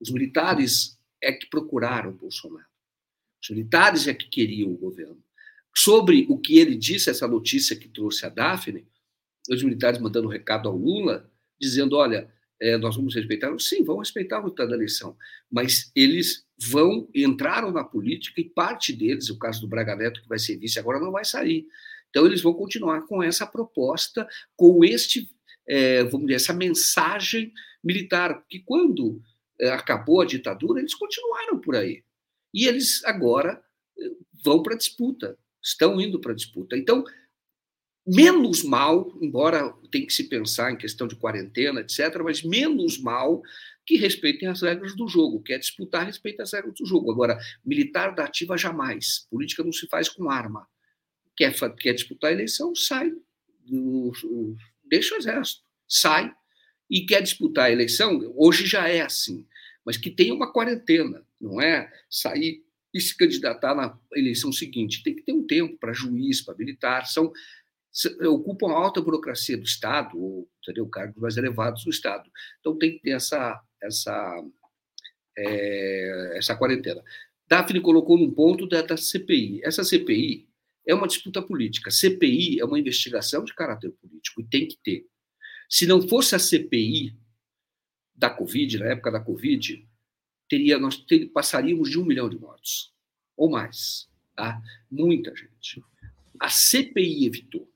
Os militares é que procuraram o Bolsonaro. Os militares é que queriam o governo. Sobre o que ele disse, essa notícia que trouxe a Daphne, os militares mandando um recado ao Lula, dizendo: olha, é, nós vamos respeitar. Sim, vão respeitar o resultado da eleição, mas eles vão entraram na política e parte deles, o caso do Braga Neto que vai ser vice agora não vai sair. Então eles vão continuar com essa proposta, com este, é, vamos dizer, essa mensagem militar, porque quando é, acabou a ditadura eles continuaram por aí e eles agora é, vão para a disputa, estão indo para a disputa. Então menos mal, embora tem que se pensar em questão de quarentena, etc., mas menos mal que respeitem as regras do jogo. Quer disputar, respeita as regras do jogo. Agora, militar da ativa jamais. Política não se faz com arma. Quer, quer disputar a eleição, sai. Do, deixa o exército. Sai. E quer disputar a eleição, hoje já é assim. Mas que tenha uma quarentena. Não é sair e se candidatar na eleição seguinte. Tem que ter um tempo para juiz, para militar. São ocupam a alta burocracia do Estado, ou entendeu, cargos mais elevados do Estado. Então tem que ter essa, essa, é, essa quarentena. Daphne colocou num ponto da, da CPI. Essa CPI é uma disputa política. CPI é uma investigação de caráter político e tem que ter. Se não fosse a CPI da Covid, na época da Covid, teria, nós ter, passaríamos de um milhão de mortos, ou mais. Tá? Muita gente. A CPI evitou.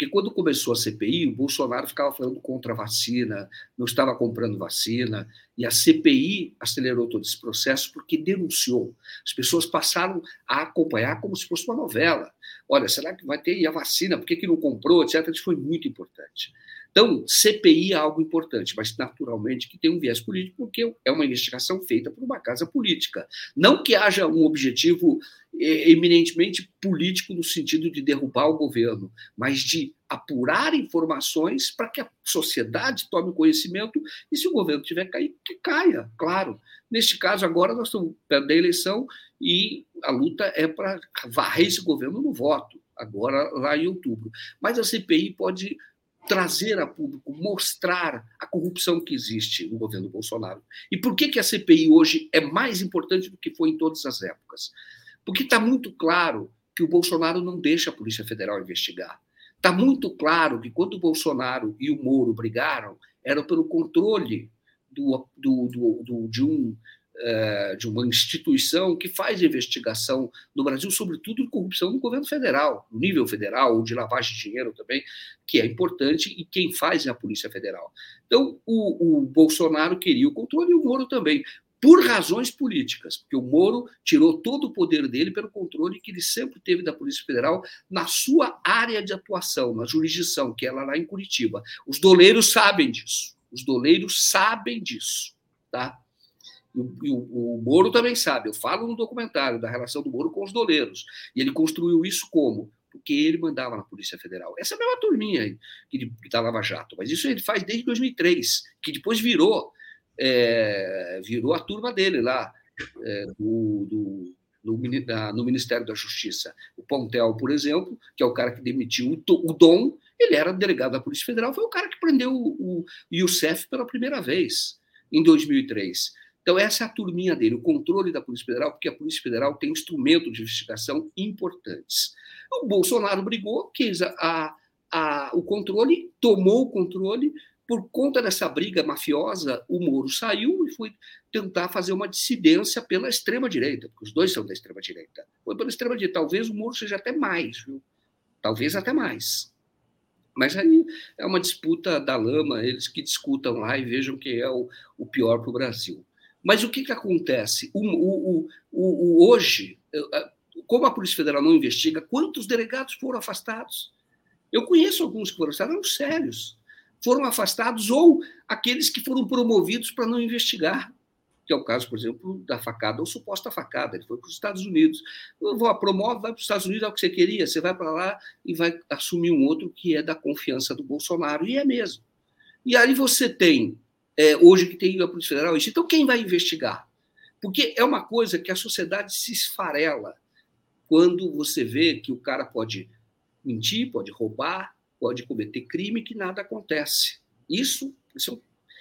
Porque quando começou a CPI, o Bolsonaro ficava falando contra a vacina, não estava comprando vacina, e a CPI acelerou todo esse processo porque denunciou. As pessoas passaram a acompanhar como se fosse uma novela. Olha, será que vai ter a vacina? Por que, que não comprou? Etc. Isso foi muito importante. Então, CPI é algo importante, mas naturalmente que tem um viés político, porque é uma investigação feita por uma casa política. Não que haja um objetivo é, eminentemente político no sentido de derrubar o governo, mas de apurar informações para que a sociedade tome conhecimento e se o governo tiver cair, que caia, claro. Neste caso, agora nós estamos perto da eleição e a luta é para varrer esse governo no voto, agora lá em outubro. Mas a CPI pode trazer a público, mostrar a corrupção que existe no governo Bolsonaro. E por que, que a CPI hoje é mais importante do que foi em todas as épocas? Porque está muito claro que o Bolsonaro não deixa a Polícia Federal investigar. Está muito claro que quando o Bolsonaro e o Moro brigaram, era pelo controle do, do, do, do de um eh, de uma instituição que faz investigação no Brasil, sobretudo de corrupção no governo federal, no nível federal, ou de lavagem de dinheiro também, que é importante, e quem faz é a Polícia Federal. Então, o, o Bolsonaro queria o controle e o Moro também, por razões políticas, porque o Moro tirou todo o poder dele pelo controle que ele sempre teve da Polícia Federal na sua área de atuação, na jurisdição, que é lá em Curitiba. Os doleiros sabem disso. Os doleiros sabem disso, tá? E o, e o, o Moro também sabe. Eu falo no documentário da relação do Moro com os doleiros. E ele construiu isso como? Porque ele mandava na Polícia Federal. Essa mesma turminha aí, que, da Lava Jato. Mas isso ele faz desde 2003, que depois virou, é, virou a turma dele lá, é, do, do no, no, Ministério da Justiça. O Pontel, por exemplo, que é o cara que demitiu o, Dom, ele era delegado da Polícia Federal, foi o cara que prendeu o, o Youssef pela primeira vez, em 2003. Então, essa é a turminha dele, o controle da Polícia Federal, porque a Polícia Federal tem instrumentos de investigação importantes. O Bolsonaro brigou, quis a, a, o controle, tomou o controle, por conta dessa briga mafiosa, o Moro saiu e foi tentar fazer uma dissidência pela extrema-direita, porque os dois são da extrema-direita. Foi pela extrema-direita. Talvez o Moro seja até mais, viu? Talvez até mais. Mas aí é uma disputa da lama, eles que discutam lá e vejam quem é o, o pior para o Brasil. Mas o que, que acontece? O, o, o, hoje, como a Polícia Federal não investiga, quantos delegados foram afastados? Eu conheço alguns que foram afastados, eram sérios. Foram afastados ou aqueles que foram promovidos para não investigar, que é o caso, por exemplo, da facada ou suposta facada. Ele foi para os Estados Unidos. Eu vou, promove, vai para os Estados Unidos, é o que você queria. Você vai para lá e vai assumir um outro que é da confiança do Bolsonaro. E é mesmo. E aí você tem, é, hoje que tem a Polícia Federal, isso. Então quem vai investigar? Porque é uma coisa que a sociedade se esfarela quando você vê que o cara pode mentir, pode roubar, pode cometer crime que nada acontece. Isso, isso, é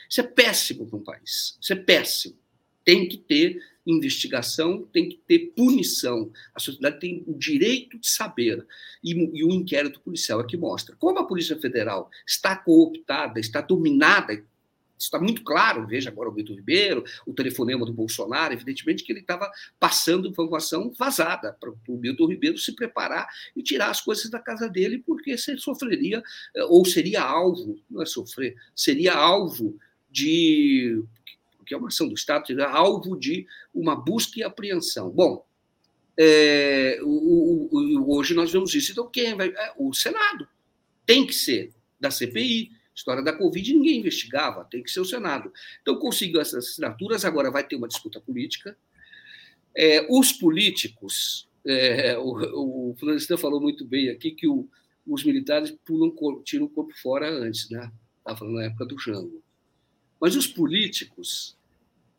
isso é péssimo para um país. Isso é péssimo. Tem que ter investigação, tem que ter punição. A sociedade tem o direito de saber. E, e o inquérito policial é que mostra. Como a Polícia Federal está cooptada, está dominada está muito claro, veja agora o Vitor Ribeiro, o telefonema do Bolsonaro, evidentemente que ele estava passando informação vazada para o Milton Ribeiro se preparar e tirar as coisas da casa dele, porque você sofreria, eh, ou seria alvo, não é sofrer, seria alvo de. que é uma ação do Estado, seria alvo de uma busca e apreensão. Bom, é, o, o, hoje nós vemos isso. Então, quem vai. É, o Senado tem que ser da CPI, história da Covid ninguém investigava, tem que ser o Senado. Então, conseguiu essas assinaturas, agora vai ter uma disputa política. É, os políticos, é, o, o Florestan falou muito bem aqui que o, os militares pulam, tiram o corpo fora antes, né? Estava falando na época do Jango. Mas os políticos,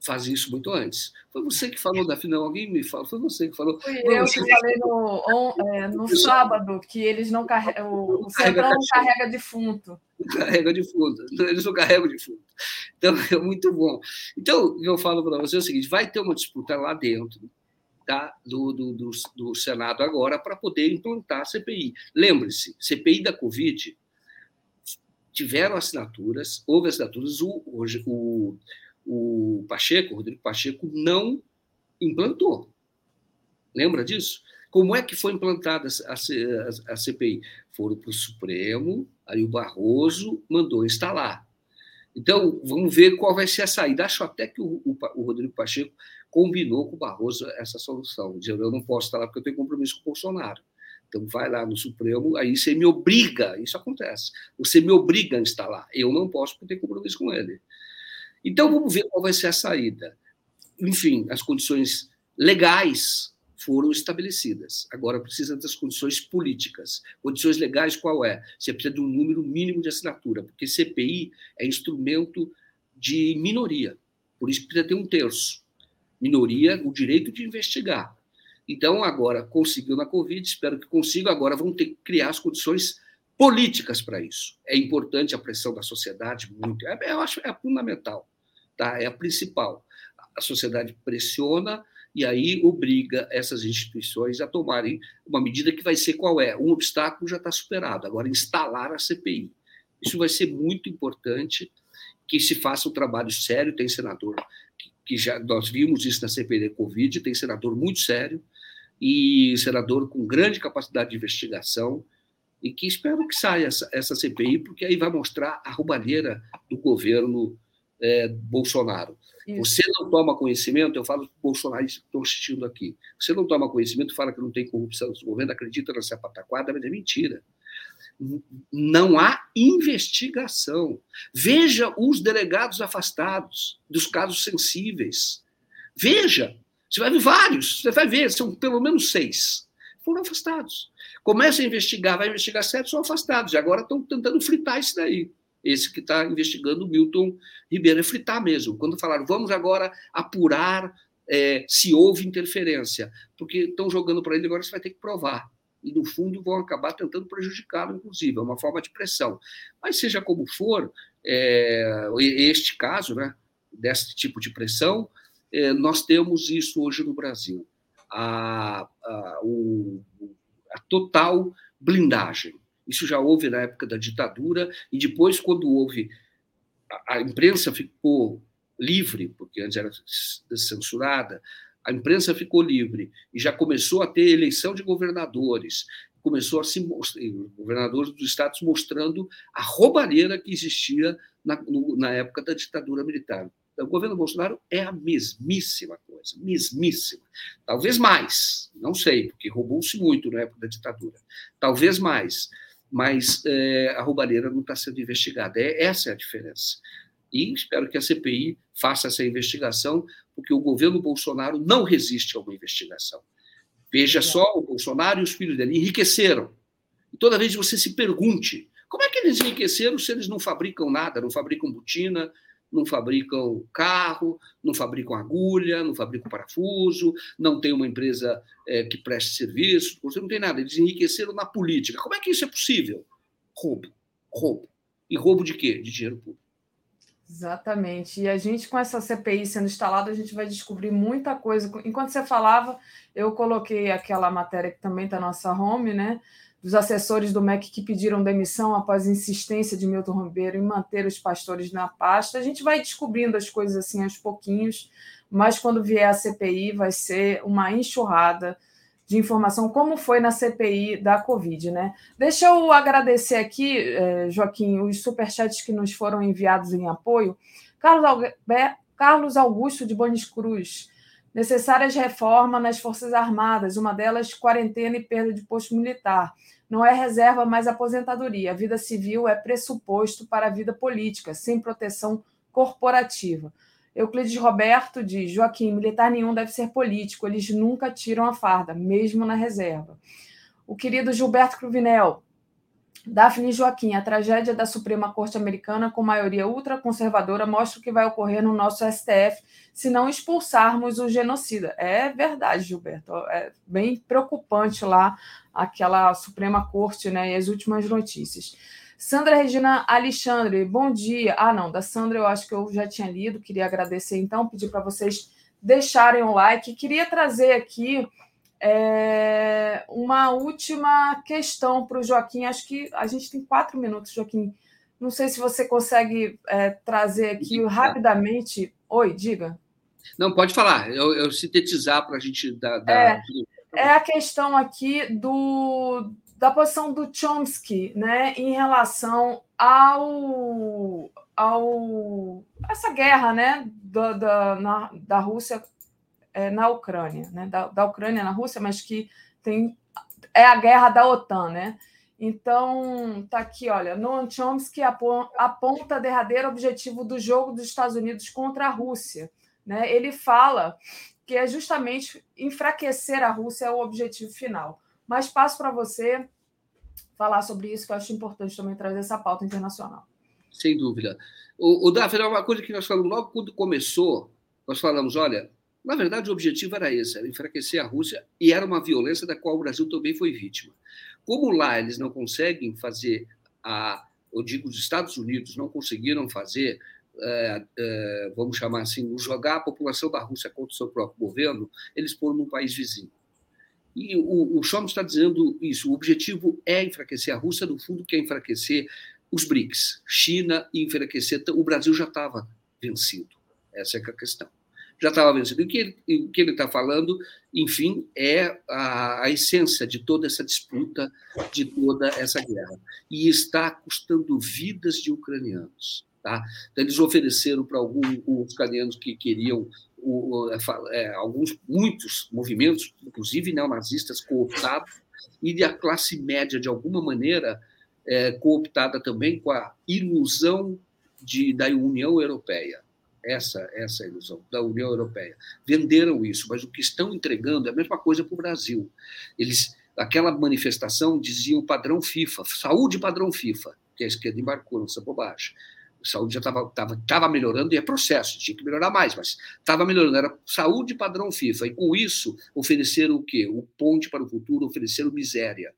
fazia isso muito antes. Foi você que falou, da final, alguém me falou, foi você que falou. Eu que falei no, on, é, no sábado que eles não carregam, o, o Centrão não carrega defunto. Carrega defunto, eles não carregam defunto. Então, é muito bom. Então, eu falo para você é o seguinte: vai ter uma disputa lá dentro. Tá, do, do, do, do Senado agora para poder implantar a CPI. Lembre-se, CPI da Covid tiveram assinaturas, houve assinaturas, o, o, o Pacheco, o Rodrigo Pacheco, não implantou. Lembra disso? Como é que foi implantada a, a, a CPI? Foram para o Supremo, aí o Barroso mandou instalar. Então, vamos ver qual vai ser a saída. Acho até que o, o, o Rodrigo Pacheco combinou com o Barroso essa solução, dizendo: eu não posso instalar porque eu tenho compromisso com o Bolsonaro. Então, vai lá no Supremo, aí você me obriga, isso acontece, você me obriga a instalar. Eu não posso porque tenho compromisso com ele. Então, vamos ver qual vai ser a saída. Enfim, as condições legais foram estabelecidas. Agora precisa das condições políticas. Condições legais qual é? Você precisa de um número mínimo de assinatura, porque CPI é instrumento de minoria. Por isso precisa ter um terço. Minoria, o direito de investigar. Então, agora conseguiu na Covid, espero que consiga. Agora vão ter que criar as condições políticas para isso. É importante a pressão da sociedade, muito. É, eu acho é fundamental, tá? É a principal. A sociedade pressiona e aí obriga essas instituições a tomarem uma medida que vai ser qual é? Um obstáculo já está superado. Agora instalar a CPI. Isso vai ser muito importante que se faça um trabalho sério. Tem senador que, já nós vimos isso na CPI da Covid, tem senador muito sério e senador com grande capacidade de investigação e que espero que saia essa, essa CPI, porque aí vai mostrar a roubalheira do governo é, Bolsonaro. Isso. Você não toma conhecimento, eu falo que estão assistindo aqui, você não toma conhecimento, fala que não tem corrupção no governo, acredita nessa pataquada, mas é mentira. Não há investigação. Veja os delegados afastados dos casos sensíveis. Veja, você vai ver vários, você vai ver, são pelo menos seis. Foram afastados. Começa a investigar, vai investigar sete, são afastados. E agora estão tentando fritar isso daí. Esse que está investigando o Milton Ribeiro é fritar mesmo. Quando falaram, vamos agora apurar é, se houve interferência, porque estão jogando para ele, agora você vai ter que provar. E, no fundo, vão acabar tentando prejudicá-lo, inclusive. É uma forma de pressão. Mas, seja como for, é, este caso, né, desse tipo de pressão, é, nós temos isso hoje no Brasil. A, a, o, a total blindagem. Isso já houve na época da ditadura, e depois, quando houve a imprensa ficou livre, porque antes era censurada, a imprensa ficou livre e já começou a ter eleição de governadores, começou a se mostrar, governadores dos estados mostrando a roubalheira que existia na, no, na época da ditadura militar. O governo Bolsonaro é a mesmíssima coisa, mesmíssima. Talvez mais, não sei, porque roubou-se muito na época da ditadura. Talvez mais, mas é, a roubalheira não está sendo investigada. É, essa é a diferença. E espero que a CPI faça essa investigação, porque o governo Bolsonaro não resiste a uma investigação. Veja só, o Bolsonaro e os filhos dele enriqueceram. E toda vez você se pergunte, como é que eles enriqueceram se eles não fabricam nada, não fabricam botina, não fabricam carro, não fabricam agulha, não fabricam parafuso, não tem uma empresa é, que preste serviço, não tem nada. Eles enriqueceram na política. Como é que isso é possível? Roubo. Roubo. E roubo de quê? De dinheiro público. Exatamente. E a gente, com essa CPI sendo instalada, a gente vai descobrir muita coisa. Enquanto você falava, eu coloquei aquela matéria que também está na nossa home, né? Dos assessores do MEC que pediram demissão após insistência de Milton Ribeiro em manter os pastores na pasta. A gente vai descobrindo as coisas assim aos pouquinhos, mas quando vier a CPI, vai ser uma enxurrada de informação, como foi na CPI da Covid, né? Deixa eu agradecer aqui, eh, Joaquim, os superchats que nos foram enviados em apoio. Carlos Augusto de Bonis Cruz. Necessárias reformas nas Forças Armadas, uma delas quarentena e perda de posto militar. Não é reserva, mas aposentadoria. A vida civil é pressuposto para a vida política, sem proteção corporativa. Euclides Roberto diz: Joaquim, militar nenhum deve ser político, eles nunca tiram a farda, mesmo na reserva. O querido Gilberto Cruvinel, Daphne Joaquim, a tragédia da Suprema Corte Americana com maioria ultraconservadora mostra o que vai ocorrer no nosso STF se não expulsarmos o genocida. É verdade, Gilberto. É bem preocupante lá aquela Suprema Corte né, e as últimas notícias. Sandra Regina Alexandre, bom dia. Ah, não, da Sandra eu acho que eu já tinha lido, queria agradecer então, pedir para vocês deixarem um like. Queria trazer aqui é, uma última questão para o Joaquim. Acho que a gente tem quatro minutos, Joaquim. Não sei se você consegue é, trazer aqui rapidamente. Oi, diga. Não, pode falar. Eu, eu sintetizar para a gente dar. dar... É, é a questão aqui do, da posição do Chomsky né, em relação ao, ao essa guerra né, da, da, na, da Rússia é, na Ucrânia, né, da, da Ucrânia na Rússia, mas que tem é a guerra da OTAN, né? Então, tá aqui, olha, Noam Chomsky aponta derradeiro objetivo do jogo dos Estados Unidos contra a Rússia. Né? Ele fala que é justamente enfraquecer a Rússia é o objetivo final. Mas passo para você falar sobre isso, que eu acho importante também trazer essa pauta internacional. Sem dúvida. O, o Davi, uma coisa que nós falamos logo quando começou, nós falamos, olha, na verdade o objetivo era esse, era enfraquecer a Rússia, e era uma violência da qual o Brasil também foi vítima. Como lá eles não conseguem fazer a, eu digo, os Estados Unidos não conseguiram fazer é, é, vamos chamar assim, jogar a população da Rússia contra o seu próprio governo, eles foram num país vizinho. E o, o Chomsky está dizendo isso. O objetivo é enfraquecer a Rússia, no fundo, quer enfraquecer os BRICS, China e enfraquecer. O Brasil já estava vencido. Essa é, é a questão. Já estava vencido. E o que ele, está falando, enfim, é a, a essência de toda essa disputa, de toda essa guerra. E está custando vidas de ucranianos. Tá? Então, eles ofereceram para alguns ucranianos que queriam o, é, é, alguns, muitos movimentos, inclusive neonazistas, cooptados, e a classe média, de alguma maneira, é, cooptada também com a ilusão de, da União Europeia. Essa, essa ilusão da União Europeia. Venderam isso, mas o que estão entregando é a mesma coisa para o Brasil. Eles, aquela manifestação dizia o padrão FIFA, saúde padrão FIFA, que a esquerda embarcou nessa bobagem saúde já estava tava, tava melhorando e é processo, tinha que melhorar mais, mas estava melhorando, era saúde padrão FIFA. E com isso, ofereceram o quê? O ponte para o futuro, ofereceram miséria.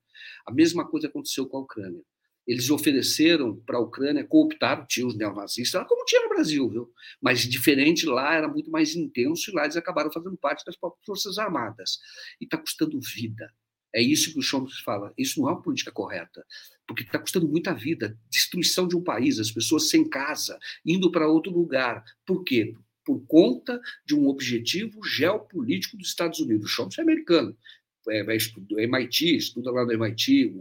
A mesma coisa aconteceu com a Ucrânia. Eles ofereceram para a Ucrânia, cooptaram, tinha os neonazistas, como tinha no Brasil, viu? mas diferente lá, era muito mais intenso, e lá eles acabaram fazendo parte das próprias Forças Armadas. E está custando vida. É isso que o Chomsky fala. Isso não é uma política correta, porque está custando muita vida, destruição de um país, as pessoas sem casa, indo para outro lugar. Por quê? Por conta de um objetivo geopolítico dos Estados Unidos. O Chomsky é americano, é, vai estudar, MIT, estuda lá no MIT,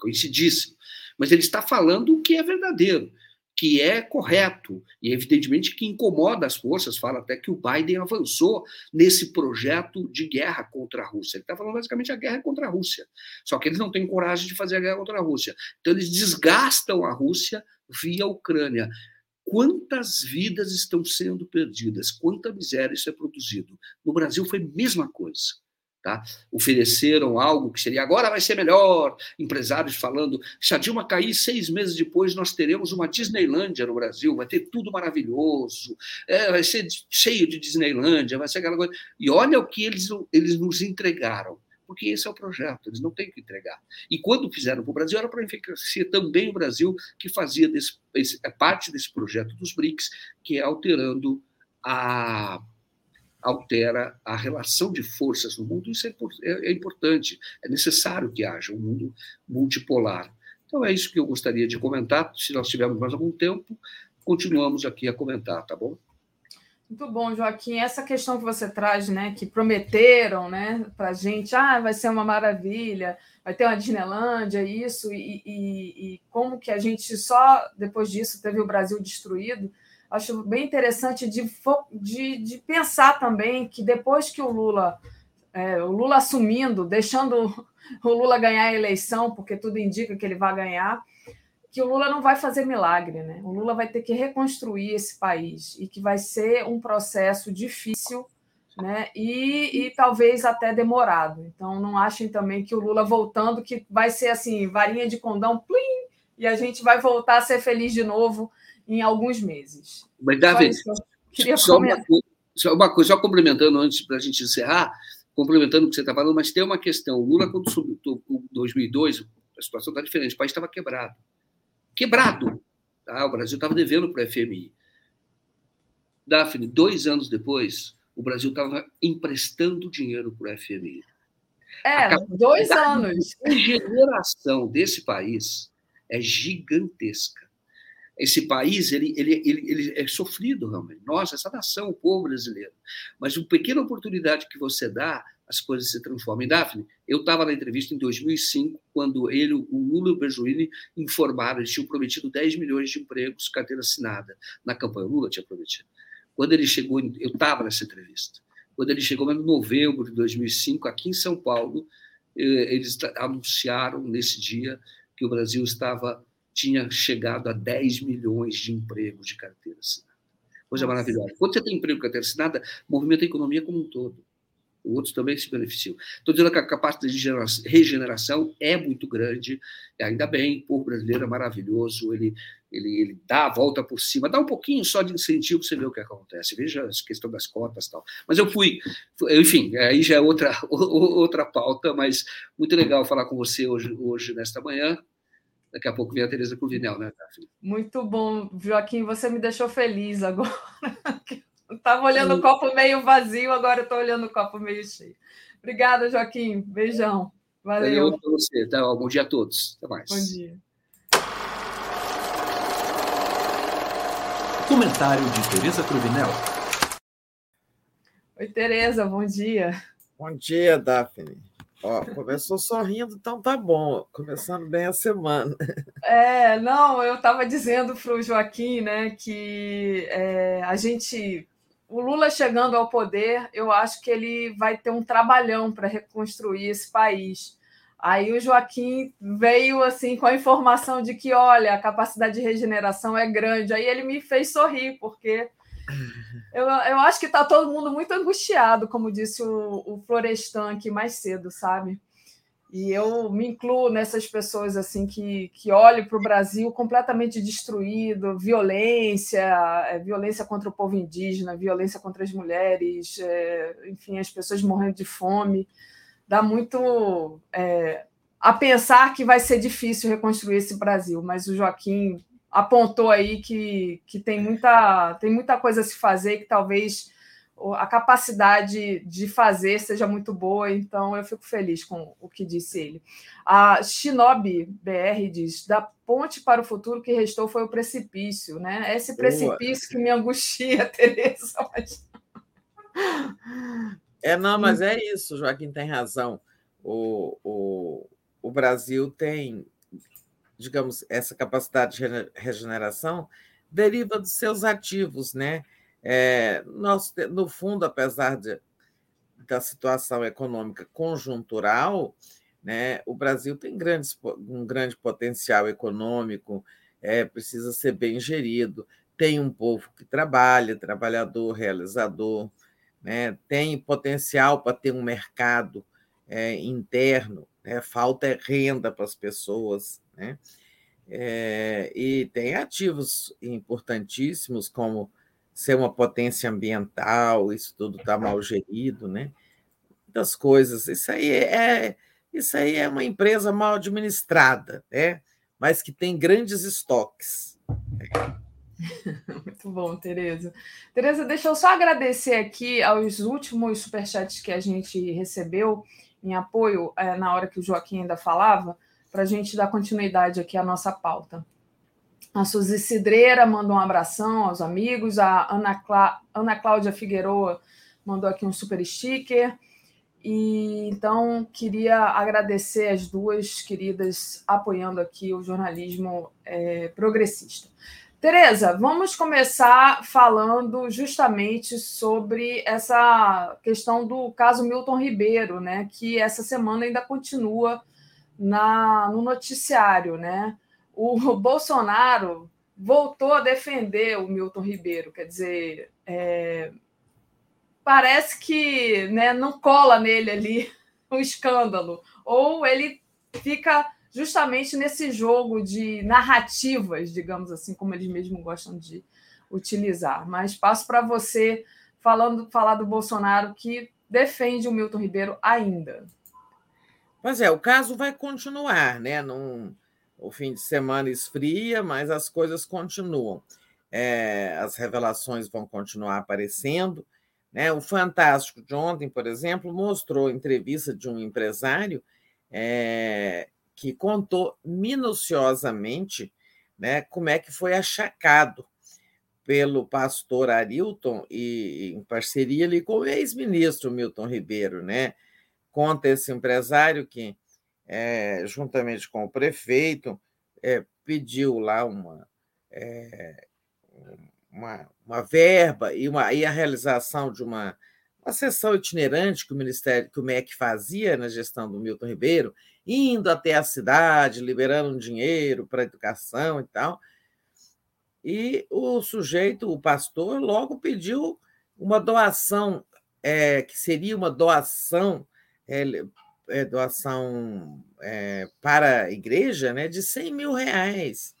conhecidíssimo. Mas ele está falando o que é verdadeiro que é correto e evidentemente que incomoda as forças. Fala até que o Biden avançou nesse projeto de guerra contra a Rússia. Ele está falando basicamente a guerra contra a Rússia. Só que eles não têm coragem de fazer a guerra contra a Rússia. Então eles desgastam a Rússia via Ucrânia. Quantas vidas estão sendo perdidas? Quanta miséria isso é produzido? No Brasil foi a mesma coisa. Tá? Ofereceram algo que seria agora vai ser melhor. Empresários falando: se a Dilma cair seis meses depois, nós teremos uma Disneylândia no Brasil, vai ter tudo maravilhoso, é, vai ser cheio de Disneylândia, vai ser aquela coisa. E olha o que eles, eles nos entregaram, porque esse é o projeto, eles não têm que entregar. E quando fizeram para o Brasil, era para enriquecer também o Brasil, que fazia desse, esse, é parte desse projeto dos BRICS, que é alterando a altera a relação de forças no mundo. Isso é, é, é, importante, é necessário que haja um mundo multipolar. Então é isso que eu gostaria de comentar. Se nós tivermos mais algum tempo, continuamos aqui a comentar, tá bom? Muito bom, Joaquim. Essa questão que você traz, né, que prometeram, né, para gente, ah, vai ser uma maravilha, vai ter uma Disneylandia, isso e, e, e como que a gente só depois disso teve o Brasil destruído acho bem interessante de, de, de pensar também que depois que o Lula, é, o Lula assumindo, deixando o Lula ganhar a eleição, porque tudo indica que ele vai ganhar, que o Lula não vai fazer milagre, né? O Lula vai ter que reconstruir esse país e que vai ser um processo difícil, né? E, e talvez até demorado. Então não achem também que o Lula voltando que vai ser assim varinha de condão, plim, e a gente vai voltar a ser feliz de novo em alguns meses. Mas, Davi, só, só, uma, só, uma, coisa, só complementando antes para a gente encerrar, complementando o que você está falando, mas tem uma questão. O Lula, quando subiu em 2002, a situação está diferente, o país estava quebrado. Quebrado! Tá? O Brasil estava devendo para o FMI. Daphne, dois anos depois, o Brasil estava emprestando dinheiro para o FMI. É, dois anos. A regeneração desse país é gigantesca esse país ele, ele, ele, ele é sofrido realmente. Nossa, essa nação, o povo brasileiro. Mas uma pequena oportunidade que você dá, as coisas se transformam. Em Daphne, eu estava na entrevista em 2005, quando ele, o Lula e o Berjoini informaram, eles tinham prometido 10 milhões de empregos, carteira assinada, na campanha. O Lula tinha prometido. Quando ele chegou, eu estava nessa entrevista. Quando ele chegou em novembro de 2005, aqui em São Paulo, eh, eles anunciaram nesse dia que o Brasil estava tinha chegado a 10 milhões de empregos de carteira assinada. Coisa Nossa. maravilhosa. Quando você tem emprego de carteira assinada, movimenta a economia como um todo. Outros também se beneficiam. Estou dizendo que a capacidade de regeneração é muito grande, ainda bem, o povo brasileiro é maravilhoso, ele, ele, ele dá a volta por cima, dá um pouquinho só de incentivo, você vê o que acontece. Veja a questão das cotas e tal. Mas eu fui, enfim, aí já é outra, outra pauta, mas muito legal falar com você hoje, hoje nesta manhã. Daqui a pouco vem a Tereza Cruvinel, né, Daphne? Muito bom, Joaquim. Você me deixou feliz agora. Estava olhando Sim. o copo meio vazio, agora estou olhando o copo meio cheio. Obrigada, Joaquim. Beijão. Valeu. Valeu para você. Tá, bom dia a todos. Até mais. Bom dia. Comentário de Tereza Cruvinel. Oi, Tereza, bom dia. Bom dia, Daphne. Ó, começou sorrindo, então tá bom. Começando bem a semana. É, não, eu estava dizendo para o Joaquim, né, que é, a gente, o Lula chegando ao poder, eu acho que ele vai ter um trabalhão para reconstruir esse país. Aí o Joaquim veio assim com a informação de que, olha, a capacidade de regeneração é grande. Aí ele me fez sorrir, porque eu, eu acho que está todo mundo muito angustiado, como disse o, o Florestan aqui mais cedo, sabe? E eu me incluo nessas pessoas assim que, que olham para o Brasil completamente destruído, violência, é, violência contra o povo indígena, violência contra as mulheres, é, enfim, as pessoas morrendo de fome. Dá muito é, a pensar que vai ser difícil reconstruir esse Brasil, mas o Joaquim apontou aí que, que tem, muita, tem muita coisa a se fazer que talvez a capacidade de fazer seja muito boa, então eu fico feliz com o que disse ele. A Shinobi BR diz: da ponte para o futuro que restou foi o precipício, né? Esse precipício boa. que me angustia, Tereza. Mas... É, não, mas é isso, Joaquim tem razão. O, o, o Brasil tem, digamos, essa capacidade de regeneração deriva dos seus ativos, né? É, nós, no fundo, apesar de, da situação econômica conjuntural, né, o Brasil tem grandes, um grande potencial econômico, é, precisa ser bem gerido, tem um povo que trabalha, trabalhador, realizador, né, tem potencial para ter um mercado é, interno, né, falta renda para as pessoas, né, é, e tem ativos importantíssimos como ser uma potência ambiental, isso tudo está mal gerido, né? Muitas coisas. Isso aí é, isso aí é uma empresa mal administrada, né? mas que tem grandes estoques. Muito bom, Tereza. Tereza, deixa eu só agradecer aqui aos últimos superchats que a gente recebeu em apoio é, na hora que o Joaquim ainda falava, para a gente dar continuidade aqui à nossa pauta. A Suzy Cidreira mandou um abração aos amigos. A Ana, Clá... Ana Cláudia Figueroa mandou aqui um super sticker. E então queria agradecer as duas queridas apoiando aqui o jornalismo é, progressista. Tereza, vamos começar falando justamente sobre essa questão do caso Milton Ribeiro, né? Que essa semana ainda continua na, no noticiário, né? o Bolsonaro voltou a defender o Milton Ribeiro, quer dizer, é, parece que né, não cola nele ali o escândalo, ou ele fica justamente nesse jogo de narrativas, digamos assim, como eles mesmos gostam de utilizar. Mas passo para você falando falar do Bolsonaro que defende o Milton Ribeiro ainda. Pois é, o caso vai continuar, né? Não, o fim de semana esfria, mas as coisas continuam. É, as revelações vão continuar aparecendo. Né? O Fantástico de ontem, por exemplo, mostrou entrevista de um empresário é, que contou minuciosamente né, como é que foi achacado pelo pastor Arilton e em parceria ali com o ex-ministro Milton Ribeiro, né? Conta esse empresário que é, juntamente com o prefeito, é, pediu lá uma, é, uma, uma, verba e, uma, e a realização de uma, uma sessão itinerante que o Ministério, que o MEC fazia na gestão do Milton Ribeiro, indo até a cidade, liberando dinheiro para educação e tal. E o sujeito, o pastor, logo pediu uma doação, é, que seria uma doação é, é, doação é, para a igreja né, de 100 mil reais.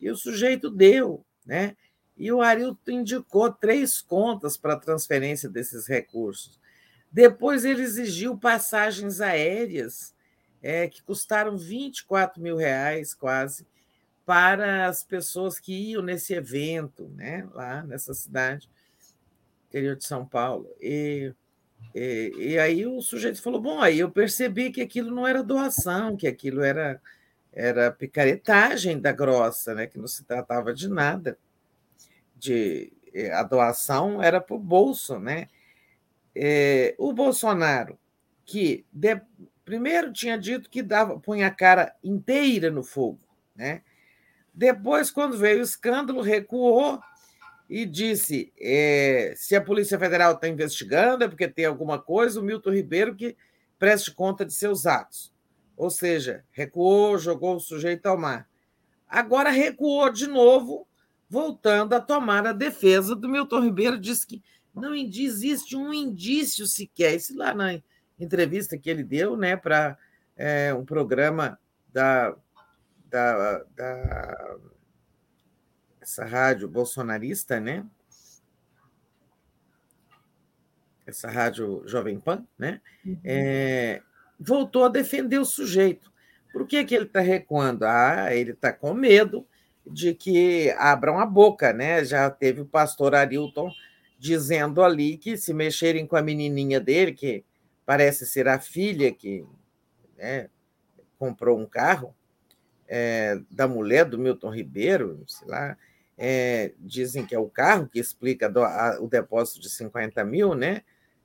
E o sujeito deu, né? E o Arilton indicou três contas para transferência desses recursos. Depois ele exigiu passagens aéreas, é, que custaram 24 mil reais quase, para as pessoas que iam nesse evento, né, lá nessa cidade, interior de São Paulo. E e, e, aí o sujeito falou: bom, aí eu percebi que aquilo não era doação, que aquilo era, era picaretagem da grossa, né? que não se tratava de nada. De, a doação era para o bolso. Né? É, o Bolsonaro, que de, primeiro tinha dito que dava, punha a cara inteira no fogo. Né? Depois, quando veio o escândalo, recuou e disse: é, se a Polícia Federal está investigando, é porque tem alguma coisa, o Milton Ribeiro que preste conta de seus atos. Ou seja, recuou, jogou o sujeito ao mar. Agora recuou de novo, voltando a tomar a defesa do Milton Ribeiro, disse que não existe um indício sequer. Isso lá na entrevista que ele deu né, para é, um programa da, da, da essa rádio bolsonarista, né? Essa rádio Jovem Pan, né? Uhum. É, voltou a defender o sujeito. Por que, que ele está recuando? Ah, ele está com medo de que abram a boca, né? Já teve o pastor Arilton dizendo ali que se mexerem com a menininha dele, que parece ser a filha que né, comprou um carro é, da mulher do Milton Ribeiro, sei lá, é, dizem que é o carro que explica do, a, o depósito de 50 mil, né?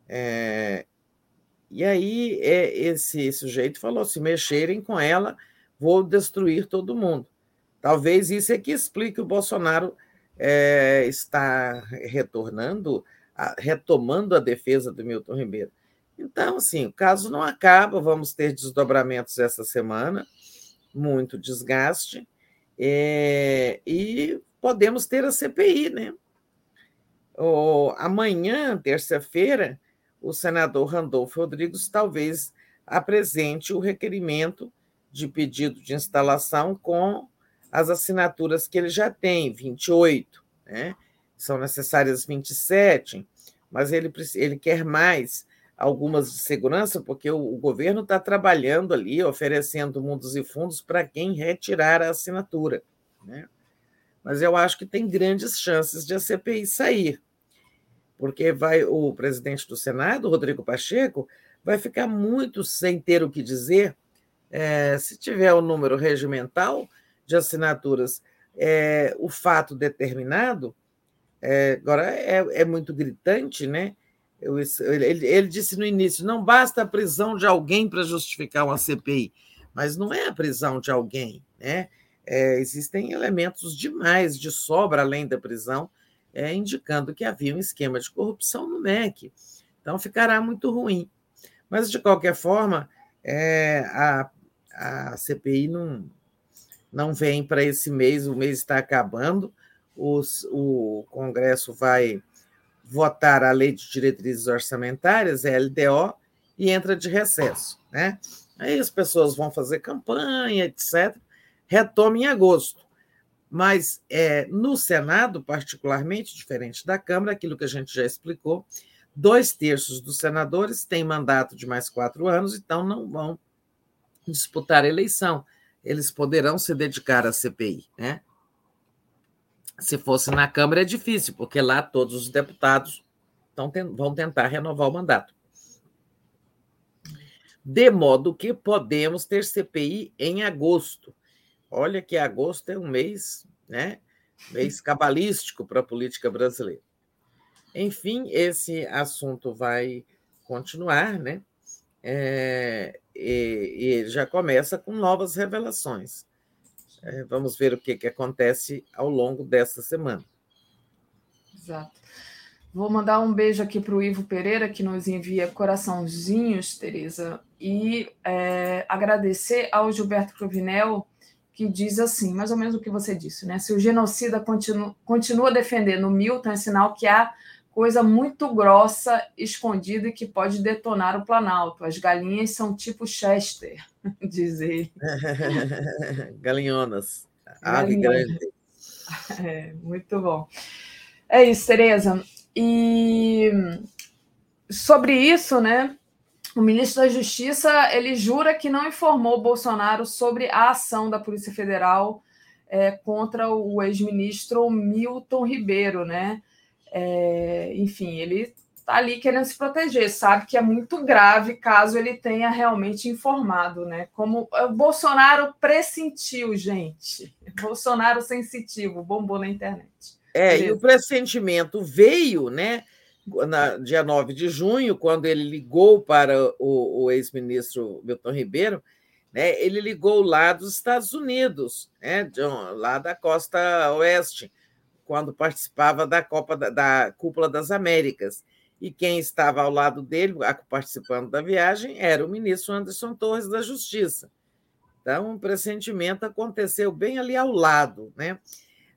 É, e aí é, esse sujeito falou: se mexerem com ela, vou destruir todo mundo. Talvez isso é que explique o Bolsonaro é, estar retornando, a, retomando a defesa do Milton Ribeiro. Então, assim, o caso não acaba, vamos ter desdobramentos essa semana, muito desgaste, é, e podemos ter a CPI, né? O, amanhã, terça-feira, o senador Randolfo Rodrigues talvez apresente o requerimento de pedido de instalação com as assinaturas que ele já tem, 28, né? São necessárias 27, mas ele, ele quer mais algumas de segurança, porque o, o governo está trabalhando ali, oferecendo mundos e fundos para quem retirar a assinatura. Né? Mas eu acho que tem grandes chances de a CPI sair, porque vai o presidente do Senado, Rodrigo Pacheco, vai ficar muito sem ter o que dizer é, se tiver o número regimental de assinaturas, é, o fato determinado, é, agora é, é, muito gritante, né? Ele, ele, disse no início: não basta a prisão de alguém para justificar uma CPI, mas não é a prisão de alguém, né? É, existem elementos demais de sobra além da prisão, é, indicando que havia um esquema de corrupção no MEC. Então ficará muito ruim. Mas, de qualquer forma, é, a, a CPI não, não vem para esse mês, o mês está acabando, os, o Congresso vai votar a Lei de Diretrizes Orçamentárias, a LDO, e entra de recesso. Né? Aí as pessoas vão fazer campanha, etc. Retoma em agosto. Mas é, no Senado, particularmente, diferente da Câmara, aquilo que a gente já explicou, dois terços dos senadores têm mandato de mais quatro anos, então não vão disputar a eleição eles poderão se dedicar à CPI, né? Se fosse na Câmara é difícil, porque lá todos os deputados vão tentar renovar o mandato. De modo que podemos ter CPI em agosto. Olha que agosto é um mês, né? Mês cabalístico para a política brasileira. Enfim, esse assunto vai continuar, né? É, e, e já começa com novas revelações. É, vamos ver o que, que acontece ao longo dessa semana. Exato. Vou mandar um beijo aqui para o Ivo Pereira, que nos envia coraçãozinhos, Tereza, e é, agradecer ao Gilberto Cruvinel, que diz assim, mais ou menos o que você disse, né? Se o genocida continua, continua defendendo o Milton, é sinal que há coisa muito grossa escondida que pode detonar o Planalto. As galinhas são tipo Chester, diz ele. Galinhonas. Ave grande. É, muito bom. É isso, Tereza. E sobre isso, né? O ministro da Justiça ele jura que não informou Bolsonaro sobre a ação da Polícia Federal é, contra o ex-ministro Milton Ribeiro, né? É, enfim, ele está ali querendo se proteger, sabe que é muito grave caso ele tenha realmente informado, né? Como o Bolsonaro pressentiu, gente. Bolsonaro sensitivo, bombou na internet. É, Beleza? e o pressentimento veio, né? Na, dia 9 de junho, quando ele ligou para o, o ex-ministro Milton Ribeiro, né, ele ligou lá dos Estados Unidos, né, lá da costa oeste, quando participava da Copa da, da Cúpula das Américas. E quem estava ao lado dele, participando da viagem, era o ministro Anderson Torres da Justiça. Então, um pressentimento aconteceu bem ali ao lado, né?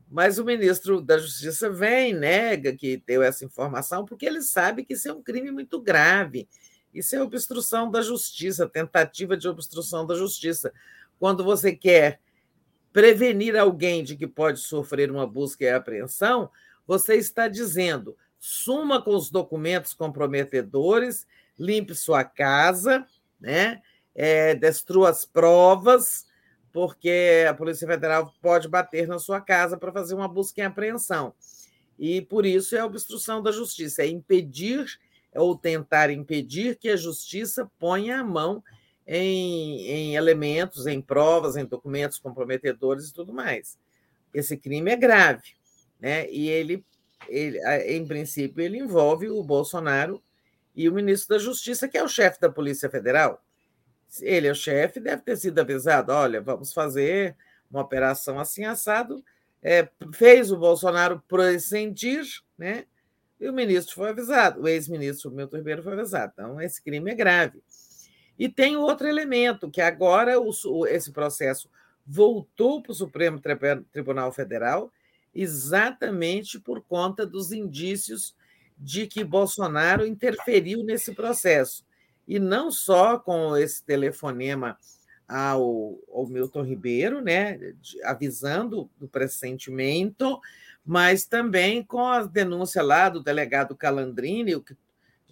Mas o ministro da Justiça vem, nega que deu essa informação, porque ele sabe que isso é um crime muito grave. Isso é obstrução da justiça, tentativa de obstrução da justiça. Quando você quer prevenir alguém de que pode sofrer uma busca e apreensão, você está dizendo: suma com os documentos comprometedores, limpe sua casa, né? É, destrua as provas, porque a Polícia Federal pode bater na sua casa para fazer uma busca e apreensão. E por isso é obstrução da justiça, é impedir ou tentar impedir que a justiça ponha a mão em, em elementos, em provas, em documentos comprometedores e tudo mais. Esse crime é grave, né? E ele, ele, em princípio, ele envolve o Bolsonaro e o ministro da Justiça, que é o chefe da Polícia Federal. Ele é o chefe, deve ter sido avisado: olha, vamos fazer uma operação assim assado. É, fez o Bolsonaro pressentir, né? E o ministro foi avisado, o ex-ministro Milton Ribeiro foi avisado. Então, esse crime é grave. E tem outro elemento, que agora o, esse processo voltou para o Supremo Tribunal Federal exatamente por conta dos indícios de que Bolsonaro interferiu nesse processo. E não só com esse telefonema ao, ao Milton Ribeiro, né, avisando do pressentimento, mas também com a denúncia lá do delegado Calandrini, que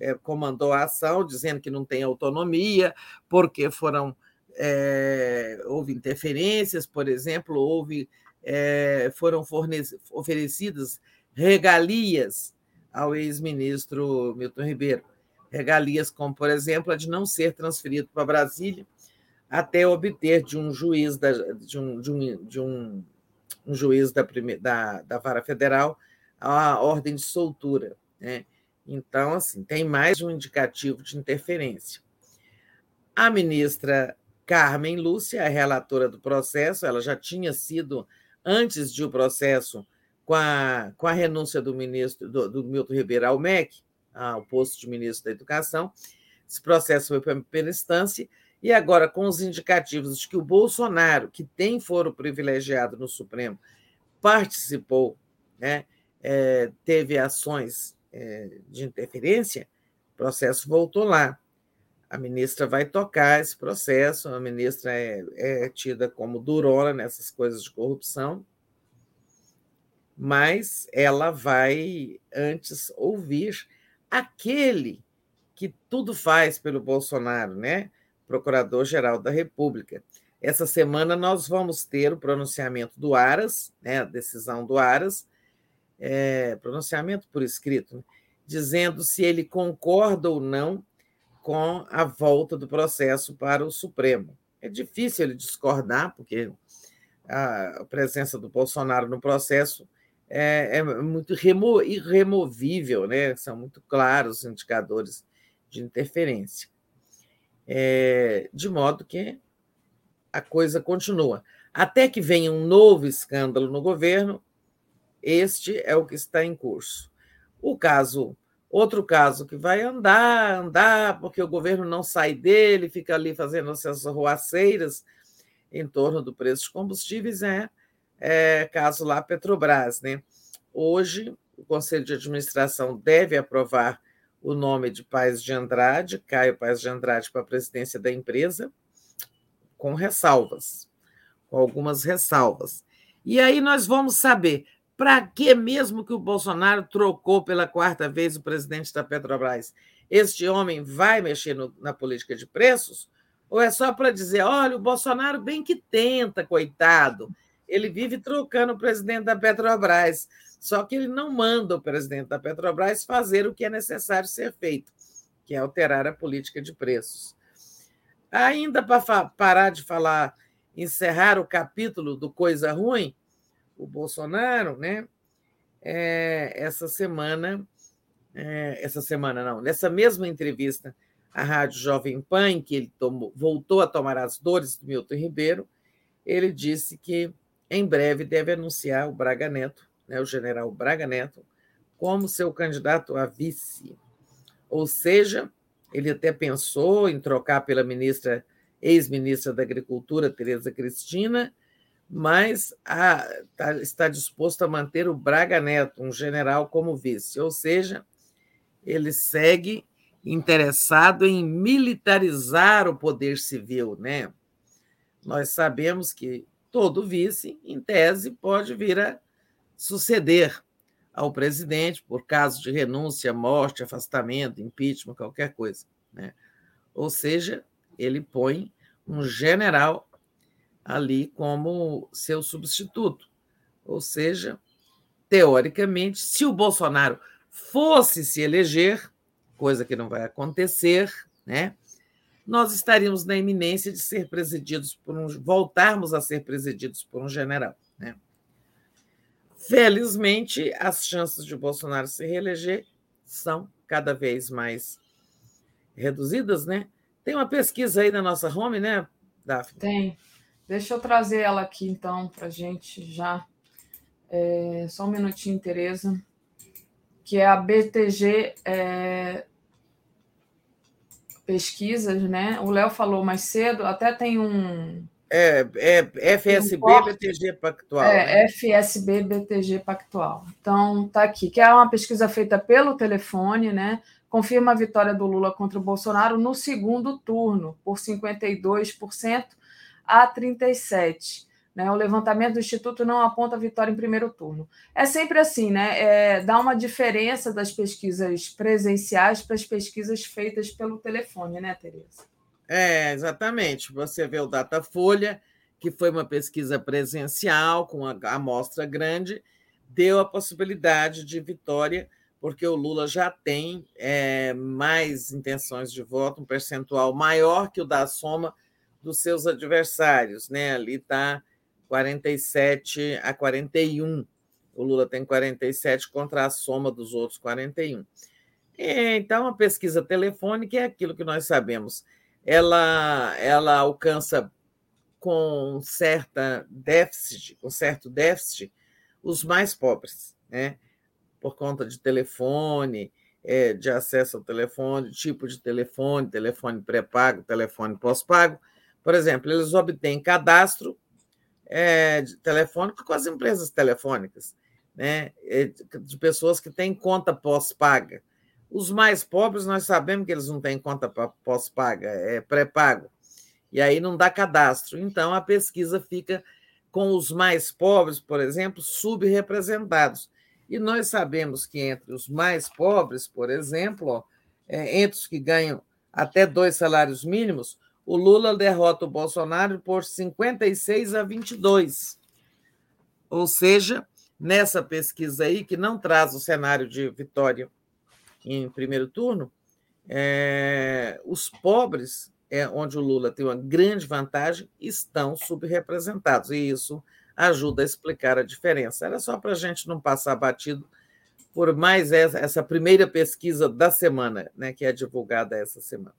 é, comandou a ação, dizendo que não tem autonomia, porque foram é, houve interferências, por exemplo, houve é, foram oferecidas regalias ao ex-ministro Milton Ribeiro. Regalias como, por exemplo, a de não ser transferido para Brasília até obter de um juiz da, de um, de um, de um, um juiz da, primeira, da, da vara federal a ordem de soltura. Né? Então, assim, tem mais um indicativo de interferência. A ministra Carmen Lúcia, a relatora do processo, ela já tinha sido, antes de o processo, com a, com a renúncia do ministro do, do Milton Ribeiro ao MEC, ao posto de ministro da Educação. Esse processo foi para primeira instância, e agora, com os indicativos de que o Bolsonaro, que tem foro privilegiado no Supremo, participou, né, é, teve ações é, de interferência, o processo voltou lá. A ministra vai tocar esse processo, a ministra é, é tida como durona nessas coisas de corrupção, mas ela vai antes ouvir aquele que tudo faz pelo Bolsonaro, né? Procurador-Geral da República. Essa semana nós vamos ter o pronunciamento do Aras, né, a decisão do Aras, é, pronunciamento por escrito, né, dizendo se ele concorda ou não com a volta do processo para o Supremo. É difícil ele discordar, porque a presença do Bolsonaro no processo é, é muito remo, irremovível, né? são muito claros os indicadores de interferência. É, de modo que a coisa continua. Até que venha um novo escândalo no governo, este é o que está em curso. O caso, outro caso que vai andar, andar, porque o governo não sai dele, fica ali fazendo essas ruaceiras em torno do preço de combustíveis, é é, caso lá Petrobras. Né? Hoje, o Conselho de Administração deve aprovar o nome de Paz de Andrade, Caio Paz de Andrade, para a presidência da empresa, com ressalvas, com algumas ressalvas. E aí nós vamos saber para que mesmo que o Bolsonaro trocou pela quarta vez o presidente da Petrobras? Este homem vai mexer no, na política de preços? Ou é só para dizer, olha, o Bolsonaro bem que tenta, coitado, ele vive trocando o presidente da Petrobras. Só que ele não manda o presidente da Petrobras fazer o que é necessário ser feito, que é alterar a política de preços. Ainda para parar de falar, encerrar o capítulo do Coisa Ruim, o Bolsonaro, né? É, essa semana, é, essa semana não, nessa mesma entrevista à Rádio Jovem Pan, que ele tomou, voltou a tomar as dores do Milton Ribeiro, ele disse que em breve deve anunciar o Braga Neto, né, o general Braga Neto, como seu candidato a vice. Ou seja, ele até pensou em trocar pela ministra, ex-ministra da Agricultura, Tereza Cristina, mas a, tá, está disposto a manter o Braga Neto, um general, como vice. Ou seja, ele segue interessado em militarizar o poder civil, né? Nós sabemos que todo vice, em tese, pode vir a suceder ao presidente por caso de renúncia, morte, afastamento, impeachment, qualquer coisa. Né? Ou seja, ele põe um general ali como seu substituto. Ou seja, teoricamente, se o Bolsonaro fosse se eleger, coisa que não vai acontecer, né? Nós estaríamos na iminência de ser presididos por um, voltarmos a ser presididos por um general, né? Felizmente, as chances de Bolsonaro se reeleger são cada vez mais reduzidas, né? Tem uma pesquisa aí na nossa home, né, Daphne? Tem. Deixa eu trazer ela aqui, então, para a gente já. É, só um minutinho, Tereza. Que é a BTG é, Pesquisas, né? O Léo falou mais cedo, até tem um. É, é FSB um BTG Pactual. É, né? FSB BTG Pactual. Então, tá aqui, que é uma pesquisa feita pelo telefone, né? Confirma a vitória do Lula contra o Bolsonaro no segundo turno, por 52% a 37. Né? O levantamento do Instituto não aponta vitória em primeiro turno. É sempre assim, né? É, dá uma diferença das pesquisas presenciais para as pesquisas feitas pelo telefone, né, Tereza? É, exatamente. Você vê o Datafolha, que foi uma pesquisa presencial, com a amostra grande, deu a possibilidade de vitória, porque o Lula já tem é, mais intenções de voto, um percentual maior que o da soma dos seus adversários, né? Ali está 47 a 41. O Lula tem 47 contra a soma dos outros 41. Então, a pesquisa telefônica é aquilo que nós sabemos. Ela, ela alcança com certa déficit, com certo déficit, os mais pobres, né? Por conta de telefone, é, de acesso ao telefone, tipo de telefone, telefone pré-pago, telefone pós-pago. Por exemplo, eles obtêm cadastro é, telefônico com as empresas telefônicas, né? É, de pessoas que têm conta pós-paga. Os mais pobres, nós sabemos que eles não têm conta pós-paga, é pré-pago. E aí não dá cadastro. Então, a pesquisa fica com os mais pobres, por exemplo, subrepresentados. E nós sabemos que entre os mais pobres, por exemplo, ó, é, entre os que ganham até dois salários mínimos, o Lula derrota o Bolsonaro por 56 a 22. Ou seja, nessa pesquisa aí, que não traz o cenário de vitória em primeiro turno, é, os pobres, é, onde o Lula tem uma grande vantagem, estão subrepresentados. E isso ajuda a explicar a diferença. Era só para a gente não passar batido por mais essa, essa primeira pesquisa da semana, né, que é divulgada essa semana.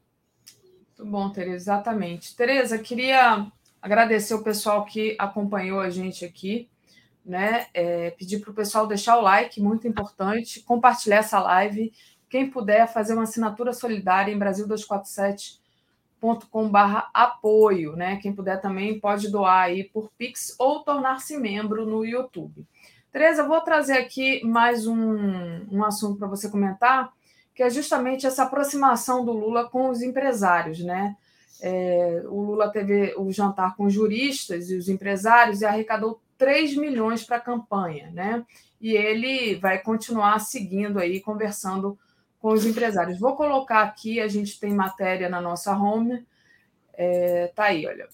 Muito bom, Tereza, exatamente. Tereza, queria agradecer o pessoal que acompanhou a gente aqui, né? É, pedir para o pessoal deixar o like, muito importante, compartilhar essa live. Quem puder fazer uma assinatura solidária em Brasil247.com.br apoio, né? Quem puder também pode doar aí por Pix ou tornar-se membro no YouTube. Tereza, vou trazer aqui mais um, um assunto para você comentar que é justamente essa aproximação do Lula com os empresários, né? É, o Lula teve o jantar com os juristas e os empresários e arrecadou 3 milhões para a campanha, né? E ele vai continuar seguindo aí, conversando com os empresários. Vou colocar aqui, a gente tem matéria na nossa home. É, tá aí, olha.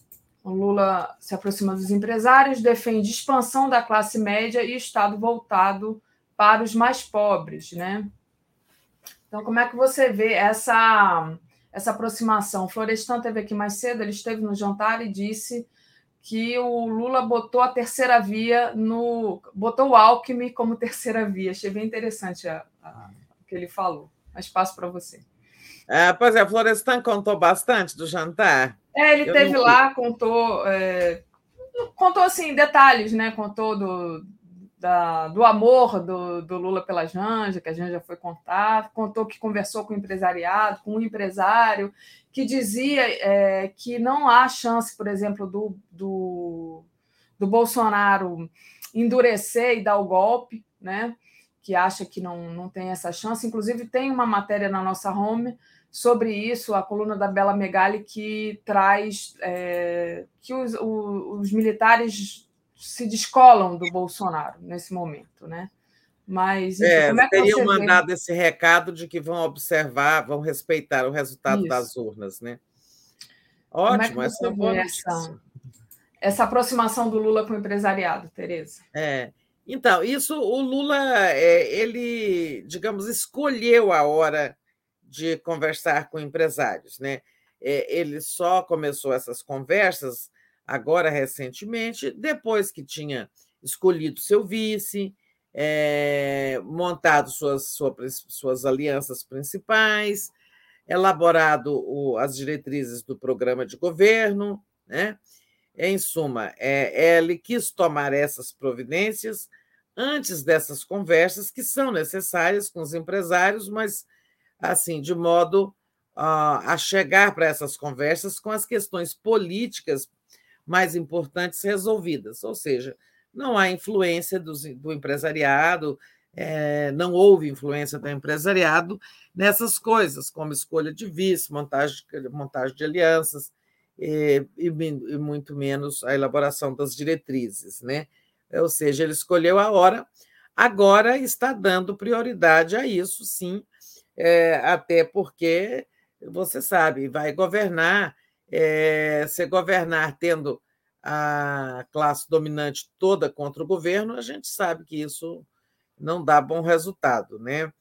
O Lula se aproxima dos empresários, defende expansão da classe média e Estado voltado para os mais pobres, né? Então, como é que você vê essa, essa aproximação? O Florestan teve aqui mais cedo, ele esteve no jantar e disse que o Lula botou a terceira via no. botou o Alckmin como terceira via. Achei bem interessante a, a, o que ele falou. Mas passo para você. É, pois é, Florestan contou bastante do jantar. É, ele Eu teve não... lá, contou. É, contou assim, detalhes, né? Contou do, da, do amor do, do, Lula pela Janja, que a Janja foi contar, contou que conversou com o empresariado, com um empresário, que dizia é, que não há chance, por exemplo, do, do, do, Bolsonaro endurecer e dar o golpe, né? que acha que não, não tem essa chance. Inclusive, tem uma matéria na nossa home sobre isso, a coluna da Bela Megali, que traz é, que os, os, os militares se descolam do Bolsonaro nesse momento, né? Mas enfim, é, como é que teriam mandado vê? esse recado de que vão observar, vão respeitar o resultado Isso. das urnas, né? Ótimo, é essa é boa essa, essa aproximação do Lula com o empresariado, Tereza. É, Então, isso o Lula, é, ele, digamos, escolheu a hora de conversar com empresários, né? É, ele só começou essas conversas agora recentemente, depois que tinha escolhido seu vice, é, montado suas, suas, suas alianças principais, elaborado o, as diretrizes do programa de governo, né? Em suma, é, ele quis tomar essas providências antes dessas conversas que são necessárias com os empresários, mas assim de modo uh, a chegar para essas conversas com as questões políticas mais importantes resolvidas, ou seja, não há influência do, do empresariado, é, não houve influência do empresariado nessas coisas, como escolha de vice, montagem, montagem de alianças, e, e, e, muito menos a elaboração das diretrizes. Né? Ou seja, ele escolheu a hora, agora está dando prioridade a isso, sim, é, até porque você sabe, vai governar, é, se governar tendo a classe dominante toda contra o governo, a gente sabe que isso não dá bom resultado. Né?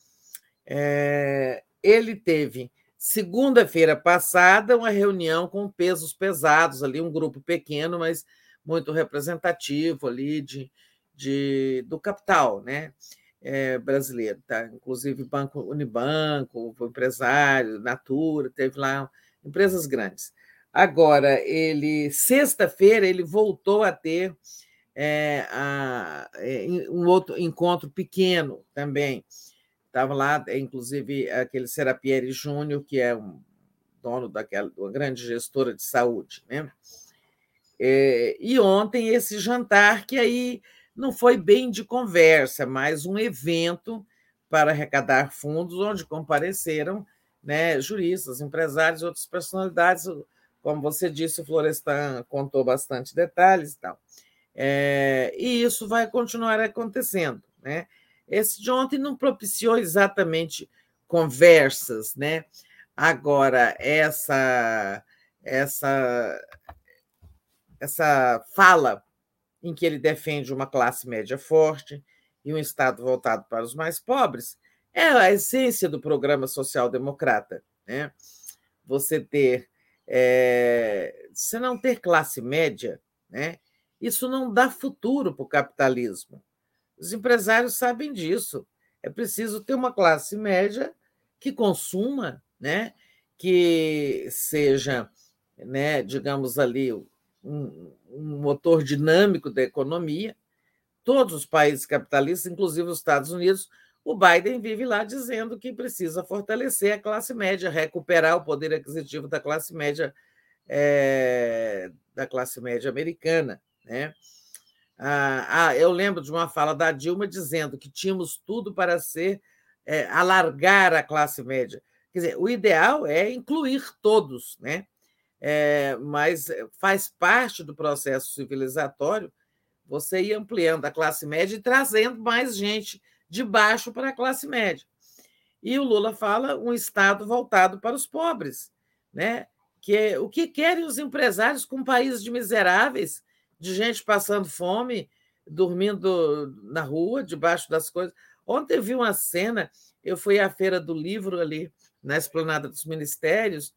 É, ele teve, segunda-feira passada, uma reunião com pesos pesados, ali, um grupo pequeno, mas muito representativo ali de, de, do capital né? É, brasileiro. Tá? Inclusive Banco Unibanco, empresário, Natura, teve lá empresas grandes. Agora, ele sexta-feira ele voltou a ter é, a, é, um outro encontro pequeno também. Estava lá, inclusive, aquele Serapieri Júnior, que é um dono daquela uma grande gestora de saúde. Né? É, e ontem esse jantar, que aí não foi bem de conversa, mas um evento para arrecadar fundos, onde compareceram né, juristas, empresários outras personalidades como você disse, o Florestan contou bastante detalhes e tal. É, e isso vai continuar acontecendo. Né? Esse de ontem não propiciou exatamente conversas, né? Agora, essa, essa, essa fala em que ele defende uma classe média forte e um Estado voltado para os mais pobres é a essência do programa social-democrata. Né? Você ter é, se não ter classe média, né, isso não dá futuro para o capitalismo. Os empresários sabem disso. É preciso ter uma classe média que consuma, né, que seja, né, digamos ali, um, um motor dinâmico da economia. Todos os países capitalistas, inclusive os Estados Unidos, o Biden vive lá dizendo que precisa fortalecer a classe média, recuperar o poder aquisitivo da classe média é, da classe média americana, né? Ah, ah, eu lembro de uma fala da Dilma dizendo que tínhamos tudo para ser é, alargar a classe média. Quer dizer, o ideal é incluir todos, né? É, mas faz parte do processo civilizatório você ir ampliando a classe média e trazendo mais gente de baixo para a classe média. E o Lula fala um Estado voltado para os pobres, né? que é, o que querem os empresários com um país de miseráveis, de gente passando fome, dormindo na rua, debaixo das coisas. Ontem eu vi uma cena, eu fui à Feira do Livro ali, na Esplanada dos Ministérios,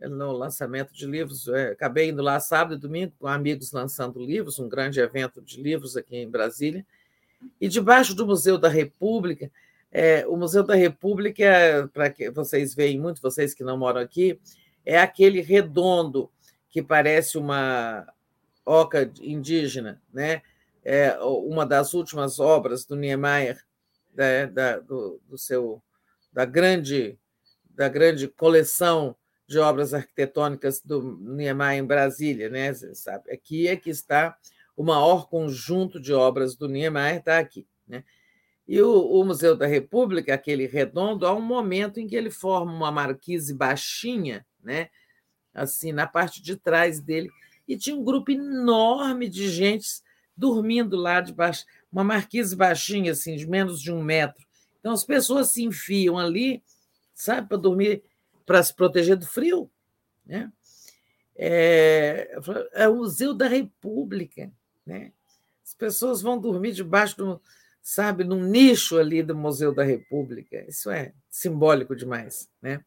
no lançamento de livros. É, acabei indo lá sábado e domingo com amigos lançando livros, um grande evento de livros aqui em Brasília. E debaixo do Museu da República, é, o Museu da República, para que vocês veem muito, vocês que não moram aqui, é aquele redondo que parece uma oca indígena, né? É uma das últimas obras do Niemeyer, né? da, do, do, seu da grande da grande coleção de obras arquitetônicas do Niemeyer em Brasília, né? Sabe, aqui é que está o maior conjunto de obras do Niemeyer está aqui. Né? E o, o, Museu da República, aquele redondo, há um momento em que ele forma uma marquise baixinha, né? assim, na parte de trás dele, e tinha um grupo enorme de gente dormindo lá debaixo, uma marquise baixinha, assim, de menos de um metro. Então as pessoas se enfiam ali, sabe, para dormir, para se proteger do frio. Né? É, é o Museu da República. Né? As pessoas vão dormir debaixo do, sabe, num nicho ali do Museu da República. Isso é simbólico demais, né?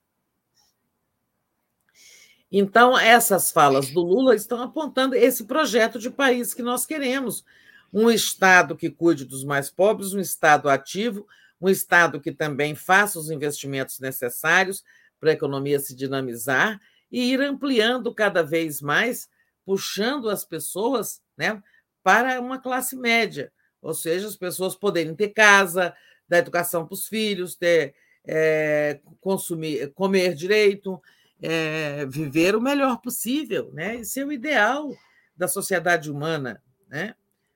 Então, essas falas do Lula estão apontando esse projeto de país que nós queremos. Um Estado que cuide dos mais pobres, um Estado ativo, um Estado que também faça os investimentos necessários para a economia se dinamizar e ir ampliando cada vez mais, puxando as pessoas né, para uma classe média, ou seja, as pessoas poderem ter casa, dar educação para os filhos, ter, é, consumir, comer direito, é, viver o melhor possível, né? Esse é o ideal da sociedade humana, né?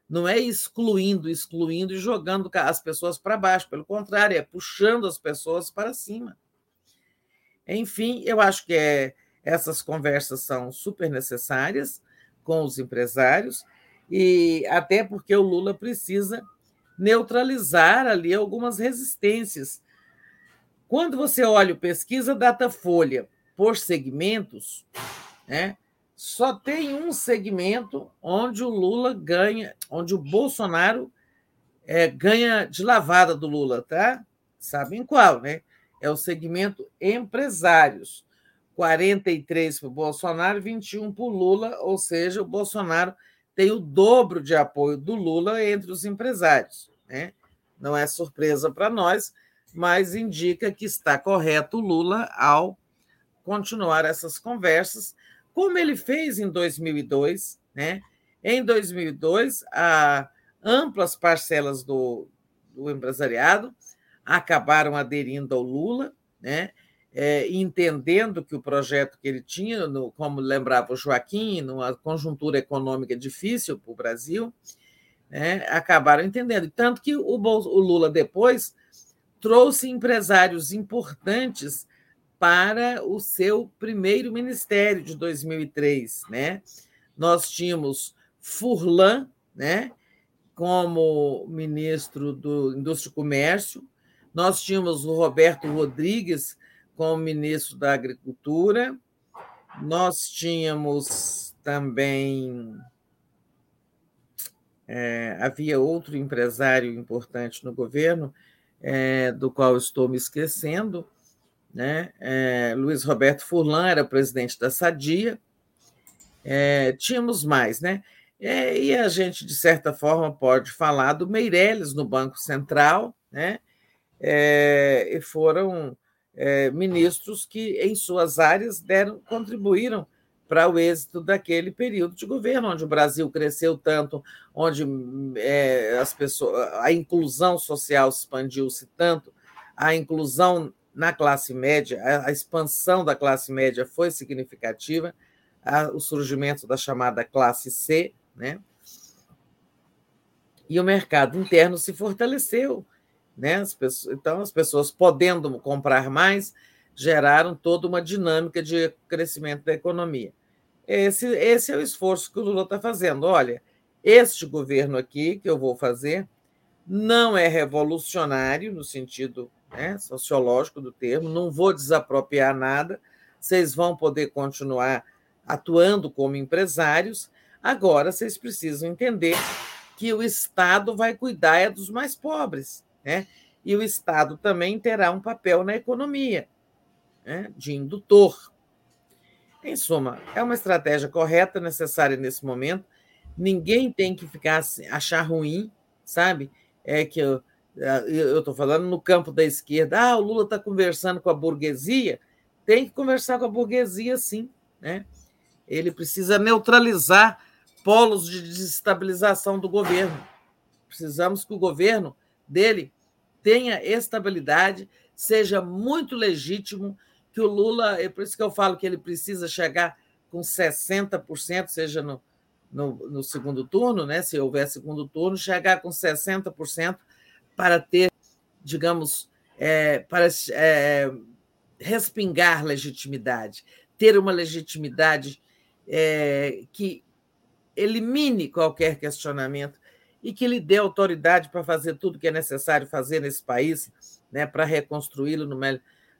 Não é excluindo, excluindo e jogando as pessoas para baixo, pelo contrário, é puxando as pessoas para cima. Enfim, eu acho que é, essas conversas são super necessárias com os empresários, e até porque o Lula precisa neutralizar ali algumas resistências. Quando você olha o pesquisa Datafolha por segmentos, né, só tem um segmento onde o Lula ganha, onde o Bolsonaro é, ganha de lavada do Lula, tá? Sabem qual, né? É o segmento empresários. 43 para o Bolsonaro, 21 para o Lula, ou seja, o Bolsonaro tem o dobro de apoio do Lula entre os empresários. Né? Não é surpresa para nós, mas indica que está correto o Lula ao continuar essas conversas, como ele fez em 2002. Né? Em 2002, a amplas parcelas do, do empresariado acabaram aderindo ao Lula, né? É, entendendo que o projeto que ele tinha, no, como lembrava o Joaquim, numa conjuntura econômica difícil para o Brasil, né, acabaram entendendo. Tanto que o, o Lula depois trouxe empresários importantes para o seu primeiro ministério de 2003. Né? Nós tínhamos Furlan né, como ministro do Indústria e Comércio, nós tínhamos o Roberto Rodrigues como ministro da Agricultura. Nós tínhamos também. É, havia outro empresário importante no governo, é, do qual estou me esquecendo, né? É, Luiz Roberto Furlan era presidente da Sadia. É, tínhamos mais, né? É, e a gente, de certa forma, pode falar do Meirelles no Banco Central, né? É, e foram é, ministros que, em suas áreas, deram, contribuíram para o êxito daquele período de governo, onde o Brasil cresceu tanto, onde é, as pessoas, a inclusão social expandiu-se tanto, a inclusão na classe média, a, a expansão da classe média foi significativa, a, o surgimento da chamada classe C, né? E o mercado interno se fortaleceu né? As pessoas, então, as pessoas podendo comprar mais geraram toda uma dinâmica de crescimento da economia. Esse, esse é o esforço que o Lula está fazendo. Olha, este governo aqui que eu vou fazer não é revolucionário no sentido né, sociológico do termo, não vou desapropriar nada, vocês vão poder continuar atuando como empresários. Agora, vocês precisam entender que o Estado vai cuidar é dos mais pobres. Né? E o Estado também terá um papel na economia, né? de indutor. Em suma, é uma estratégia correta, necessária nesse momento. Ninguém tem que ficar achar ruim, sabe? É que eu estou falando no campo da esquerda. Ah, o Lula está conversando com a burguesia. Tem que conversar com a burguesia, sim. Né? Ele precisa neutralizar polos de desestabilização do governo. Precisamos que o governo dele tenha estabilidade, seja muito legítimo, que o Lula, é por isso que eu falo que ele precisa chegar com 60%, seja no, no, no segundo turno, né, se houver segundo turno, chegar com 60% para ter, digamos, é, para é, respingar legitimidade, ter uma legitimidade é, que elimine qualquer questionamento e que lhe dê autoridade para fazer tudo que é necessário fazer nesse país, né, para reconstruí-lo,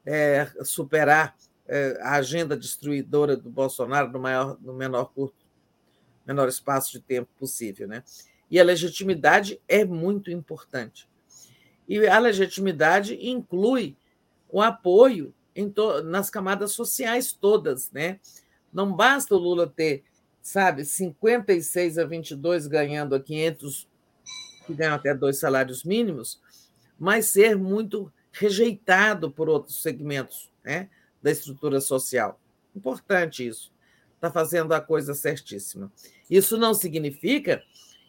é, superar é, a agenda destruidora do Bolsonaro no, maior, no menor curto, menor espaço de tempo possível, né? E a legitimidade é muito importante. E a legitimidade inclui o apoio nas camadas sociais todas, né? Não basta o Lula ter, sabe, 56 a 22 ganhando a 500, que ganham até dois salários mínimos, mas ser muito rejeitado por outros segmentos né, da estrutura social. Importante isso. Está fazendo a coisa certíssima. Isso não significa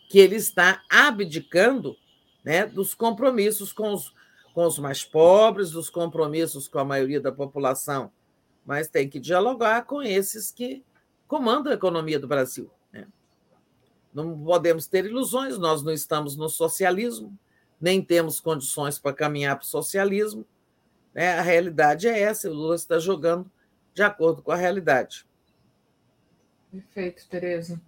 que ele está abdicando né, dos compromissos com os, com os mais pobres, dos compromissos com a maioria da população, mas tem que dialogar com esses que comandam a economia do Brasil. Não podemos ter ilusões, nós não estamos no socialismo, nem temos condições para caminhar para o socialismo. Né? A realidade é essa, o Lula está jogando de acordo com a realidade. Perfeito, Tereza.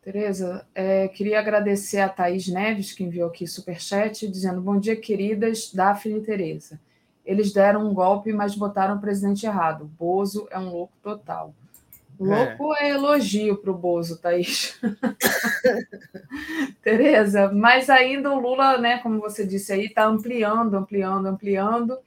Tereza, é, queria agradecer a Thaís Neves, que enviou aqui superchat, dizendo: Bom dia, queridas, Daphne e Tereza. Eles deram um golpe, mas botaram o presidente errado. Bozo é um louco total. Louco é, é elogio para o Bozo, Thaís. Tereza, mas ainda o Lula, né, como você disse aí, está ampliando, ampliando, ampliando.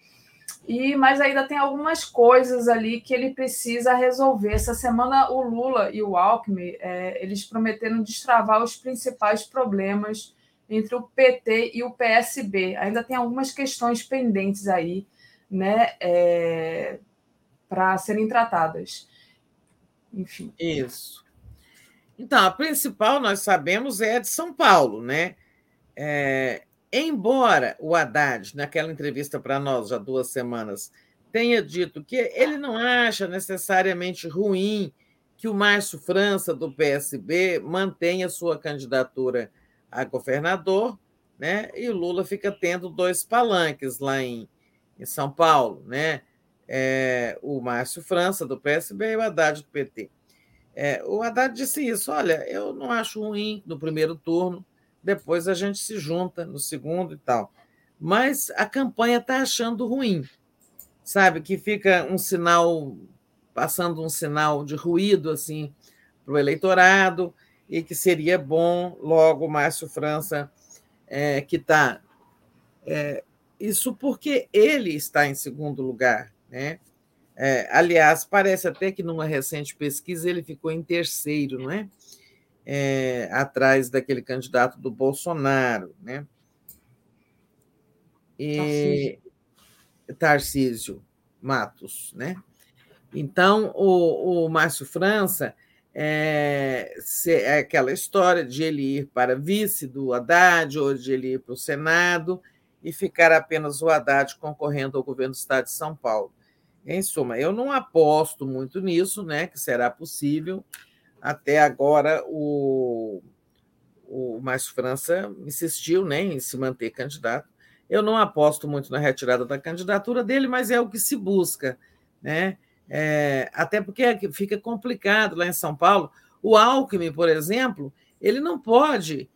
E mas ainda tem algumas coisas ali que ele precisa resolver. Essa semana o Lula e o Alckmin é, eles prometeram destravar os principais problemas entre o PT e o PSB. Ainda tem algumas questões pendentes aí, né, é, para serem tratadas enfim. Isso. Então, a principal, nós sabemos, é a de São Paulo, né? É, embora o Haddad, naquela entrevista para nós, já duas semanas, tenha dito que ele não acha necessariamente ruim que o Márcio França, do PSB, mantenha sua candidatura a governador, né? e Lula fica tendo dois palanques lá em, em São Paulo, né? É, o Márcio França, do PSB, e o Haddad, do PT. É, o Haddad disse isso: olha, eu não acho ruim no primeiro turno, depois a gente se junta no segundo e tal. Mas a campanha está achando ruim, sabe? Que fica um sinal, passando um sinal de ruído assim para o eleitorado, e que seria bom logo o Márcio França, é, que está. É, isso porque ele está em segundo lugar, né? É, aliás, parece até que numa recente pesquisa ele ficou em terceiro, não é? é atrás daquele candidato do Bolsonaro, né? E Tarcísio Matos, né? Então, o, o Márcio França é, é, aquela história de ele ir para vice do Haddad ou de ele ir para o Senado e ficar apenas o Haddad concorrendo ao governo do Estado de São Paulo. Em suma, eu não aposto muito nisso, né, que será possível. Até agora, o, o Márcio França insistiu né, em se manter candidato. Eu não aposto muito na retirada da candidatura dele, mas é o que se busca. Né? É, até porque fica complicado lá em São Paulo. O Alckmin, por exemplo, ele não pode,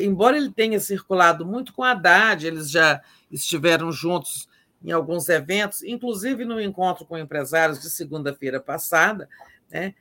embora ele tenha circulado muito com Haddad, eles já estiveram juntos em alguns eventos, inclusive no encontro com empresários de segunda-feira passada. Né?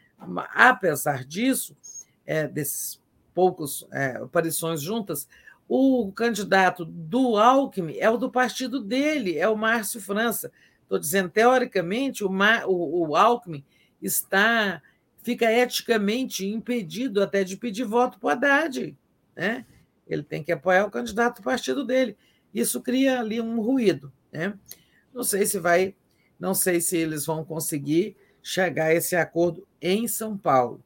Apesar disso, é, desses poucos é, aparições juntas, o candidato do Alckmin é o do partido dele, é o Márcio França. Estou dizendo, teoricamente, o, o, o Alckmin está fica eticamente impedido até de pedir voto para o Haddad. Né? Ele tem que apoiar o candidato do partido dele. Isso cria ali um ruído. Né? Não sei se vai, não sei se eles vão conseguir chegar a esse acordo em São Paulo.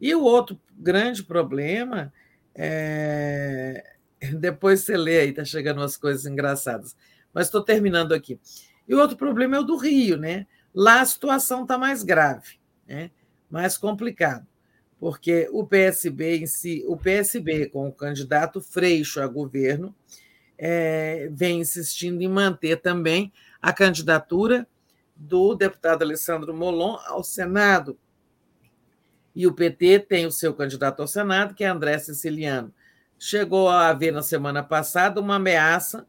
E o outro grande problema é... Depois você lê aí, está chegando umas coisas engraçadas. Mas estou terminando aqui. E o outro problema é o do Rio, né? Lá a situação está mais grave, né? mais complicado, porque o PSB em si, o PSB com o candidato Freixo a governo, é, vem insistindo em manter também a candidatura do deputado Alessandro Molon ao Senado. E o PT tem o seu candidato ao Senado, que é André Siciliano. Chegou a haver na semana passada uma ameaça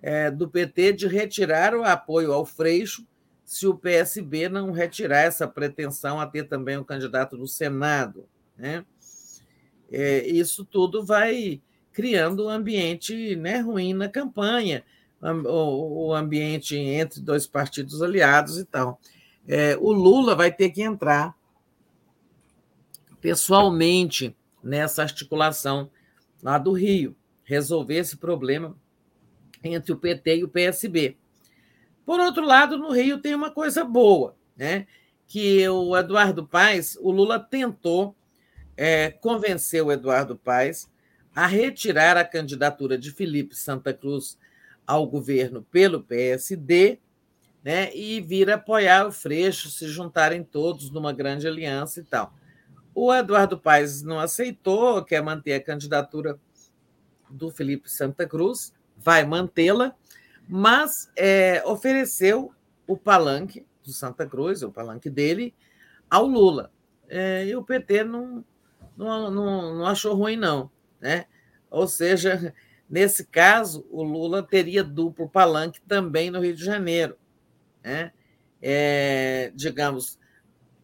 é, do PT de retirar o apoio ao Freixo se o PSB não retirar essa pretensão a ter também um candidato no Senado. Né? é, isso tudo vai criando um ambiente né, ruim na campanha, o, ambiente entre dois partidos aliados e tal. É, o Lula vai ter que entrar pessoalmente nessa articulação lá do Rio, resolver esse problema entre o PT e o PSB. Por outro lado, no Rio tem uma coisa boa, né? que o Eduardo Paes, o Lula tentou é, convencer o Eduardo Paes a retirar a candidatura de Felipe Santa Cruz ao governo pelo PSD né, e vir apoiar o Freixo, se juntarem todos numa grande aliança e tal. O Eduardo Paes não aceitou, quer manter a candidatura do Felipe Santa Cruz, vai mantê-la, mas é, ofereceu o palanque do Santa Cruz, o palanque dele, ao Lula. É, e o PT não, não, não, não achou ruim, não. Né? Ou seja, nesse caso, o Lula teria duplo palanque também no Rio de Janeiro. Né? É, digamos,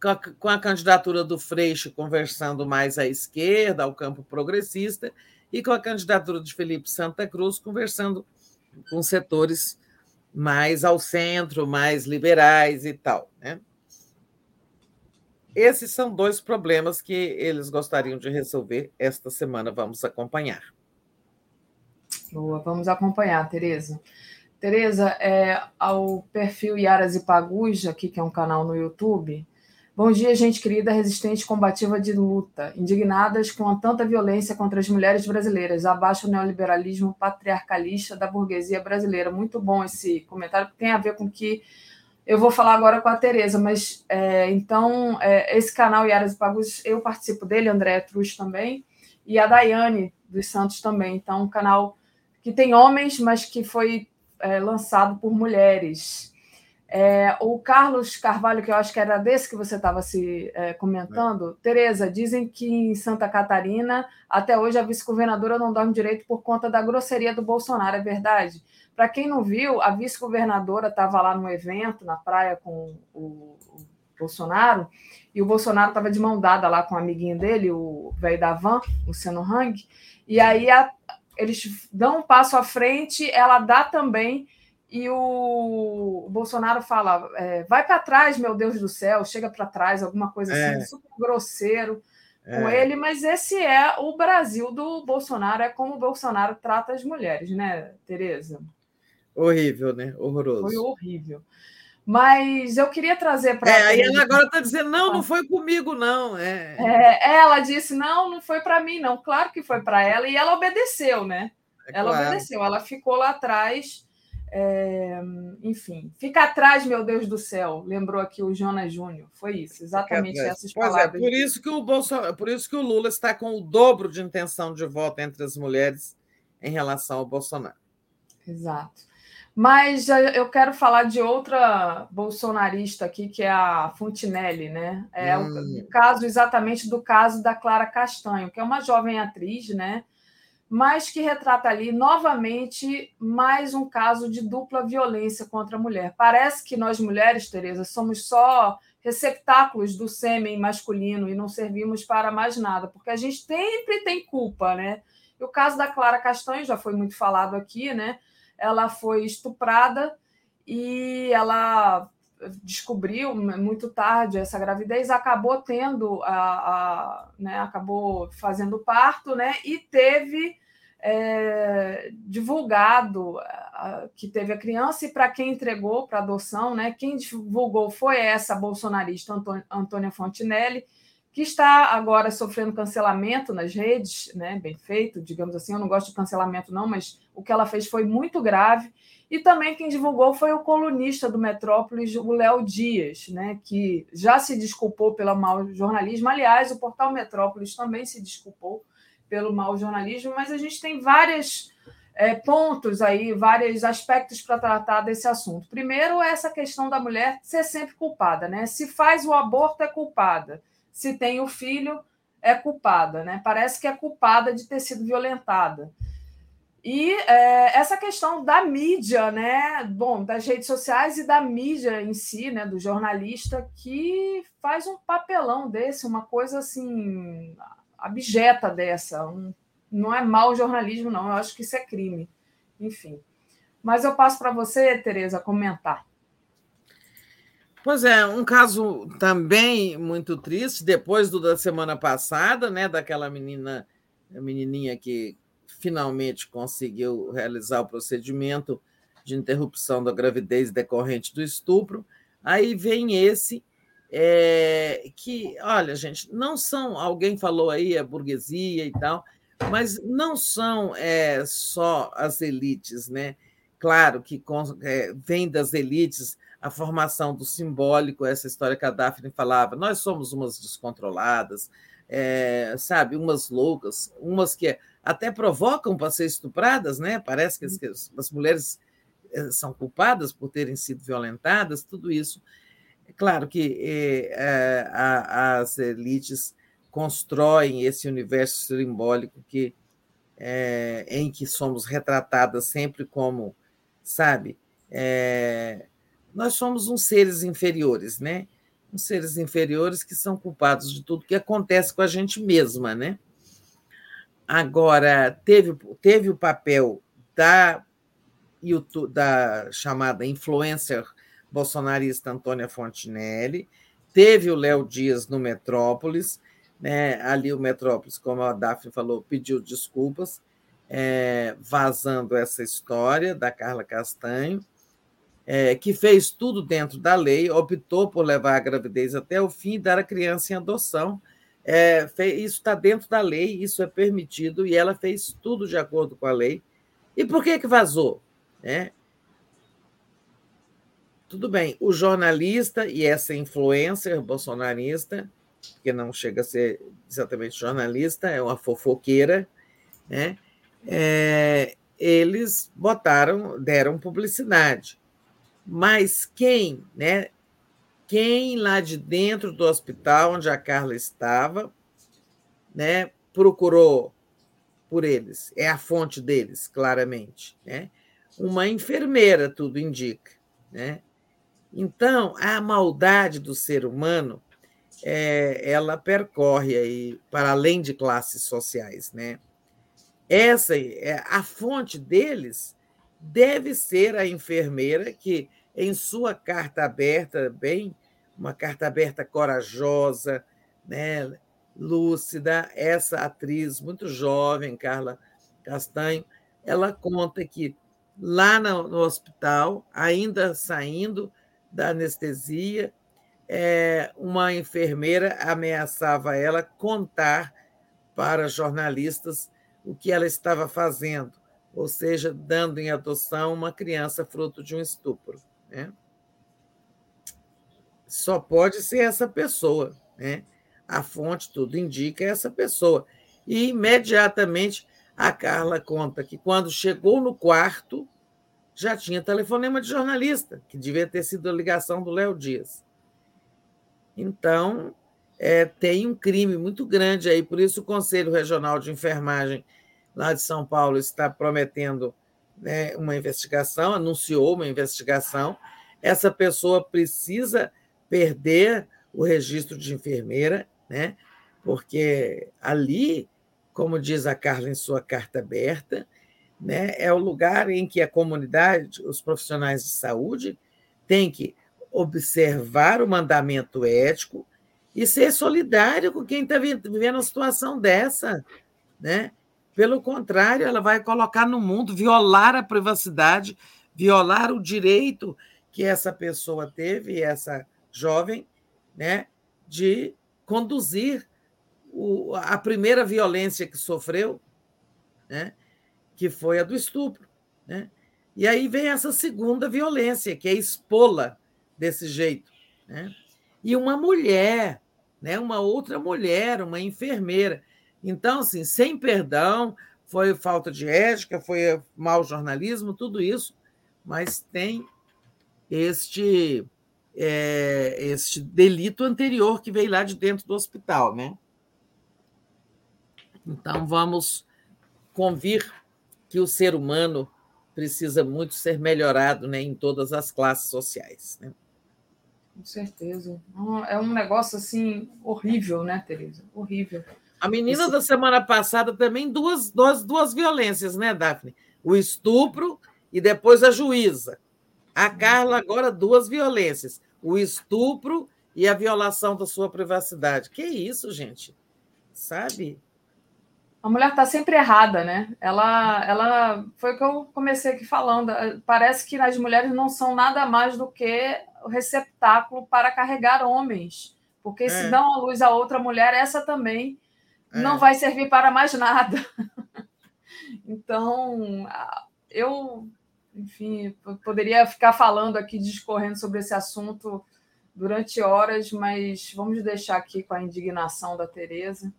com a, com a candidatura do Freixo conversando mais à esquerda, ao campo progressista, e com a candidatura de Felipe Santa Cruz conversando com setores mais ao centro, mais liberais e tal. Né? Esses são dois problemas que eles gostariam de resolver esta semana. Vamos acompanhar. Boa, vamos acompanhar, Tereza. Tereza, é, ao perfil Yaras e Paguja, aqui, que é um canal no YouTube, Bom dia, gente querida, resistente combativa de luta, indignadas com tanta violência contra as mulheres brasileiras, abaixo o neoliberalismo patriarcalista da burguesia brasileira. Muito bom esse comentário, que tem a ver com que eu vou falar agora com a Tereza, mas é, então, é, esse canal Iaras e Pagos, eu participo dele, André Truz também, e a Daiane dos Santos também. Então, um canal que tem homens, mas que foi é, lançado por mulheres. É, o Carlos Carvalho, que eu acho que era desse que você estava se é, comentando, é. Tereza, dizem que em Santa Catarina, até hoje, a vice-governadora não dorme direito por conta da grosseria do Bolsonaro, é verdade? Para quem não viu, a vice-governadora estava lá no evento, na praia, com o, o Bolsonaro, e o Bolsonaro estava de mão dada lá com o amiguinho dele, o velho da van, Luciano Hang, e aí a, eles dão um passo à frente, ela dá também e o Bolsonaro fala: é, vai para trás, meu Deus do céu, chega para trás, alguma coisa é. assim, super grosseiro é. com ele, mas esse é o Brasil do Bolsonaro, é como o Bolsonaro trata as mulheres, né, Tereza? Horrível, né? Horroroso. Foi horrível. Mas eu queria trazer para. É, aí ela agora está dizendo: não, não foi comigo, não. É. é ela disse: não, não foi para mim, não. Claro que foi para ela, e ela obedeceu, né? É ela claro. obedeceu, ela ficou lá atrás é, enfim, fica atrás, meu Deus do céu, lembrou aqui o Jonas Júnior. Foi isso, exatamente essas pois é, palavras. É, por isso que o Bolsonaro, por isso que o Lula está com o dobro de intenção de voto entre as mulheres em relação ao Bolsonaro. Exato. Mas eu quero falar de outra bolsonarista aqui, que é a Fontinelli, né? É hum. o caso exatamente do caso da Clara Castanho, que é uma jovem atriz, né? mas que retrata ali novamente mais um caso de dupla violência contra a mulher. Parece que nós mulheres, Tereza, somos só receptáculos do sêmen masculino e não servimos para mais nada, porque a gente sempre tem culpa, né? E o caso da Clara Castanho já foi muito falado aqui, né? Ela foi estuprada e ela descobriu muito tarde essa gravidez, acabou tendo a, a né, acabou fazendo parto, né? E teve é, divulgado a, que teve a criança e para quem entregou para adoção, né? Quem divulgou foi essa bolsonarista Antônia Fontinelli, que está agora sofrendo cancelamento nas redes, né? Bem feito, digamos assim. Eu não gosto de cancelamento não, mas o que ela fez foi muito grave e também quem divulgou foi o colunista do Metrópolis, o Léo Dias, né, que já se desculpou pelo mau jornalismo. Aliás, o portal Metrópolis também se desculpou pelo mau jornalismo, mas a gente tem vários é, pontos aí, vários aspectos para tratar desse assunto. Primeiro, essa questão da mulher ser sempre culpada, né? Se faz o aborto, é culpada. Se tem o filho, é culpada, né? Parece que é culpada de ter sido violentada. E é, essa questão da mídia, né? Bom, das redes sociais e da mídia em si, né? Do jornalista que faz um papelão desse, uma coisa assim abjeta dessa. Um, não é mau jornalismo, não. Eu acho que isso é crime. Enfim. Mas eu passo para você, Tereza, comentar. Pois é, um caso também muito triste, depois do da semana passada, né, daquela menina, menininha que finalmente conseguiu realizar o procedimento de interrupção da gravidez decorrente do estupro. Aí vem esse é, que, olha, gente, não são, alguém falou aí, a burguesia e tal, mas não são é, só as elites, né? Claro que é, vem das elites a formação do simbólico, essa história que a Daphne falava, nós somos umas descontroladas, é, sabe, umas loucas, umas que até provocam para ser estupradas, né? Parece que as, que as mulheres é, são culpadas por terem sido violentadas, tudo isso. É claro que é, a, as elites constroem esse universo simbólico que é, em que somos retratadas sempre como, sabe, é, nós somos uns seres inferiores, né? Uns seres inferiores que são culpados de tudo que acontece com a gente mesma, né? Agora, teve, teve o papel da, YouTube, da chamada influencer bolsonarista Antônia Fontinelli, teve o Léo Dias no Metrópolis, né? ali o Metrópolis, como a Daphne falou, pediu desculpas, é, vazando essa história da Carla Castanho, é, que fez tudo dentro da lei, optou por levar a gravidez até o fim e dar a criança em adoção. É, fez, isso está dentro da lei, isso é permitido, e ela fez tudo de acordo com a lei. E por que, que vazou? É, tudo bem, o jornalista e essa influencer bolsonarista, que não chega a ser exatamente jornalista, é uma fofoqueira, né? É, eles botaram, deram publicidade. Mas quem, né? Quem lá de dentro do hospital onde a Carla estava, né, procurou por eles, é a fonte deles, claramente, né? Uma enfermeira, tudo indica, né? Então, a maldade do ser humano, é, ela percorre aí para além de classes sociais, né? Essa é a fonte deles deve ser a enfermeira que, em sua carta aberta, bem, uma carta aberta corajosa, né, lúcida, essa atriz muito jovem, Carla Castanho, ela conta que lá no, hospital, ainda saindo da anestesia, é, uma enfermeira ameaçava ela contar para jornalistas o que ela estava fazendo ou seja, dando em adoção uma criança fruto de um estupro. Né? Só pode ser essa pessoa. Né? A fonte, tudo indica, é essa pessoa. E imediatamente a Carla conta que quando chegou no quarto, já tinha telefonema de jornalista, que devia ter sido a ligação do Léo Dias. Então, é, tem um crime muito grande aí, por isso o Conselho Regional de Enfermagem lá de São Paulo está prometendo né, uma investigação, anunciou uma investigação. Essa pessoa precisa perder o registro de enfermeira, né? porque ali, como diz a Carla em sua carta aberta, né, é o lugar em que a comunidade, os profissionais de saúde, têm que observar o mandamento ético e ser solidário com quem está vivendo uma situação dessa, né? Pelo contrário, ela vai colocar no mundo, violar a privacidade, violar o direito que essa pessoa teve, essa jovem, né, de conduzir o, a primeira violência que sofreu, né, que foi a do estupro. Né? E aí vem essa segunda violência, que é expô-la desse jeito. Né? E uma mulher, né, uma outra mulher, uma enfermeira. Então, assim, sem perdão, foi falta de ética, foi mau jornalismo, tudo isso, mas tem este é, este delito anterior que veio lá de dentro do hospital, né? Então vamos convir que o ser humano precisa muito ser melhorado, né, em todas as classes sociais, né? Com certeza. É um negócio assim horrível, né, Tereza? Horrível. A menina Esse... da semana passada também duas, duas, duas violências, né, Daphne? O estupro e depois a juíza. A Carla agora duas violências: o estupro e a violação da sua privacidade. Que isso, gente? Sabe? A mulher está sempre errada, né? Ela, ela foi o que eu comecei aqui falando. Parece que as mulheres não são nada mais do que o receptáculo para carregar homens, porque é. se dão a luz a outra mulher, essa também é. não vai servir para mais nada. então, eu, enfim, poderia ficar falando aqui, discorrendo sobre esse assunto durante horas, mas vamos deixar aqui com a indignação da Tereza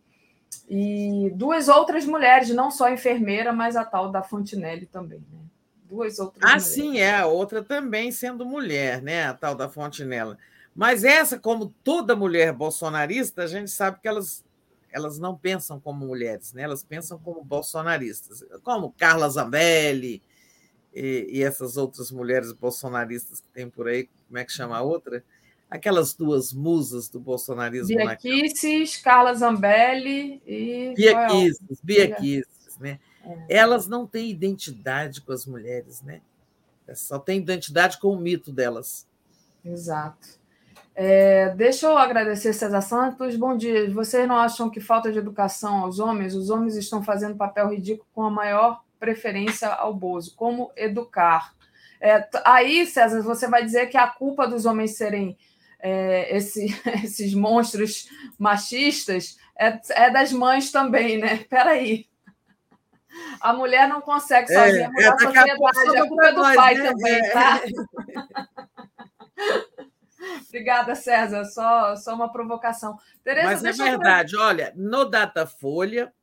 e duas outras mulheres, não só a enfermeira, mas a tal da Fontinelli também, né? Duas outras ah, mulheres. sim, é, a outra também sendo mulher, né? A tal da Fontinella. Mas essa, como toda mulher bolsonarista, a gente sabe que elas, elas não pensam como mulheres, né? Elas pensam como bolsonaristas, como Carla Zambelli e, e essas outras mulheres bolsonaristas que tem por aí, como é que chama a outra? aquelas duas musas do bolsonarismo. Bia Kicis, Carla Zambelli e. Bia Kicis, Bia Kicis, né? É. Elas não têm identidade com as mulheres, né? Só tem identidade com o mito delas. Exato. É, deixa eu agradecer, César Santos. Bom dia. Vocês não acham que falta de educação aos homens? Os homens estão fazendo papel ridículo com a maior preferência ao Bozo. Como educar? É, aí, César, você vai dizer que a culpa dos homens serem é, esse, esses monstros machistas é, é, das mães também, né? Peraí. A mulher não consegue é, sozinha mudar é, a sociedade, a culpa é do pai né? também, é. tá? Obrigada, César. Só, só uma provocação. Tereza, Mas é verdade, olha, no Datafolha,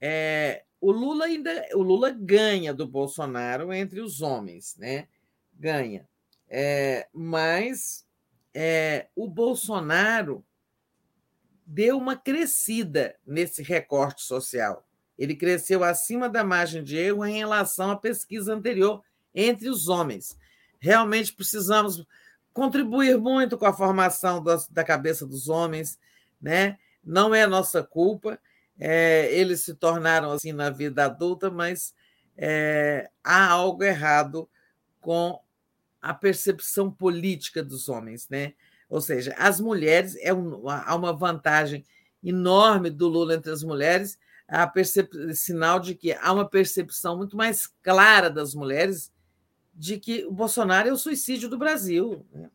é, o Lula ainda o Lula ganha do Bolsonaro entre os homens, né? Ganha. É, mas é, o Bolsonaro deu uma crescida nesse recorte social. Ele cresceu acima da margem de erro em relação à pesquisa anterior entre os homens. Realmente precisamos contribuir muito com a formação da cabeça dos homens, né? Não é nossa culpa. É, eles se tornaram assim na vida adulta, mas é, há algo errado com a percepção política dos homens, né? Ou seja, as mulheres é um, há uma vantagem enorme do Lula entre as mulheres, a sinal de que há uma percepção muito mais clara das mulheres de que o Bolsonaro é o suicídio do Brasil. Né?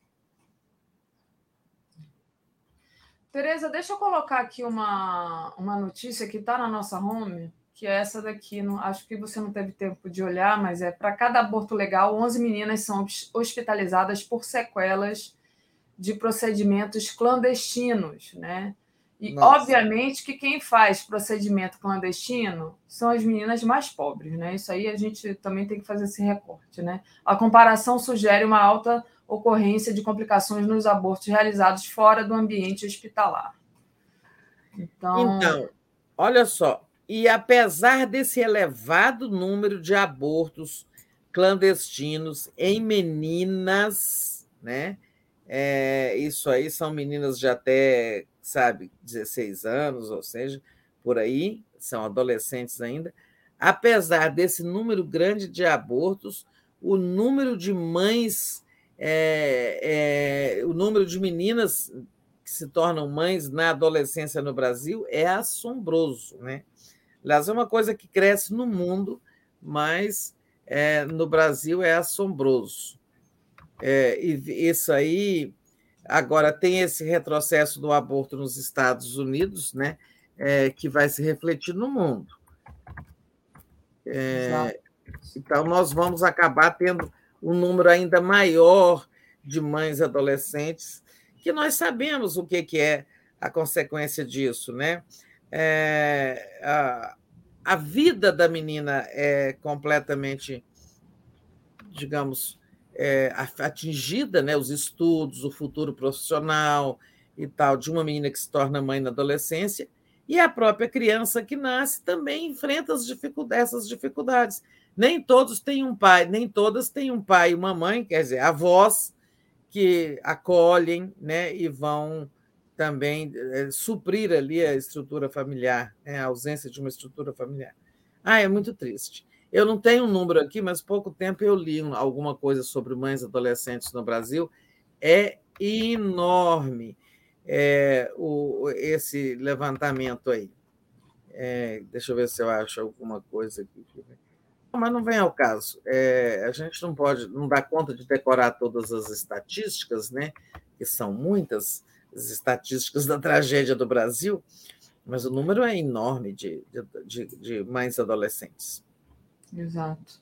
Tereza, deixa eu colocar aqui uma, uma notícia que está na nossa home que é essa daqui. Não, acho que você não teve tempo de olhar, mas é para cada aborto legal, 11 meninas são hospitalizadas por sequelas de procedimentos clandestinos, né? E Nossa. obviamente que quem faz procedimento clandestino são as meninas mais pobres, né? Isso aí a gente também tem que fazer esse recorte, né? A comparação sugere uma alta ocorrência de complicações nos abortos realizados fora do ambiente hospitalar. Então, então olha só, e apesar desse elevado número de abortos clandestinos em meninas, né? É, isso aí são meninas de até, sabe, 16 anos, ou seja, por aí, são adolescentes ainda. Apesar desse número grande de abortos, o número de mães, é, é, o número de meninas que se tornam mães na adolescência no Brasil é assombroso, né? Aliás, é uma coisa que cresce no mundo, mas é, no Brasil é assombroso. É, e isso aí, agora tem esse retrocesso do aborto nos Estados Unidos, né, é, que vai se refletir no mundo. É, então, nós vamos acabar tendo um número ainda maior de mães adolescentes, que nós sabemos o que, que é a consequência disso, né? é, a, a vida da menina é completamente, digamos, é, atingida, né? os estudos, o futuro profissional e tal, de uma menina que se torna mãe na adolescência, e a própria criança que nasce também enfrenta dificuldades, essas dificuldades. Nem todos têm um pai, nem todas têm um pai e uma mãe, quer dizer, avós que acolhem né, e vão também é, suprir ali a estrutura familiar, né? a ausência de uma estrutura familiar. Ah, é muito triste. Eu não tenho um número aqui, mas pouco tempo eu li alguma coisa sobre mães adolescentes no Brasil. É enorme é, o, esse levantamento aí. É, deixa eu ver se eu acho alguma coisa aqui. Mas não vem ao caso. É, a gente não pode, não dá conta de decorar todas as estatísticas, né? Que são muitas as estatísticas da tragédia do Brasil, mas o número é enorme de, de, de mães adolescentes. Exato.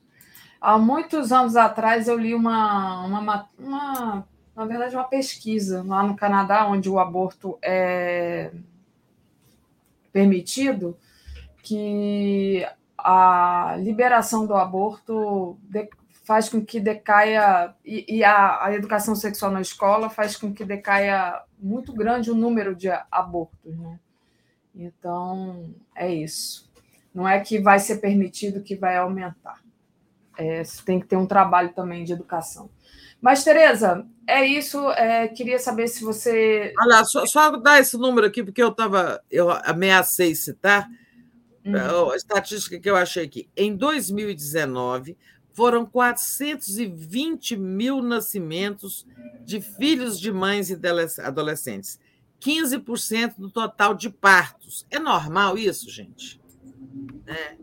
Há muitos anos atrás eu li uma, uma, uma, na verdade, uma pesquisa lá no Canadá, onde o aborto é permitido, que a liberação do aborto faz com que decaia, e, a, a educação sexual na escola faz com que decaia muito grande o número de abortos. Né? Então, é isso. Não é que vai ser permitido que vai aumentar. É, tem que ter um trabalho também de educação. Mas, Tereza, é isso. É, queria saber se você. Olha, só, só dar esse número aqui, porque eu estava. Eu ameacei citar uhum. a estatística que eu achei aqui. Em 2019, foram 420 mil nascimentos de filhos de mães e adolescentes. 15% do total de partos. É normal isso, gente? É.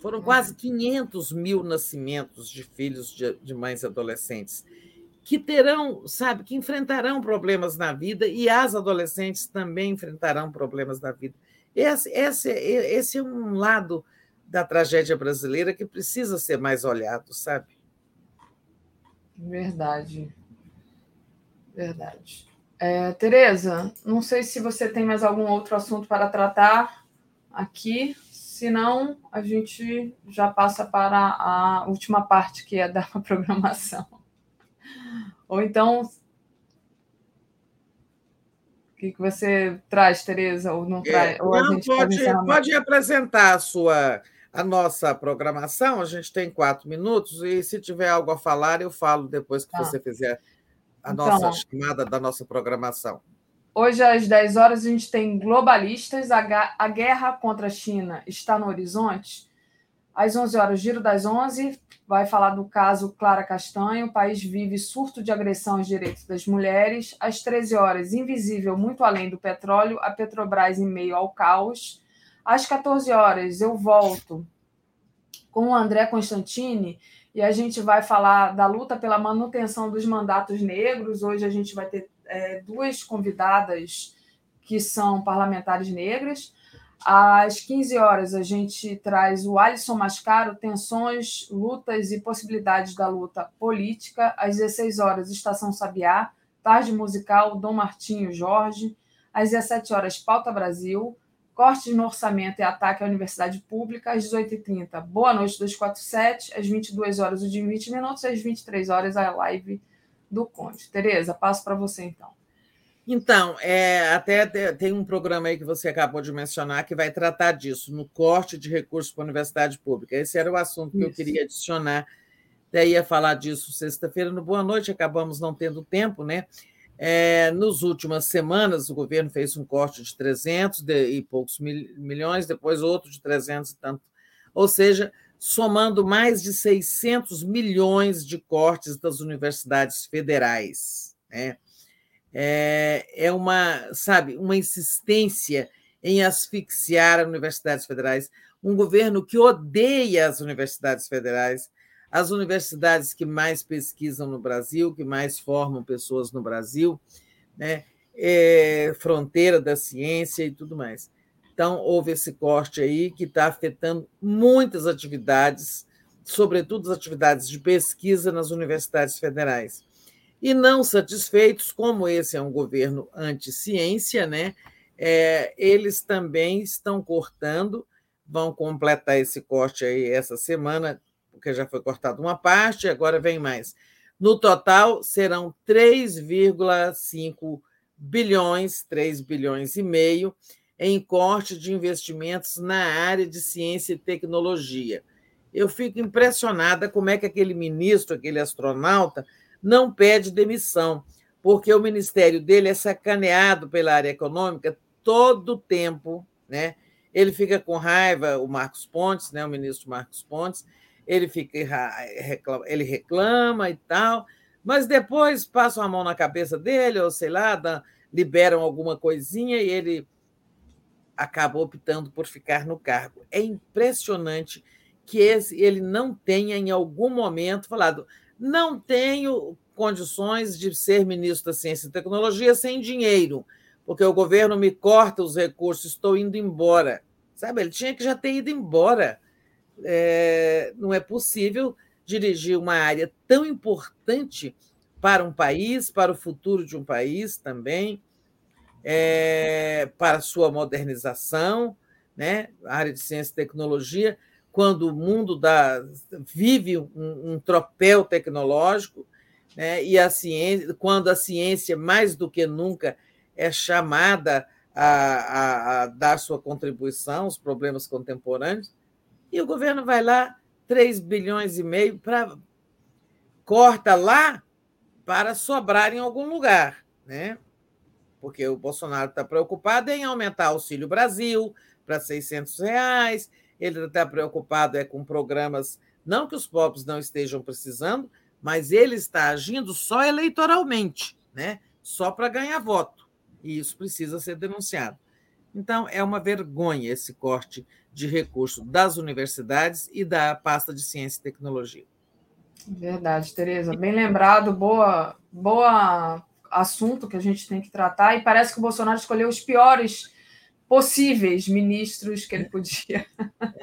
Foram quase 500 mil nascimentos de filhos de, de mães adolescentes que terão, sabe, que enfrentarão problemas na vida e as adolescentes também enfrentarão problemas na vida. Esse, esse, esse é um lado da tragédia brasileira que precisa ser mais olhado, sabe? Verdade. Verdade. É, Tereza, não sei se você tem mais algum outro assunto para tratar aqui, senão a gente já passa para a última parte, que é da programação. Ou então, o que, que você traz, Tereza, ou não traz? É, ou não, pode, pode apresentar a sua a nossa programação, a gente tem quatro minutos, e se tiver algo a falar, eu falo depois que tá. você fizer a então, nossa chamada da nossa programação. Hoje, às 10 horas, a gente tem globalistas. A, guerra contra a China está no horizonte. Às 11 horas, Giro das 11, vai falar do caso Clara Castanho. O país vive surto de agressão aos direitos das mulheres. Às 13 horas, Invisível, muito além do petróleo. A Petrobras em meio ao caos. Às 14 horas, eu volto com o André Constantini e a gente vai falar da luta pela manutenção dos mandatos negros. Hoje a gente vai ter é, duas convidadas que são parlamentares negras. Às 15 horas, a gente traz o Alisson Mascaro, Tensões, Lutas e Possibilidades da Luta Política. Às 16 horas, Estação Sabiá, Tarde Musical, Dom Martinho Jorge. Às 17 horas, Pauta Brasil, Cortes no Orçamento e Ataque à Universidade Pública. Às 18h30, Boa Noite 247. Às 22 horas, o de 20 minutos. Às 23 horas, a live do Conde. Tereza, passo para você então. Então, é, até tem um programa aí que você acabou de mencionar que vai tratar disso, no corte de recursos para a universidade pública. Esse era o assunto que Isso. eu queria adicionar. Até ia falar disso sexta-feira no Boa Noite, acabamos não tendo tempo, né? É, nos últimas semanas, o governo fez um corte de 300 e poucos milhões, depois outro de 300 e tanto. Ou seja, somando mais de 600 milhões de cortes das universidades federais. Né? É, é uma, sabe, uma insistência em asfixiar as universidades federais, um governo que odeia as universidades federais, as universidades que mais pesquisam no Brasil, que mais formam pessoas no Brasil, né? É, fronteira da ciência e tudo mais. Então, houve esse corte aí que está afetando muitas atividades, sobretudo as atividades de pesquisa nas universidades federais. E não satisfeitos, como esse é um governo anti-ciência, né? É, eles também estão cortando, vão completar esse corte aí essa semana, porque já foi cortada uma parte, agora vem mais. No total, serão 3,5 bilhões, 3 bilhões e meio, em corte de investimentos na área de ciência e tecnologia. Eu fico impressionada como é que aquele ministro, aquele astronauta, não pede demissão, porque o ministério dele é sacaneado pela área econômica todo o tempo, né? Ele fica com raiva, o Marcos Pontes, né, o ministro Marcos Pontes, ele fica ele reclama e tal, mas depois passam a mão na cabeça dele, ou sei lá, liberam alguma coisinha e ele acaba optando por ficar no cargo. É impressionante que esse, ele não tenha, em algum momento, falado: não tenho condições de ser ministro da Ciência e Tecnologia sem dinheiro, porque o governo me corta os recursos, estou indo embora. Sabe, ele tinha que já ter ido embora. É, não é possível dirigir uma área tão importante para um país, para o futuro de um país também, é, para sua modernização, né? a área de ciência e tecnologia, quando o mundo da, vive um, um tropel tecnológico, né? e a ciência, quando a ciência, mais do que nunca, é chamada a, a, a dar sua contribuição aos problemas contemporâneos, e o governo vai lá, 3 bilhões e meio, para corta lá para sobrar em algum lugar, né? Porque o Bolsonaro está preocupado em aumentar o Auxílio Brasil para 600 reais, ele está preocupado é com programas, não que os pobres não estejam precisando, mas ele está agindo só eleitoralmente, né? só para ganhar voto. E isso precisa ser denunciado. Então, é uma vergonha esse corte de recursos das universidades e da pasta de ciência e tecnologia. Verdade, Tereza. Bem lembrado, boa, boa assunto que a gente tem que tratar. E parece que o Bolsonaro escolheu os piores possíveis ministros que ele podia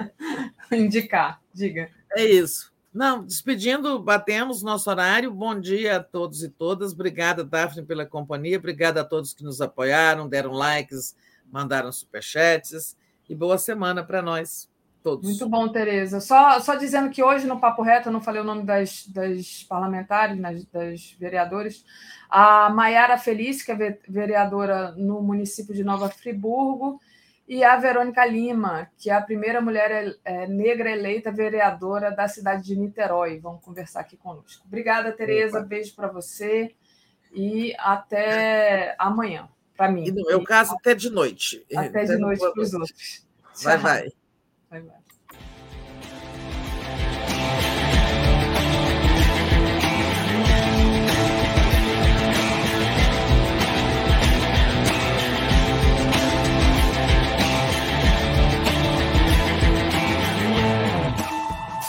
indicar. Diga. É isso. Não, despedindo, batemos nosso horário. Bom dia a todos e todas. Obrigada, Daphne, pela companhia. Obrigada a todos que nos apoiaram, deram likes, mandaram superchats. E boa semana para nós todos. Muito bom, Tereza. Só, só dizendo que hoje no Papo Reto, eu não falei o nome das, das parlamentares, das, das vereadoras, a Maiara Feliz, que é vereadora no município de Nova Friburgo, e a Verônica Lima, que é a primeira mulher é, negra eleita vereadora da cidade de Niterói. Vão conversar aqui conosco. Obrigada, Tereza. Beijo para você e até amanhã, para mim. E no meu caso, até de noite. Até de noite para os outros. Vai, vai. Vai, vai.